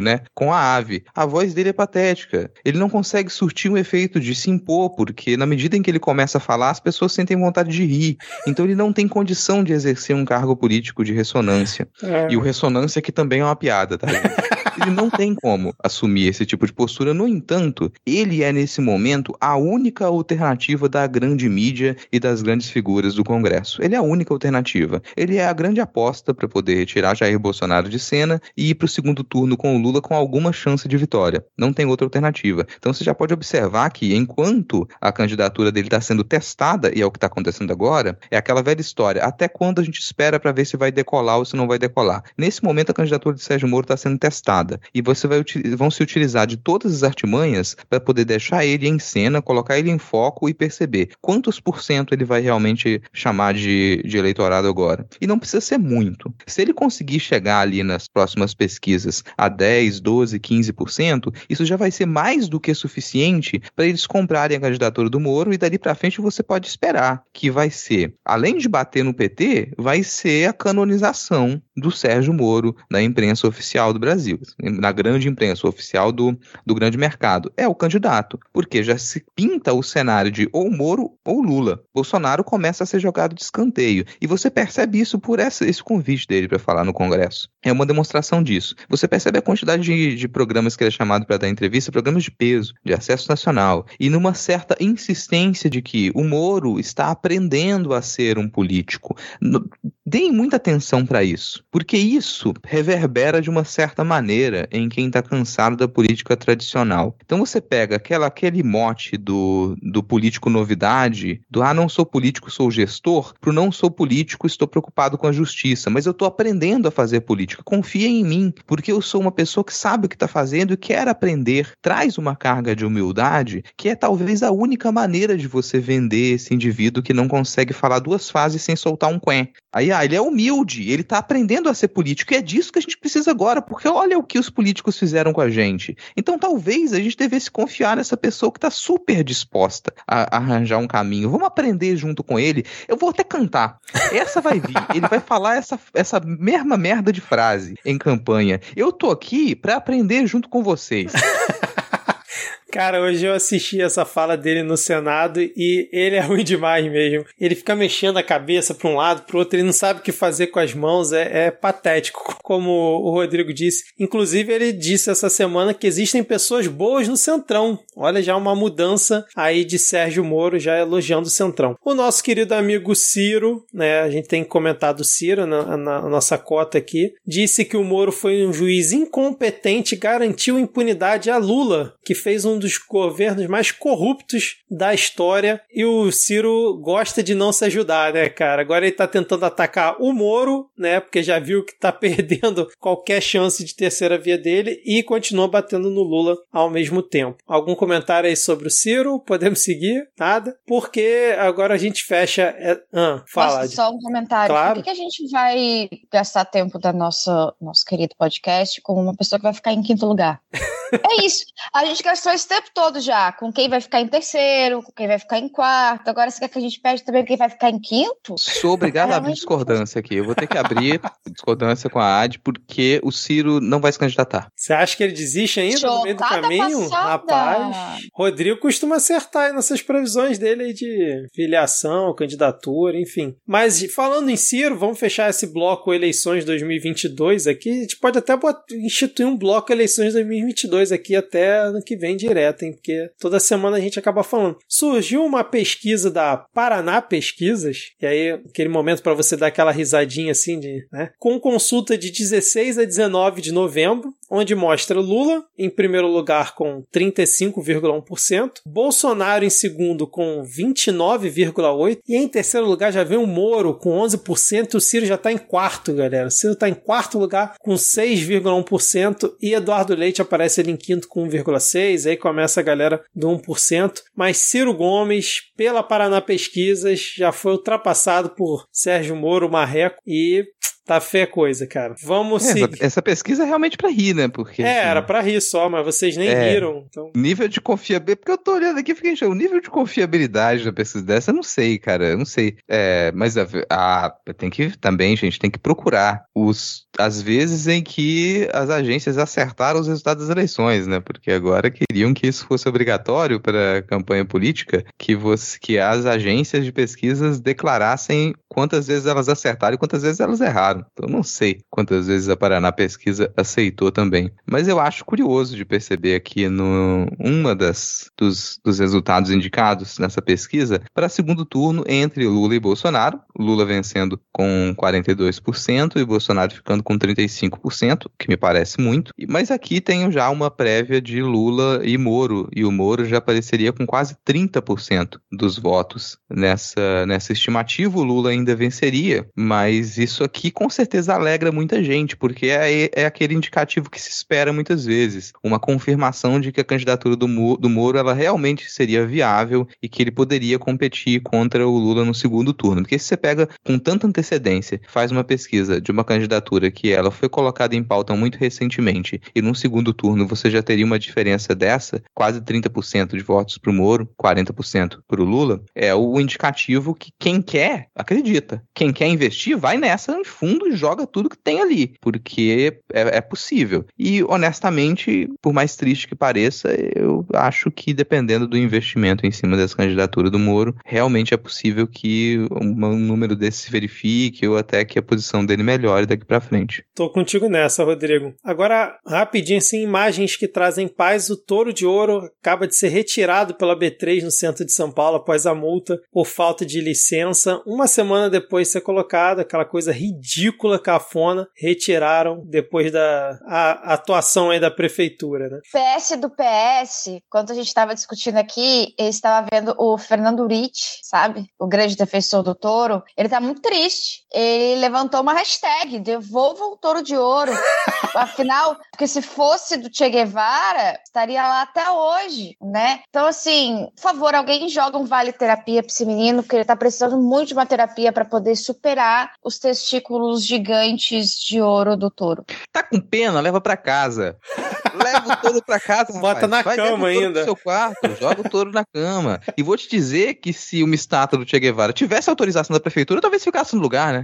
né, com a ave. A voz dele é patética. Ele não consegue surtir um efeito de se impor, porque na medida em que ele começa a falar, as pessoas sentem vontade de rir. Então ele não tem condição de exercer um cargo político de ressonância. É. E o ressonância que também é uma piada, tá? *laughs* ele não tem como assumir esse tipo de postura. No entanto, ele é nesse momento a única alternativa da grande mídia e das grandes figuras do Congresso. Ele é a única alternativa. Ele é a grande aposta para poder retirar Jair Bolsonaro de cena e ir para o segundo turno com o Lula com alguma chance de vitória. Não tem outra alternativa. Então você já pode observar que enquanto a candidatura dele está sendo testada, e é o que está acontecendo agora, é aquela velha história. Até quando a gente espera para ver se vai decolar ou se não vai decolar? Nesse momento, a candidatura de Sérgio Moro está sendo testada. E você vai vão se utilizar de todas as artimanhas para poder deixar ele em cena, colocar ele em foco e perceber quantos por cento ele vai realmente chamar de, de eleitorado agora. E não precisa ser muito. Se ele conseguir chegar ali nas próximas pesquisas a 10, 12, 15%, isso já vai ser mais do que suficiente para eles comprarem a candidatura do Moro e dali para frente você pode esperar que vai ser, além de bater no PT, vai ser a canonização do Sérgio Moro na imprensa oficial do Brasil, na grande imprensa oficial do, do grande mercado. É o candidato, porque já se pinta o cenário de ou Moro ou Lula. Bolsonaro começa a ser jogado de escanteio. E você percebe isso por essa, esse convite dele para falar no Congresso. É uma demonstração disso. Você percebe a quantidade de, de programas que ele é chamado para dar entrevista, programas de peso, de acesso nacional, e numa certa insistência de que o Moro está aprendendo a ser um político. Deem muita atenção para isso, porque isso reverbera de uma certa maneira em quem está cansado da política tradicional. Então você pega aquela, aquele mote do, do político novidade, do ah, não sou político, sou gestor, pro não sou político, estou preocupado com a justiça, mas eu estou aprendendo a fazer política. Confia em mim, porque eu sou uma pessoa que sabe o que está fazendo e quer aprender. Traz uma carga de humildade que é talvez a única maneira de você vender esse indivíduo que não consegue falar duas fases sem soltar um quen. Aí, ah, ele é humilde, ele está aprendendo a ser político, e é disso que a gente precisa agora, porque olha o que os políticos fizeram com a gente. Então, talvez a gente devesse confiar nessa pessoa que está super disposta a, a arranjar um caminho. Vamos aprender junto com ele. Eu vou até cantar. Essa vai vir. *laughs* Ele vai falar essa, essa mesma merda de frase em campanha. Eu tô aqui para aprender junto com vocês. Cara, hoje eu assisti essa fala dele no Senado e ele é *laughs* ruim demais mesmo. Ele fica mexendo a cabeça para um lado, para outro, ele não sabe o que fazer com as mãos, é, é, patético, *laughs* como o Rodrigo disse. Inclusive, ele disse essa semana que existem pessoas boas no Centrão. Olha, já uma mudança aí de Sérgio Moro, já elogiando o Centrão. O nosso querido amigo Ciro, né, a gente tem comentado o Ciro na, na nossa cota aqui, disse que o Moro foi um juiz incompetente garantiu impunidade a Lula, que fez um dos governos mais corruptos da história e o Ciro gosta de não se ajudar, né, cara? Agora ele tá tentando atacar o Moro, né, porque já viu que tá *laughs* perdendo qualquer chance de terceira via dele e continua batendo no Lula ao mesmo tempo. Algum comentário aí sobre o Ciro? Podemos seguir? Nada? Porque agora a gente fecha. Ah, fala. Posso só um comentário. Claro. Por que, que a gente vai gastar tempo da nossa nosso querido podcast com uma pessoa que vai ficar em quinto lugar? *laughs* É isso. A gente gastou esse tempo todo já com quem vai ficar em terceiro, com quem vai ficar em quarto. Agora você quer que a gente pede também quem vai ficar em quinto? Sou obrigado a abrir discordância aqui. Eu vou ter que abrir discordância com a AD porque o Ciro não vai se candidatar. Você acha que ele desiste ainda no meio do caminho? passada. Rapaz, Rodrigo costuma acertar aí nessas previsões dele aí de filiação, candidatura, enfim. Mas falando em Ciro, vamos fechar esse bloco eleições 2022 aqui. A gente pode até instituir um bloco eleições 2022 aqui até ano que vem direto, hein? Porque toda semana a gente acaba falando. Surgiu uma pesquisa da Paraná Pesquisas, e aí aquele momento para você dar aquela risadinha assim de, né? Com consulta de 16 a 19 de novembro, onde mostra Lula em primeiro lugar com 35,1%, Bolsonaro em segundo com 29,8% e em terceiro lugar já vem o Moro com 11% e o Ciro já está em quarto, galera. O Ciro está em quarto lugar com 6,1% e Eduardo Leite aparece ali em quinto com 1,6%, aí começa a galera do 1%, mas Ciro Gomes, pela Paraná Pesquisas, já foi ultrapassado por Sérgio Moro, Marreco e tá feia coisa, cara. Vamos seguir. essa pesquisa é realmente pra rir, né? Porque. É, assim, era pra rir só, mas vocês nem É. riram. Então... Nível de confiabilidade. Porque eu tô olhando aqui e fiquei. O nível de confiabilidade da pesquisa dessa, eu não sei, cara. Eu não sei. É, mas a, a- tem que também, gente, tem que procurar os, as vezes em que as agências acertaram os resultados das eleições, né? Porque agora queriam que isso fosse obrigatório para a campanha política, que, você, que as agências de pesquisas declarassem quantas vezes elas acertaram e quantas vezes elas erraram. Então, eu não sei quantas vezes a Paraná Pesquisa aceitou também. Mas eu acho curioso de perceber aqui no uma das dos, dos resultados indicados nessa pesquisa para segundo turno entre Lula e Bolsonaro, Lula vencendo com 42% e Bolsonaro ficando com 35%, que me parece muito. Mas aqui tenho já uma prévia de Lula e Moro, e o Moro já apareceria com quase 30% dos votos nessa nessa estimativa. O Lula ainda venceria, mas isso aqui com certeza alegra muita gente, porque é, é aquele indicativo que se espera muitas vezes, uma confirmação de que a candidatura do, Mo- do Moro ela realmente seria viável e que ele poderia competir contra o Lula no segundo turno. Porque se você pega com tanta antecedência, faz uma pesquisa de uma candidatura que ela foi colocada em pauta muito recentemente e num segundo turno você já teria uma diferença dessa, quase 30% de votos para o Moro, 40% para o Lula, é o indicativo que quem quer acredita. Quem quer investir vai nessa em fundo e joga tudo que tem ali, porque é, é possível. E honestamente, por mais triste que pareça, eu acho que dependendo do investimento em cima dessa candidatura do Moro, realmente é possível que um, um número desse se verifique ou até que a posição dele melhore daqui para frente. Tô contigo nessa, Rodrigo. Agora, rapidinho, assim, imagens que trazem paz. O Touro de Ouro acaba de ser retirado pela B3 no centro de São Paulo após a multa por falta de licença. Uma semana depois de ser colocado, aquela coisa ridícula, cafona, retiraram depois da a- atuação aí da prefeitura, né? PS do PS, quando a gente estava discutindo aqui, eu estava vendo o Fernando Rich, sabe? O grande defensor do touro. Ele tá muito triste. Ele levantou uma hashtag, devolva o touro de ouro. *laughs* Afinal, porque se fosse do Che Guevara, estaria lá até hoje, né? Então, assim, por favor, alguém joga um vale terapia pra esse menino, porque ele tá precisando muito de uma terapia para poder superar os testículos gigantes de ouro do touro. Tá com pena? Leva para casa. Leva o touro pra casa, *laughs* Bota rapaz. na Vai, leva cama o touro ainda. Pro seu quarto, joga o touro na cama. E vou te dizer que se uma estátua do Che Guevara tivesse autorização da prefeitura, talvez ficasse no lugar, né?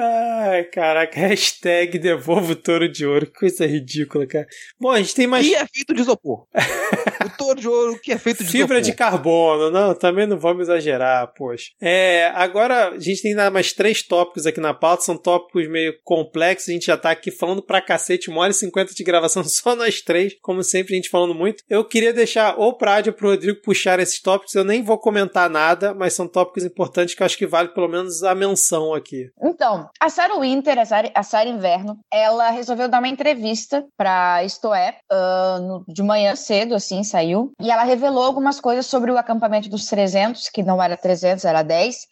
Ai, caraca, *laughs* hashtag devolva o touro de ouro. Que coisa ridícula, cara. Bom, a gente tem mais E é feito de isopor. *laughs* o touro de ouro que é feito de fibra de isopor. carbono. Não, também não vamos exagerar, poxa. É, agora a gente tem mais três tópicos aqui na pauta. São tópicos meio complexos. A gente já tá aqui falando pra cacete. Uma hora e cinquenta de gravação *laughs* só nós três. Como sempre, a gente falando muito. Eu queria deixar ou pra Ádia ou pro Rodrigo puxar esses tópicos. Eu nem vou comentar nada, mas são tópicos importantes que eu acho que vale pelo menos a menção aqui. Então, a Sarah Winter, a série, a série Inverno, ela resolveu dar uma entrevista pra Isto É, ah, no- de manhã cedo, assim, saiu e ela revelou algumas coisas sobre o acampamento dos 300, que não era 300, era 10,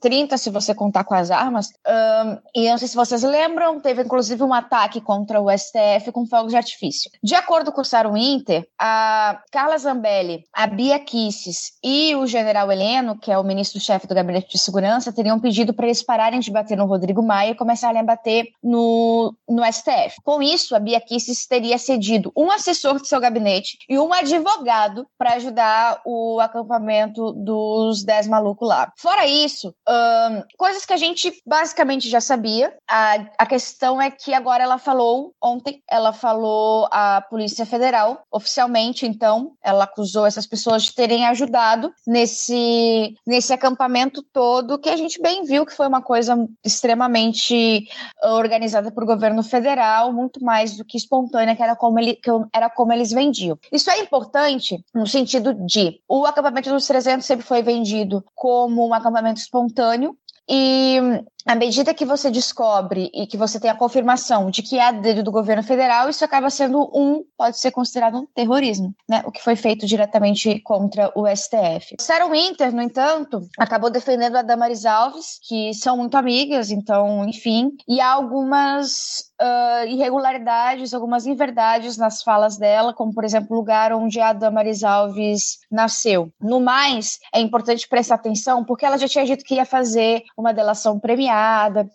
30 se você contar com as armas. Um, e não sei se vocês lembram, teve inclusive um ataque contra o STF com fogos de artifício. De acordo com o Saro Inter, a Carla Zambelli, a Bia Kisses e o general Heleno, que é o ministro-chefe do Gabinete de Segurança, teriam pedido para eles pararem de bater no Rodrigo Maia e começarem a bater no, no STF. Com isso, a Bia Kisses teria cedido um assessor de seu gabinete e um advogado para ajudar o acampamento dos 10 malucos lá. Fora isso, um, coisas que a gente basicamente já sabia. A, a questão é que agora ela falou, ontem, ela falou à Polícia Federal, oficialmente, então, ela acusou essas pessoas de terem ajudado nesse, nesse acampamento todo, que a gente bem viu que foi uma coisa extremamente organizada por governo federal, muito mais do que espontânea, que era como, ele, que era como eles vendiam. Isso é importante no sentido de o acampamento dos 300 sempre foi vendido como um acampamento espontâneo, e à medida que você descobre e que você tem a confirmação de que é dedo do governo federal, isso acaba sendo um, pode ser considerado um terrorismo, né? O que foi feito diretamente contra o STF. Sarah Winter, no entanto, acabou defendendo a Damaris Alves, que são muito amigas, então, enfim, e há algumas uh, irregularidades, algumas inverdades nas falas dela, como, por exemplo, o lugar onde a Damaris Alves nasceu. No mais, é importante prestar atenção, porque ela já tinha dito que ia fazer uma delação premiada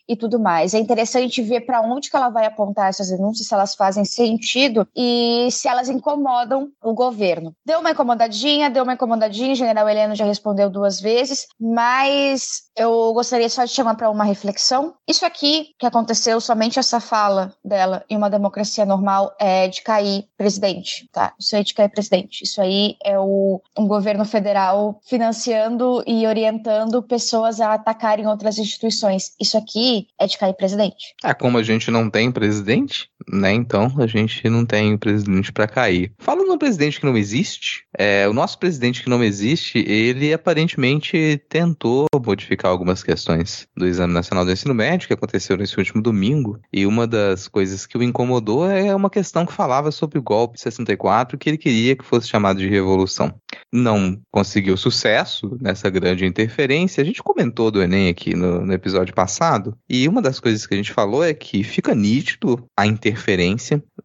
e tudo mais. É interessante ver para onde que ela vai apontar essas denúncias, se elas fazem sentido e se elas incomodam o governo. Deu uma incomodadinha, deu uma incomodadinha, o general Heleno já respondeu duas vezes, mas eu gostaria só de chamar para uma reflexão. Isso aqui que aconteceu, somente essa fala dela em uma democracia normal é de cair presidente, tá? Isso aí é de cair presidente. Isso aí é o um governo federal financiando e orientando pessoas a atacarem outras instituições isso aqui é de cair presidente. É, como a gente não tem presidente, né? Então a gente não tem presidente para cair. Falando no presidente que não existe, é, o nosso presidente que não existe, ele aparentemente tentou modificar algumas questões do Exame Nacional do Ensino Médio que aconteceu nesse último domingo. E uma das coisas que o incomodou é uma questão que falava sobre o golpe de 64 que ele queria que fosse chamado de revolução. Não conseguiu sucesso nessa grande interferência. A gente comentou do Enem aqui no, no episódio passado, e uma das coisas que a gente falou é que fica nítido a interferência,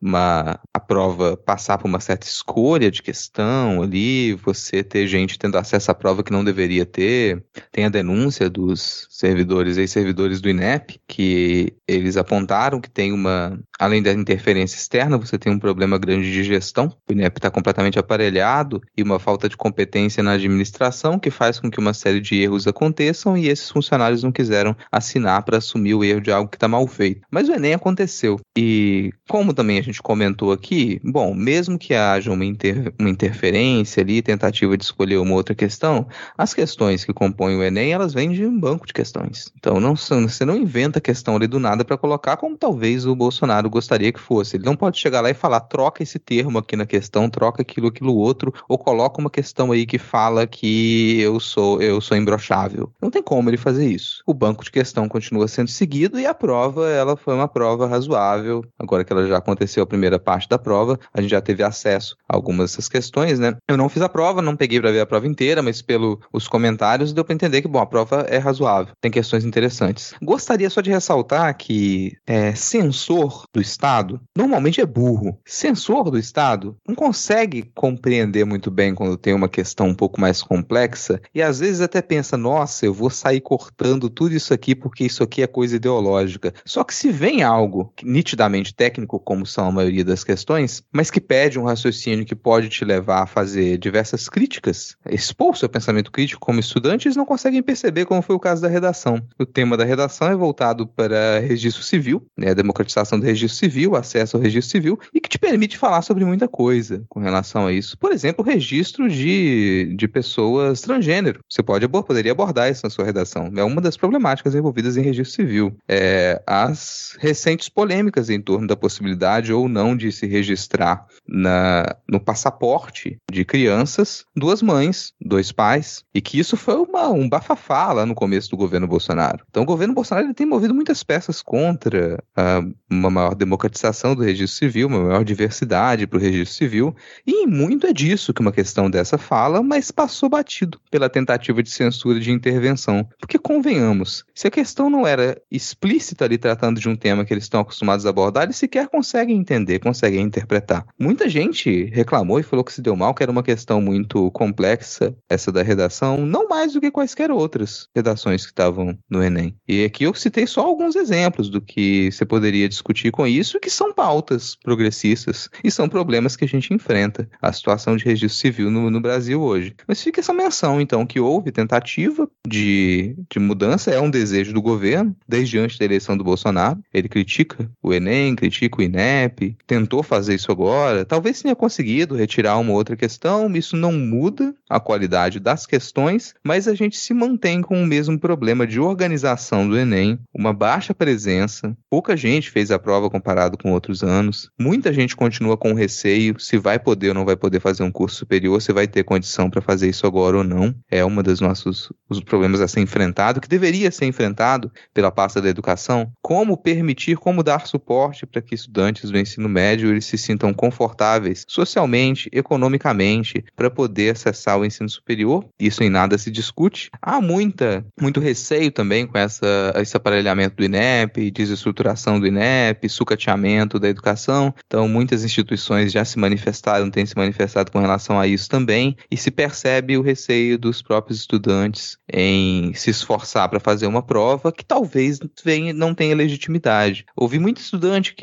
uma, a prova passar por uma certa escolha de questão ali, você ter gente tendo acesso à prova que não deveria ter. Tem a denúncia dos servidores e servidores do INEP, que eles apontaram que tem uma, além da interferência externa, você tem um problema grande de gestão. O INEP está completamente aparelhado e uma falta de competência na administração que faz com que uma série de erros aconteçam e esses funcionários não quiseram assinar para assumir o erro de algo que está mal feito. Mas o Enem aconteceu. E como também a gente comentou aqui, bom, mesmo que haja uma, inter, uma interferência ali, tentativa de escolher uma outra questão, as questões que compõem o Enem, elas vêm de um banco de questões. Então não, você não inventa a questão ali do nada para colocar como talvez o Bolsonaro gostaria que fosse. Ele não pode chegar lá e falar, troca esse termo aqui na questão, troca aquilo, aquilo outro, ou coloca uma questão aí que fala que eu sou eu sou imbrochável. Não tem como ele fazer isso. O banco de questão continua sendo seguido e a prova, ela foi uma prova razoável. Agora que ela já aconteceu a primeira parte da prova, a gente já teve acesso a algumas dessas questões, né? Eu não fiz a prova, não peguei para ver a prova inteira, mas pelos comentários deu para entender que, bom, a prova é razoável, tem questões interessantes. Gostaria só de ressaltar que é, censor do Estado normalmente é burro. Censor do Estado não consegue compreender muito bem quando tem uma questão um pouco mais complexa e às vezes até pensa, nossa, eu vou sair cortando tudo isso aqui porque isso aqui é coisa ideológica. Só que se vem algo nitidamente técnico, como são a maioria das questões, mas que pede um raciocínio que pode te levar a fazer diversas críticas, expor seu pensamento crítico como estudante, eles não conseguem perceber como foi o caso da redação. O tema da redação é voltado para registro civil, né, a democratização do registro civil, acesso ao registro civil, e que te permite falar sobre muita coisa com relação a isso. Por exemplo, registro de, de pessoas transgênero. Você pode, poderia abordar isso na sua redação. É uma das problemáticas envolvidas em registro civil. É, as recentes polêmicas em torno da possibilidade ou não de se registrar na, no passaporte de crianças duas mães, dois pais, e que isso foi uma, um bafafá lá no começo do governo Bolsonaro. Então o governo Bolsonaro ele tem movido muitas peças contra uh, uma maior democratização do registro civil, uma maior diversidade para o registro civil, e muito é disso que uma questão dessa fala, mas passou batido pela tentativa de censura de intervenção. Porque convenhamos, se a questão não era explícita ali tratando de um tema que eles estão acostumados a abordar, eles sequer conseguem entender, conseguem interpretar. Muita gente reclamou e falou que se deu mal, que era uma questão muito complexa, essa da redação, não mais do que quaisquer outras redações que estavam no Enem. E aqui eu citei só alguns exemplos do que você poderia discutir com isso, que são pautas progressistas e são problemas que a gente enfrenta. A situação de registro civil no, no Brasil hoje. Mas fica essa menção, então, que houve tentativa de, de mudança, é um desejo do governo, desde antes da eleição do Bolsonaro. Ele critica o Enem, critica o INEP, tentou fazer isso agora. Talvez tenha conseguido retirar uma outra questão, isso não muda a qualidade das questões, mas a gente se mantém com o mesmo problema de organização do Enem, uma baixa presença, pouca gente fez a prova comparado com outros anos, muita gente continua com receio se vai poder ou não vai poder fazer um curso superior, se vai ter condição para fazer isso agora ou não. É um dos nossos os problemas a ser enfrentado, que deveria ser enfrentado pela pasta da educação. Como permitir, como dar suporte para que estudantes do ensino médio eles se sintam confortáveis socialmente, economicamente, para poder acessar o ensino superior. Isso em nada se discute. Há muita, muito receio também com essa, esse aparelhamento do INEP, desestruturação do INEP, sucateamento da educação. Então, muitas instituições já se manifestaram, têm se manifestado com relação a isso também, e se percebe o receio dos próprios estudantes em se esforçar para fazer uma prova que talvez não tenha legitimidade. Ouvi muito estudante que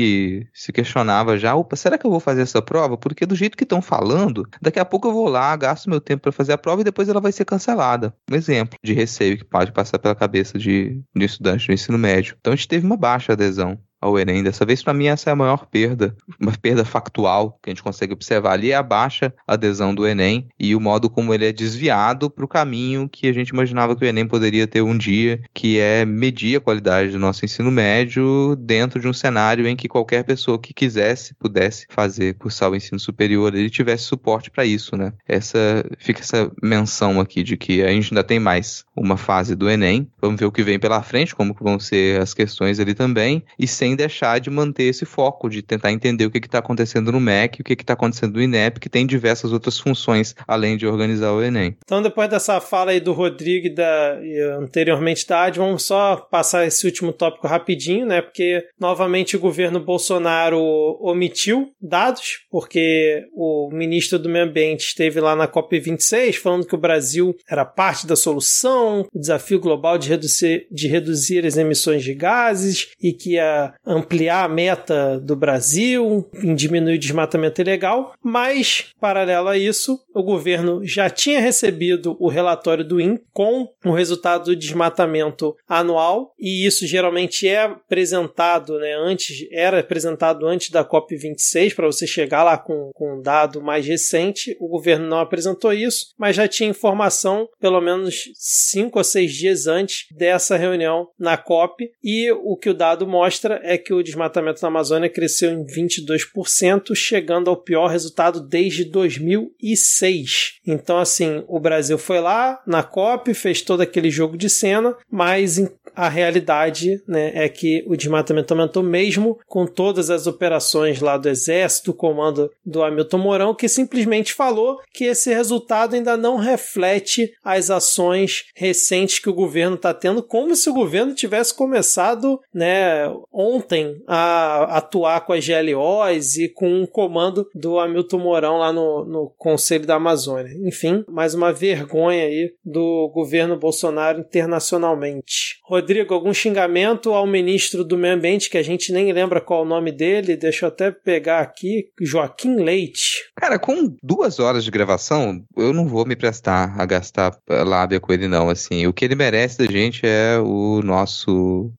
se questionava já, opa, será que eu vou fazer essa prova? Porque do jeito que estão falando, daqui a pouco eu vou lá, gasto meu tempo para fazer a prova e depois ela vai ser cancelada. Um exemplo de receio que pode passar pela cabeça de, de estudante do ensino médio. Então a gente teve uma baixa adesão ao Enem. Dessa vez, para mim, essa é a maior perda, uma perda factual que a gente consegue observar ali é a baixa adesão do Enem e o modo como ele é desviado para o caminho que a gente imaginava que o Enem poderia ter um dia, que é medir a qualidade do nosso ensino médio dentro de um cenário em que qualquer pessoa que quisesse, pudesse fazer, cursar o ensino superior, ele tivesse suporte para isso, né? Essa fica essa menção aqui de que a gente ainda tem mais uma fase do Enem. Vamos ver o que vem pela frente, como vão ser as questões ali também, e sem sem deixar de manter esse foco, de tentar entender o que está acontecendo no MEC, o que está acontecendo no INEP, que tem diversas outras funções além de organizar o Enem. Então, depois dessa fala aí do Rodrigo e, da, e anteriormente da Ad, vamos só passar esse último tópico rapidinho, né? Porque novamente o governo Bolsonaro omitiu dados, porque o ministro do Meio Ambiente esteve lá na COP26 falando que o Brasil era parte da solução, o desafio global de reduzir, de reduzir as emissões de gases e que ia ampliar a meta do Brasil em diminuir o desmatamento ilegal, mas, paralelo a isso, o governo já tinha recebido o relatório do IN com o resultado do desmatamento anual, e isso geralmente é apresentado, né, antes, era apresentado antes da COP26, para você chegar lá com, com um dado mais recente. O governo não apresentou isso, mas já tinha informação pelo menos cinco ou seis dias antes dessa reunião na COP, e o que o dado mostra é que o desmatamento na Amazônia cresceu em 22%, chegando ao pior resultado desde 2006. Então, assim, o Brasil foi lá na COP, fez todo aquele jogo de cena, mas a realidade né, é que o desmatamento aumentou mesmo com todas as operações lá do Exército, do comando do Hamilton Mourão, que simplesmente falou que esse resultado ainda não reflete as ações recentes que o governo está tendo, como se o governo tivesse começado né, ontem a atuar com as GLOs e com o comando do Hamilton Mourão lá no, no Conselho da Amazônia. Enfim, mais uma vergonha aí do governo Bolsonaro internacionalmente. Rodrigo, algum xingamento ao ministro do Meio Ambiente que a gente nem lembra qual o nome dele? Deixa eu até pegar aqui. Joaquim Leite. Cara, com duas horas de gravação, eu não vou me prestar a gastar lábia com ele, não. Assim, o que ele merece da gente é o nosso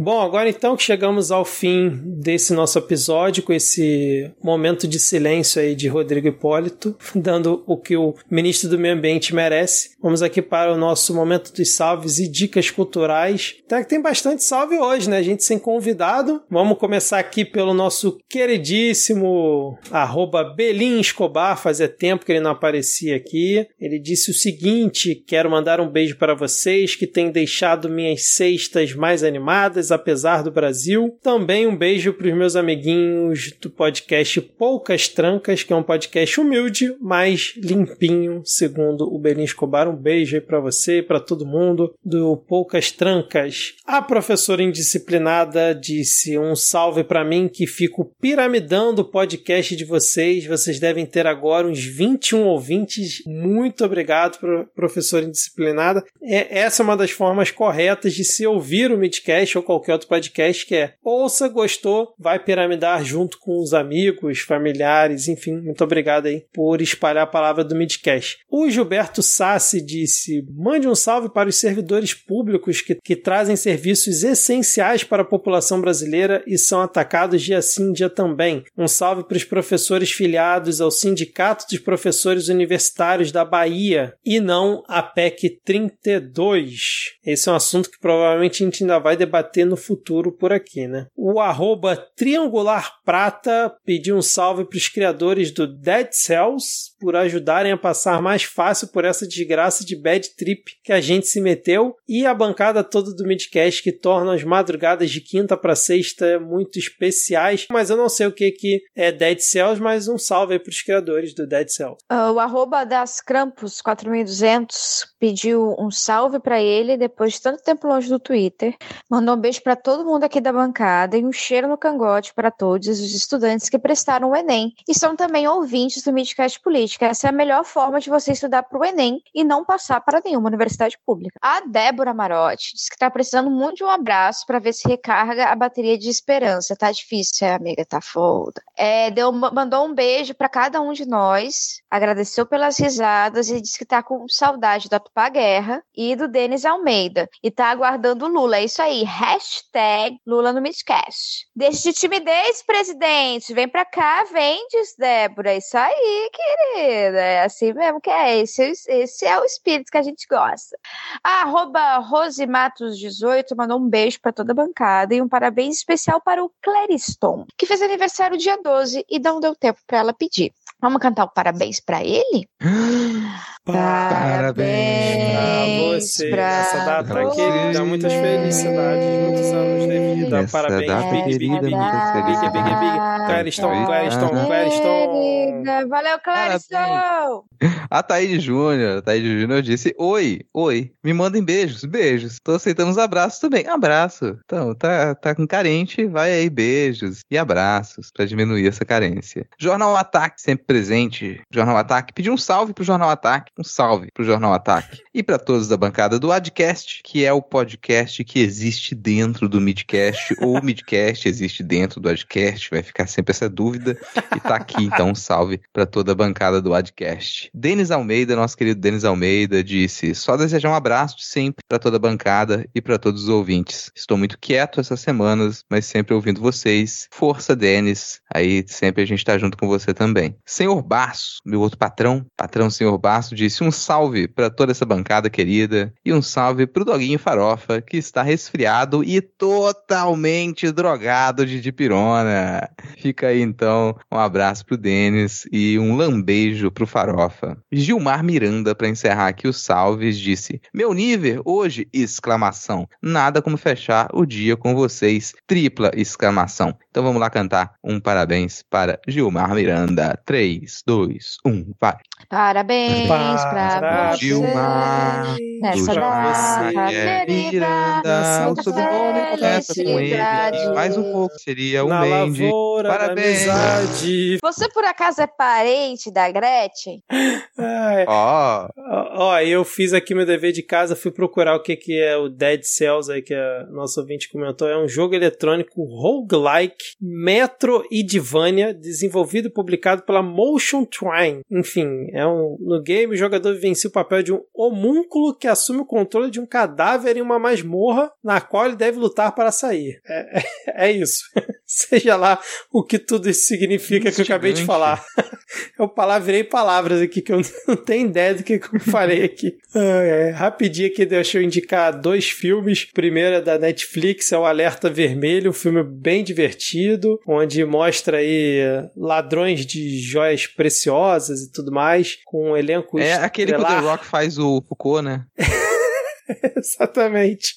Bom, agora então que chegamos ao fim desse nosso episódio, com esse momento de silêncio aí de Rodrigo Hipólito, dando o que o ministro do Meio Ambiente merece, vamos aqui para o nosso momento dos salves e dicas culturais. Até que tem bastante salve hoje, né? A gente sem convidado. Vamos começar aqui pelo nosso queridíssimo arroba Belin Escobar, fazia tempo que ele não aparecia aqui. Ele disse o seguinte: quero mandar um beijo para vocês que têm deixado minhas sextas mais animadas Apesar do Brasil. Também um beijo para os meus amiguinhos do podcast Poucas Trancas, que é um podcast humilde, mas limpinho, segundo o Belinho Escobar. Um beijo aí para você e para todo mundo do Poucas Trancas. A professora indisciplinada disse um salve para mim que fico piramidando o podcast de vocês. Vocês devem ter agora uns 21 ouvintes. Muito obrigado, professora indisciplinada. É, essa é uma das formas corretas de se ouvir o Midcast ou qualquer outro podcast, que é ouça, gostou, vai piramidar junto com os amigos, familiares, enfim. Muito obrigado aí por espalhar a palavra do Midcast. O Gilberto Sassi disse: mande um salve para os servidores públicos que, que trazem serviços essenciais para a população brasileira e são atacados dia sim, dia também. Um salve para os professores filiados ao Sindicato dos Professores Universitários da Bahia e não a PEC 32. Esse é um assunto que provavelmente a gente ainda vai debater no futuro por aqui, né? O arroba Triangular Prata pediu um salve para os criadores do Dead Cells por ajudarem a passar mais fácil por essa desgraça de bad trip que a gente se meteu e a bancada toda do Midcast que torna as madrugadas de quinta para sexta muito especiais, mas eu não sei o que que é Dead Cells, mas um salve aí para os criadores do Dead Cells. Uh, o arroba das Krampus 4200 pediu um salve para ele depois de tanto tempo longe do Twitter. Mandou um beijo para todo mundo aqui da bancada e um cheiro no cangote para todos os estudantes que prestaram o Enem e são também ouvintes do Midcast Política. Essa é a melhor forma de você estudar para o Enem e não passar para nenhuma universidade pública. A Débora Marotti disse que está precisando muito de um abraço para ver se recarga a bateria de esperança. Tá difícil, amiga, tá foda. É, deu, mandou um beijo para cada um de nós, agradeceu pelas risadas e disse que tá com saudade da Tupá Guerra e do Denis Almeida. E tá aguardando o Lula. É isso aí. Hashtag Lula no Midcast. Deixa de timidez, presidente. Vem pra cá, vem, diz Débora. É isso aí, É assim mesmo que é. Esse, esse é o espírito que a gente gosta. arroba Rosematos18 mandou um beijo para toda a bancada e um parabéns especial para o Clariston, que fez aniversário dia 12 e não deu tempo para ela pedir. Vamos cantar o parabéns para ele? *gasps* Parabéns pra você. Pra Essa data você. aqui dá muitas felicidades, muitos anos de vida. Essa Parabéns, data Big, Big, Big, Big, Big, Big, Big, Big. Clariston, Clariston, Clariston. Valeu, Clariston. A Thaís Júnior, a Thaís Júnior disse, oi, oi, me mandem beijos, beijos. Tô aceitando os abraços também. Abraço. Então, tá, tá com carente, vai aí, beijos e abraços pra diminuir essa carência. Jornal Ataque, sempre presente. Jornal Ataque, pediu um salve pro Jornal Ataque um salve pro Jornal Ataque. *laughs* E para todos da bancada do Adcast, que é o podcast que existe dentro do Midcast, *laughs* ou o Midcast existe dentro do Adcast, vai ficar sempre essa dúvida. E tá aqui, então, um salve para toda a bancada do Adcast. Denis Almeida, nosso querido Denis Almeida, disse: só desejar um abraço de sempre para toda a bancada e para todos os ouvintes. Estou muito quieto essas semanas, mas sempre ouvindo vocês. Força, Denis. Aí sempre a gente tá junto com você também. Senhor Basso, meu outro patrão, patrão Senhor disse disse um salve para toda essa bancada querida e um salve pro Doguinho Farofa, que está resfriado e totalmente drogado de dipirona. Fica aí então um abraço pro Denis e um lambejo pro Farofa. Gilmar Miranda, para encerrar aqui os salves, disse: Meu nível hoje! Exclamação. Nada como fechar o dia com vocês. Tripla exclamação. Então vamos lá cantar um parabéns para Gilmar Miranda. 3, 2, 1, vai. Parabéns pra você. Gilmar, nessa data querida. O sobrenome começa com ele. Mais um pouco seria o Mendes. Parabéns. Você por acaso é parente da Gretchen? Ó. Ó, eu fiz aqui meu dever de casa, fui procurar o que, que é o Dead Cells aí que a nossa ouvinte comentou. É um jogo eletrônico roguelike Metroidvania, desenvolvido e publicado pela Motion Twine. Enfim, é um, no game o jogador vivencia o papel de um homúnculo que assume o controle de um cadáver em uma masmorra na qual ele deve lutar para sair. É, é, *laughs* é isso. *laughs* Seja lá o que tudo isso significa que eu acabei de falar. *laughs* eu palavrei palavras aqui que eu *laughs* não tenho ideia do que eu falei aqui. É, rapidinho aqui, deixa eu indicar dois filmes. O primeiro é da Netflix, é o Alerta Vermelho, um filme bem divertido, onde mostra aí ladrões de joias preciosas e tudo mais, com um elenco É aquele que o The Rock faz o Foucault, né? *laughs* Exatamente.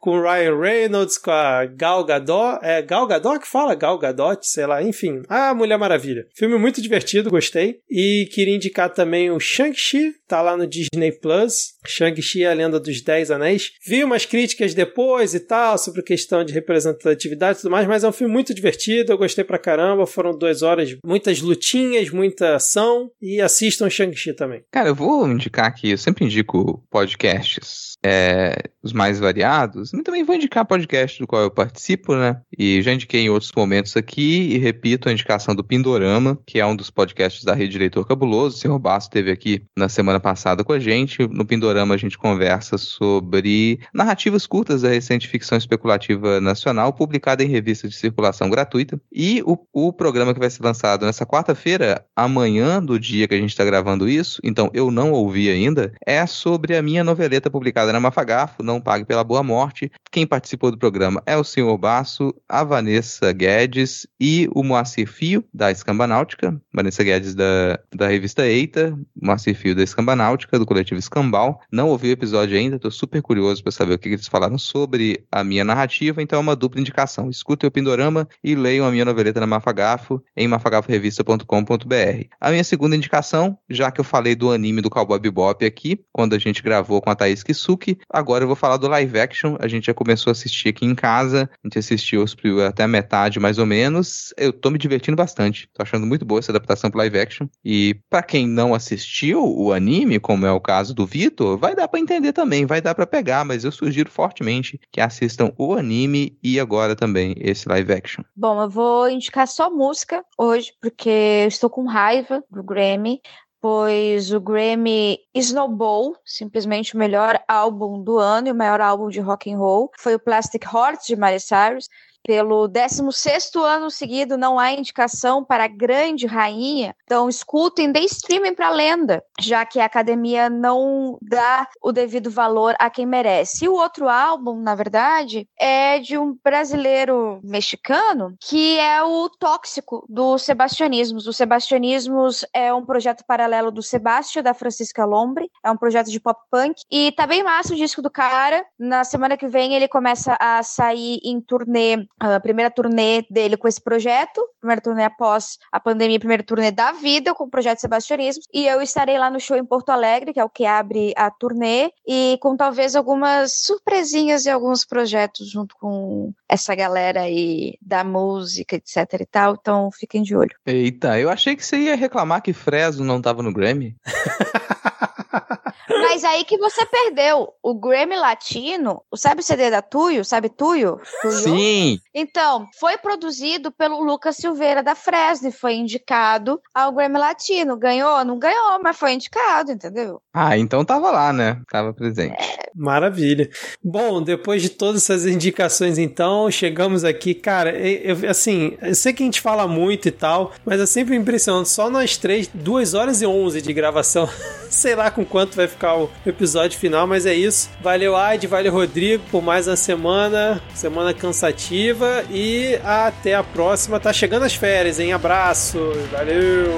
Com o Ryan Reynolds, com a Gal Gadot. É Gal Gadot que fala? Gal Gadot, sei lá. Enfim, a Mulher Maravilha. Filme muito divertido, gostei. E queria indicar também o Shang-Chi, tá lá no Disney Plus. Shang-Chi, a Lenda dos Dez Anéis. Vi umas críticas depois e tal, sobre questão de representatividade e tudo mais, mas é um filme muito divertido, eu gostei pra caramba. Foram duas horas, muitas lutinhas, muita ação. E assistam Shang-Chi também. Cara, eu vou indicar aqui, eu sempre indico podcasts é, os mais variados. E também vou indicar podcast do qual eu participo, né? E já indiquei em outros momentos aqui e repito a indicação do Pindorama, que é um dos podcasts da Rede Leitor Cabuloso. O senhor Basso esteve aqui na semana passada com a gente. No Pindorama a gente conversa sobre narrativas curtas da recente ficção especulativa nacional, publicada em revista de circulação gratuita. E o, o programa que vai ser lançado nessa quarta-feira, amanhã do dia que a gente está gravando isso, então eu não ouvi ainda, é sobre a minha noveleta publicada na Mafagafo, Não Pague pela Boa Morte. Quem participou do programa é o senhor Basso, a Vanessa Guedes e o Moacir Fio, da Escambanáutica. Vanessa Guedes, da, da revista Eita, Moacir Fio, da Escambanáutica, do coletivo Escambal. Não ouvi o episódio ainda, estou super curioso para saber o que, que eles falaram sobre a minha narrativa, então é uma dupla indicação. Escutem o Pindorama e leiam a minha noveleta na Mafagafo, em mafagaforevista.com.br. A minha segunda indicação, já que eu falei do anime do Cowboy Bebop aqui, quando a gente gravou com a Thaís Kisuki, Agora eu vou falar do live action. A gente já começou a assistir aqui em casa. A gente assistiu até a metade, mais ou menos. Eu tô me divertindo bastante. Tô achando muito boa essa adaptação pro live action. E para quem não assistiu o anime, como é o caso do Vitor, vai dar para entender também, vai dar para pegar, mas eu sugiro fortemente que assistam o anime e agora também esse live action. Bom, eu vou indicar só música hoje, porque eu estou com raiva do Grammy pois o Grammy Snowball, simplesmente o melhor álbum do ano e o maior álbum de rock and roll, foi o Plastic Hearts de Miley Cyrus. Pelo 16º ano seguido, não há indicação para a grande rainha. Então, escutem, dê streaming para a lenda, já que a academia não dá o devido valor a quem merece. E o outro álbum, na verdade, é de um brasileiro mexicano, que é o Tóxico, do Sebastianismos. O Sebastianismos é um projeto paralelo do Sebastião, da Francisca Lombre. É um projeto de pop punk. E tá bem massa o disco do cara. Na semana que vem, ele começa a sair em turnê a primeira turnê dele com esse projeto, primeira turnê após a pandemia, primeira turnê da vida com o projeto Sebastianismo, e eu estarei lá no show em Porto Alegre, que é o que abre a turnê, e com talvez algumas surpresinhas e alguns projetos junto com essa galera aí da música, etc e tal, então fiquem de olho. Eita, eu achei que você ia reclamar que Fresno não tava no Grammy. *laughs* Mas aí que você perdeu. O Grammy Latino, sabe o CD da Tuyo? Sabe Tuyo? Tuyo? Sim. Então, foi produzido pelo Lucas Silveira da Fresno e foi indicado ao Grammy Latino. Ganhou? Não ganhou, mas foi indicado, entendeu? Ah, então tava lá, né? Tava presente. É. Maravilha. Bom, depois de todas essas indicações, então, chegamos aqui. Cara, eu, assim, eu sei que a gente fala muito e tal, mas é sempre impressionante. Só nós três, duas horas e onze de gravação. *laughs* sei lá com quanto vai ficar o episódio final, mas é isso. Valeu, Aide, valeu, Rodrigo, por mais uma semana, semana cansativa e até a próxima. Tá chegando as férias, hein? Abraço, valeu!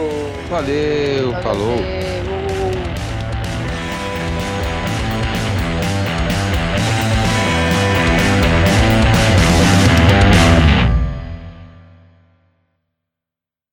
Valeu, valeu. falou!